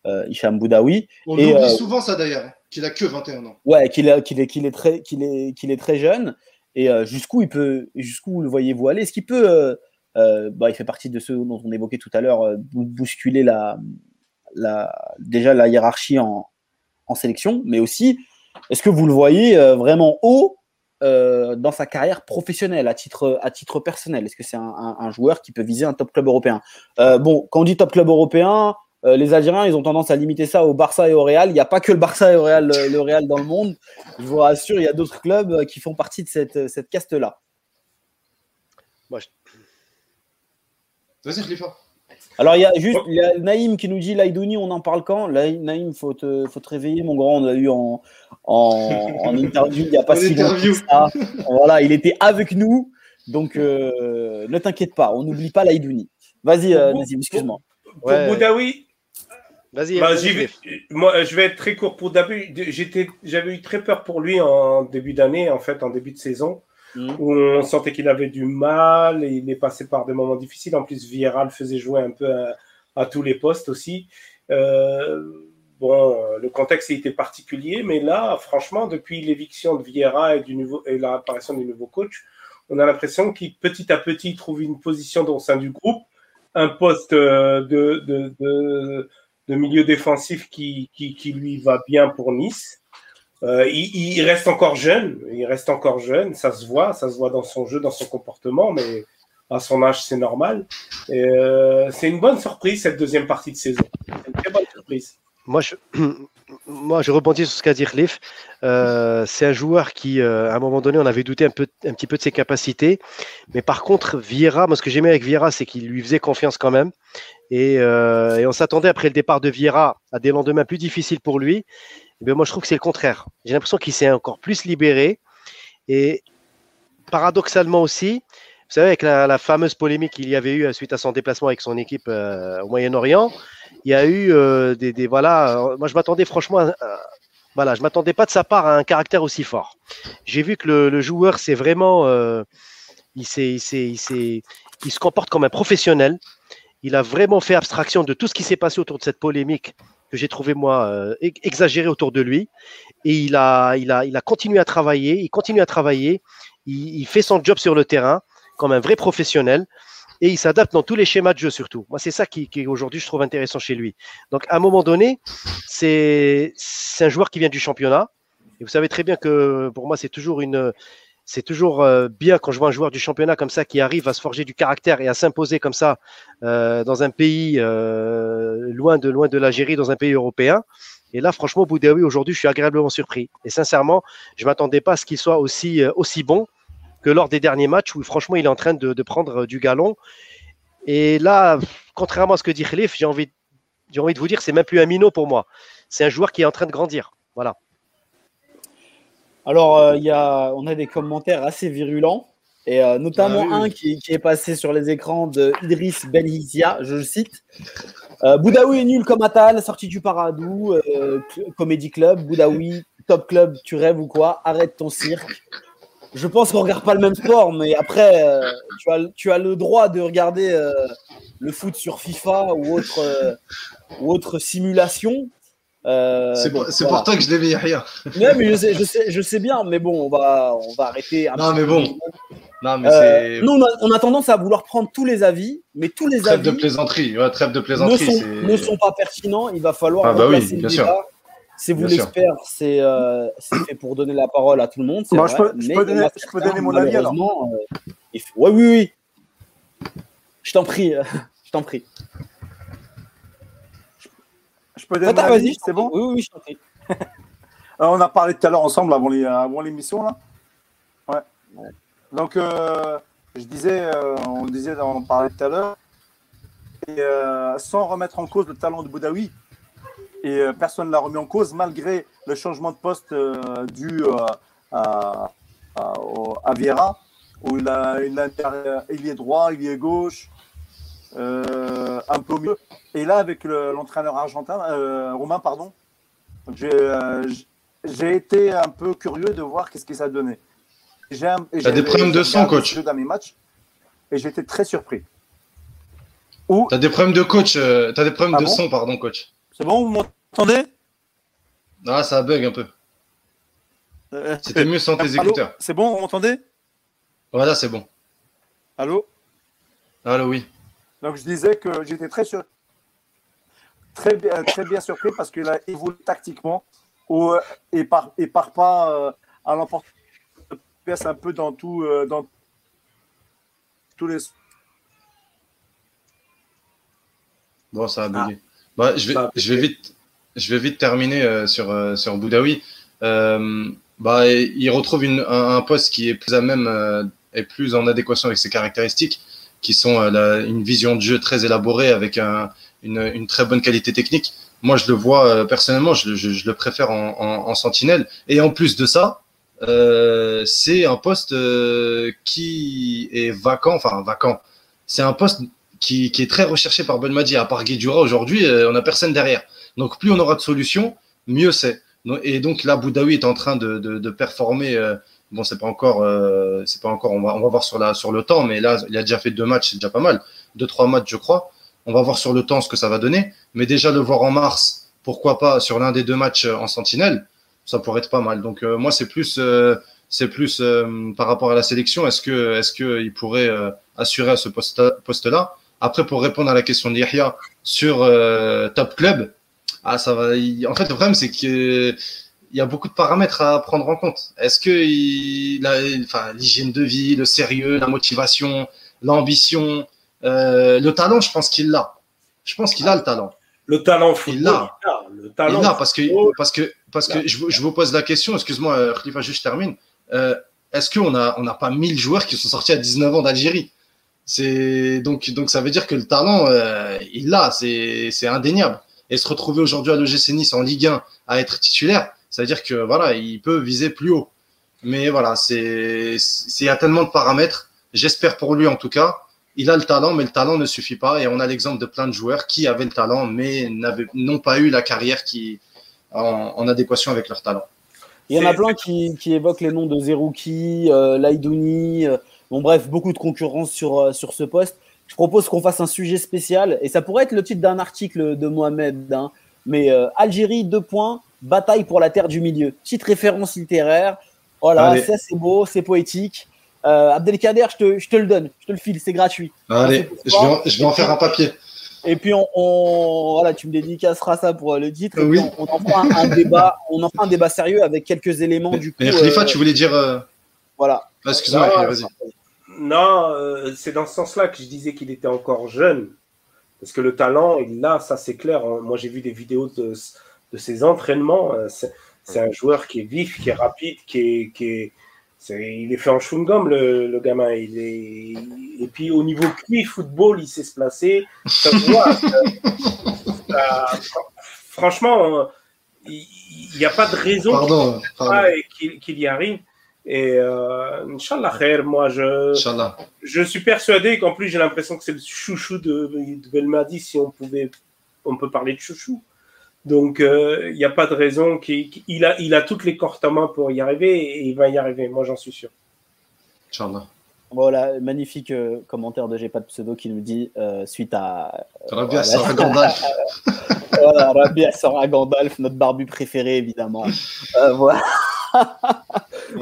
euh, Hicham Boudaoui. On Et, oublie euh, souvent ça d'ailleurs, qu'il a que 21 ans. Ouais, qu'il est, est, très, qu'il est, qu'il est très jeune. Et euh, jusqu'où il peut, jusqu'où le voyez-vous aller? Est-ce qu'il peut, euh, euh, bah, il fait partie de ceux dont on évoquait tout à l'heure, euh, bou- bousculer la, la, déjà la hiérarchie en, en sélection, mais aussi, est-ce que vous le voyez euh, vraiment haut euh, dans sa carrière professionnelle, à titre, à titre personnel? Est-ce que c'est un, un- un joueur qui peut viser un top club européen? Euh, Bon, quand on dit top club européen, euh, les Algériens, ils ont tendance à limiter ça au Barça et au Real. Il n'y a pas que le Barça et au Real, le, le Real dans le monde. Je vous rassure, il y a d'autres clubs qui font partie de cette, cette caste-là. Vas-y, Khalifa. Alors, il y a juste y a Naïm qui nous dit Laïdouni, on en parle quand? Naïm, faut te, faut te réveiller, mon grand. On l'a eu en, en, en interview il n'y a pas si longtemps. Voilà, il était avec nous. Donc, euh, ne t'inquiète pas, on n'oublie pas Laïdouni. Vas-y, euh, Nazim, excuse-moi. Pour Ouais. Boudaoui, Vas-y, bah, vais- moi, je vais être très court pour. J'étais, j'avais eu très peur pour lui en début d'année, en fait, en début de saison, Mhm. où on sentait qu'il avait du mal et il est passé par des moments difficiles. En plus, Vieira le faisait jouer un peu à, à tous les postes aussi. Euh, bon, euh, le contexte était particulier, mais là, franchement, depuis l'éviction de Vieira et, l'apparition du nouveau coach, on a l'impression qu'il petit à petit trouve une position au sein du groupe, un poste euh, de, milieu défensif qui, lui va bien pour Nice. Euh, il, reste encore jeune, il reste encore jeune, ça se voit, ça se voit dans son jeu, dans son comportement, mais à son âge, c'est normal. C'est une bonne surprise cette deuxième partie de saison. Une très bonne surprise. Moi, je, rebondis sur ce qu'a dit Cliff. Euh, c'est un joueur qui, euh, à un moment donné, on avait douté un, peu, un petit peu de ses capacités. Mais par contre, Vieira, moi, ce que j'aimais avec Vieira, c'est qu'il lui faisait confiance quand même. Et, euh, on s'attendait, après le départ de Vieira, à des lendemains plus difficiles pour lui. Eh bien, moi, je trouve que c'est le contraire. J'ai l'impression qu'il s'est encore plus libéré. Et paradoxalement aussi, vous savez, avec la, la fameuse polémique qu'il y avait eu suite à son déplacement avec son équipe au Moyen-Orient, il y a eu euh, des, des- voilà. euh, Moi, je m'attendais franchement, voilà, je m'attendais pas de sa part à un caractère aussi fort. J'ai vu que le, joueur, c'est vraiment, euh, il s'est, il s'est, il s'est, il se comporte comme un professionnel. Il a vraiment fait abstraction de tout ce qui s'est passé autour de cette polémique que j'ai trouvé moi euh, ex- exagérée autour de lui. Et il a, il a, il a continué à travailler. Il continue à travailler. Il, il fait son job sur le terrain comme un vrai professionnel et il s'adapte dans tous les schémas de jeu surtout. Moi, c'est ça qui, aujourd'hui je trouve intéressant chez lui. Donc, à un moment donné, c'est un joueur qui vient du championnat. Et vous savez très bien que pour moi, c'est toujours euh, bien quand je vois un joueur du championnat comme ça qui arrive à se forger du caractère et à s'imposer comme ça euh, dans un pays euh, loin de l'Algérie, dans un pays européen. Et là, franchement, Boudaoui, aujourd'hui, je suis agréablement surpris. Et sincèrement, je m'attendais pas à ce qu'il soit aussi bon que lors des derniers matchs où, franchement, il est en train de, de prendre du galon. Et là, contrairement à ce que dit Khalif, j'ai envie, j'ai envie de vous dire, c'est même plus un minot pour moi. C'est un joueur qui est en train de grandir. Voilà. Alors, euh, il y a, on a des commentaires assez virulents, et euh, notamment Ah oui, un qui, qui est passé sur les écrans de Idriss Benhizia, je le cite. Euh, Boudaoui est nul comme Atal, sorti du Paradou, euh, Comedy Club, Boudaoui, Top Club, tu rêves ou quoi? Arrête ton cirque. Je pense qu'on regarde pas le même sport, mais après, euh, tu, as, tu as le droit de regarder euh, le foot sur FIFA ou autre, euh, ou autre simulation. C'est pour, c'est voilà. pour toi que je l'ai mis Yahya. Ouais, mais je sais, je sais, je sais bien, mais bon, on va, on va arrêter. un Non, mais bon, Non, mais nous, on a, on a tendance à vouloir prendre tous les avis, mais tous les Trêve de avis plaisanterie. Ouais, trêve de ne plaisanterie. sont, c'est- ne sont pas pertinents. Il va falloir Ah bah oui, bien sûr. C'est vous l'expert, c'est euh, c'est fait pour donner la parole à tout le monde. vrai, je peux- je donner- je peux certains, donner mon avis, alors. euh, il faut- Ouais, oui, oui. Je t'en prie, euh, je t'en prie. Je peux donner Tata, mon vas-y, avis, c'est bon. Oui, oui, je t'en prie. Alors, On a parlé tout à l'heure ensemble avant l'émission là. Ouais. Donc, euh, je disais, euh, on disait, on parlait tout à l'heure, euh, sans remettre en cause le talent de Boudaoui, et euh, personne ne l'a remis en cause, malgré le changement de poste euh, dû euh, à, à, Vieira, où il, a, il, a, il est droit, il est gauche, euh, un peu mieux. Et là, avec le- l'entraîneur argentin, euh, roumain, pardon, j'ai euh, été un peu curieux de voir qu'est-ce que ça donnait. J'ai des problèmes de regardé coach. dans mes matchs et j'étais très surpris. T'as des problèmes de coach, t'as des problèmes Ah de bon son, pardon, coach. C'est bon, vous m'entendez? Ah, ça bug un peu. Euh, C'était mieux sans tes écouteurs. C'est bon, vous m'entendez? Voilà, c'est bon. Allô? Allô, oui. Donc je disais que j'étais très sur... très bien, très bien surpris parce qu'il a évolué tactiquement au- et part, et part pas euh, à l'emporte pièce un peu dans tout euh, dans tous les Bon, ça a bugué. Bah, je, vais, a je, vais vite, je vais vite terminer euh, sur, euh, sur Boudaoui. Euh, bah, il retrouve une, un, un poste qui est plus à même euh, et plus en adéquation avec ses caractéristiques, qui sont euh, la- une vision de jeu très élaborée avec un, une, une très bonne qualité technique. Moi, je le vois euh, personnellement, je, le- je, je le préfère en, en, en sentinelle. Et en plus de ça, euh, c'est un poste euh, qui est vacant, enfin vacant. C'est un poste qui, est très recherché par Belmadi. À part Guedjura, aujourd'hui, euh, on n'a personne derrière. Donc, plus on aura de solutions, mieux c'est. Et donc, là, Boudaoui est en train de, performer. euh, bon, c'est pas encore, euh, c'est pas encore. On va, on va voir sur la, sur le temps, mais là, il a déjà fait deux matchs, c'est déjà pas mal. Deux, trois matchs, je crois. On va voir sur le temps ce que ça va donner. Mais déjà, le voir en mars, pourquoi pas sur l'un des deux matchs en sentinelle, ça pourrait être pas mal. Donc, moi, c'est plus, c'est plus par rapport à la sélection. Est-ce que, il pourrait assurer à ce poste, poste-là? Après, pour répondre à la question de Yahya sur euh, Top Club, ah, ça va. En fait, le problème, c'est que il y a beaucoup de paramètres à prendre en compte. Est-ce que il, la- enfin, l'hygiène de vie, le sérieux, la motivation, l'ambition, euh, le talent, je pense qu'il l'a. Je pense qu'il a le talent. Le talent football, Il l'a. il l'a. Le talent Il l'a parce que parce que parce que je, vous- je vous pose la question. Excuse-moi, euh, Khalifa, juste termine. Euh, Est-ce qu'on a on n'a pas 1000 joueurs qui sont sortis à 19 ans d'Algérie? C'est donc donc ça veut dire que le talent euh, il l'a, c'est c'est indéniable. Et se retrouver aujourd'hui à l'OGC Nice en Ligue 1 à être titulaire, ça veut dire que voilà, il peut viser plus haut. Mais voilà, c'est c'est- il y a tellement de paramètres. J'espère pour lui en tout cas. Il a le talent, mais le talent ne suffit pas. Et on a l'exemple de plein de joueurs qui avaient le talent, mais n'avaient n'ont pas eu la carrière qui en, en adéquation avec leur talent. Il y en a plein qui, qui évoquent les noms de Zerouki, euh, Laïdouni. euh, bon, bref, beaucoup de concurrence sur, euh, sur ce poste. Je propose qu'on fasse un sujet spécial, et ça pourrait être le titre d'un article de Mohamed. hein, mais euh, Algérie, deux points, bataille pour la terre du milieu. Petite référence littéraire. Voilà, Allez. ça c'est beau, c'est poétique. Euh, Abdelkader, je te, je te le donne, je te le file, c'est gratuit. Allez, je vais, en, je vais en faire un papier. Et puis on, on- voilà, tu me dédicaceras ça pour euh, le titre. Et Oui. puis on, on en fera un, un débat, on en fera un débat sérieux avec quelques éléments Mais, du coup. mais Khalifa, euh, tu voulais dire. euh, Voilà. ah, Excuse-moi, vas-y. Non, euh, c'est dans ce sens-là que je disais qu'il était encore jeune. Parce que le talent, il l'a, ça c'est clair. hein. Moi, j'ai vu des vidéos de, de ses entraînements. euh, C'est un joueur qui est vif, qui est rapide, qui est. Qui est il est fait en chewing-gum, le, le gamin. Il est... Et puis, au niveau QI football, il sait se placer. Ça se voit. ça- ça- franchement, euh, il n'y a pas de raison qu'il y arrive. Et euh, Inch'Allah, khair, moi, je, Inch'Allah. je suis persuadé qu'en plus, j'ai l'impression que c'est le chouchou de, de Belmadi, si on pouvait, on peut parler de chouchou. Donc, euh, il n'y a pas de raison qu'il qu'il a, il a toutes les cordes en main pour y arriver et il va y arriver. Moi, j'en suis sûr. Inch'Allah. Voilà, magnifique euh, commentaire de J'ai pas de pseudo qui nous dit euh, suite à Rabia Voilà. sera Gandalf. voilà, Rabia sera Gandalf, notre barbu préféré évidemment. Euh, voilà.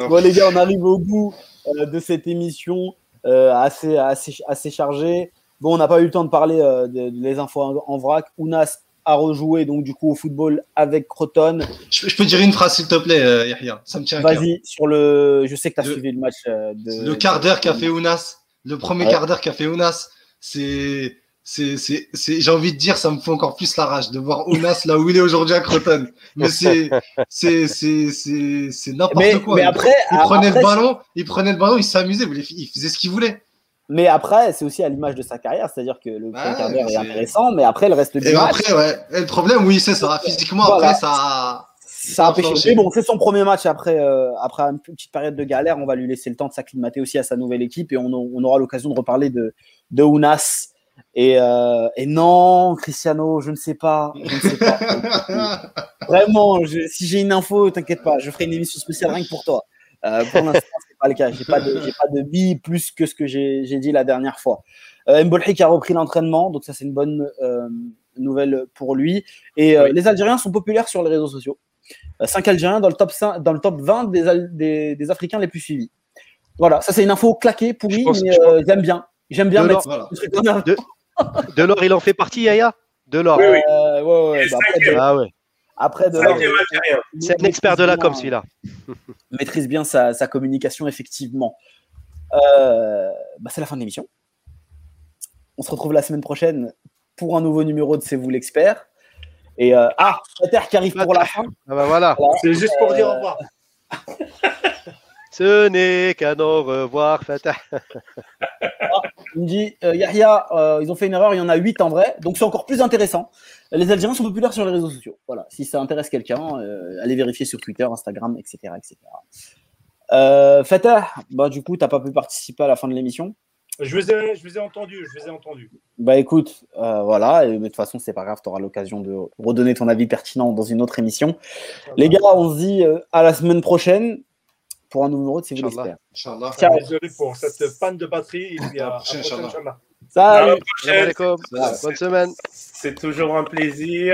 Bon les gars, on arrive au bout euh, de cette émission euh, assez, assez, assez chargée. Bon, on n'a pas eu le temps de parler euh, de, infos en, en vrac. Ounas a rejoué donc du coup au football avec Croton. Je, je peux dire une phrase, s'il te plaît, Yahya? Ça me tient à cœur. Vas-y sur le. Je sais que tu as Le- suivi le match de. Le quart d'heure qu'a fait Ounas, le premier Ouais. quart d'heure qu'a fait Ounas, c'est c'est, c'est, c'est, j'ai envie de dire, ça me fait encore plus la rage de voir Ounas là où il est aujourd'hui à Croton. Mais c'est, c'est, c'est, c'est, c'est n'importe Mais, quoi. mais Il- après, il prenait après, le ballon, il prenait le ballon, il s'amusait, il faisait ce qu'il voulait. Mais après, c'est aussi à l'image de sa carrière, c'est-à-dire que le premier quart d'heure est intéressant, mais après, le reste du Et match, après, ouais, et le problème, oui, c'est ça. Physiquement, Voilà. après, ça. ça a ça pêché. flanché. Mais bon, c'est son premier match après, euh, après une petite période de galère. On va lui laisser le temps de s'acclimater aussi à sa nouvelle équipe et on, on aura l'occasion de reparler de, de Ounas. Et, euh, et non, Cristiano, je ne sais pas. Je ne sais pas. Vraiment, je- si j'ai une info, t'inquiète pas, je ferai une émission spéciale rien que pour toi. Euh, pour l'instant, c'est pas le cas. J'ai pas de, j'ai pas de billes plus que ce que j'ai dit la dernière fois. Euh, Mbolhi qui a repris l'entraînement, donc ça c'est une bonne euh, nouvelle pour lui. Et Oui. les Algériens sont populaires sur les réseaux sociaux. 5 Algériens dans le top 5, dans le top 20 des, Al- des, des Africains les plus suivis. Voilà, ça c'est une info claquée, pourrie, mais j'aime bien. J'aime bien mettre Voilà. Delors, il en fait partie, Yaya? Delors. Oui, oui. Euh, ouais, ouais, Et bah, après, de- Ah ouais. après de Cinquième Algérien. C'est un expert de la com, celui-là. maîtrise bien sa, sa communication, effectivement. Euh, bah, c'est la fin de l'émission. On se retrouve la semaine prochaine pour un nouveau numéro de C'est vous l'expert. Et euh, ah, Peter qui arrive pour la fin. Ah bah voilà. C'est juste pour dire au revoir. Ce n'est qu'un au revoir, Fatah. Il me dit euh, Yahya, euh, ils ont fait une erreur, il y en a 8 en vrai, donc c'est encore plus intéressant. Les Algériens sont populaires sur les réseaux sociaux. Voilà, si ça intéresse quelqu'un, euh, allez vérifier sur Twitter, Instagram, etc. etc. Euh, Fatah, bah, du coup, tu n'as pas pu participer à la fin de l'émission. Je les ai, je ai entendus, je les ai entendus. Bah écoute, voilà, et, mais de toute façon, c'est pas grave, tu auras l'occasion de redonner ton avis pertinent dans une autre émission. Les gars, on se dit à la semaine prochaine pour un nouveau numéro de C'est vous l'expert. Désolé pour cette panne de batterie. Et puis à, À la à. Salut À la Salam prochaine. alaikum. Bonne semaine. C'est toujours un plaisir.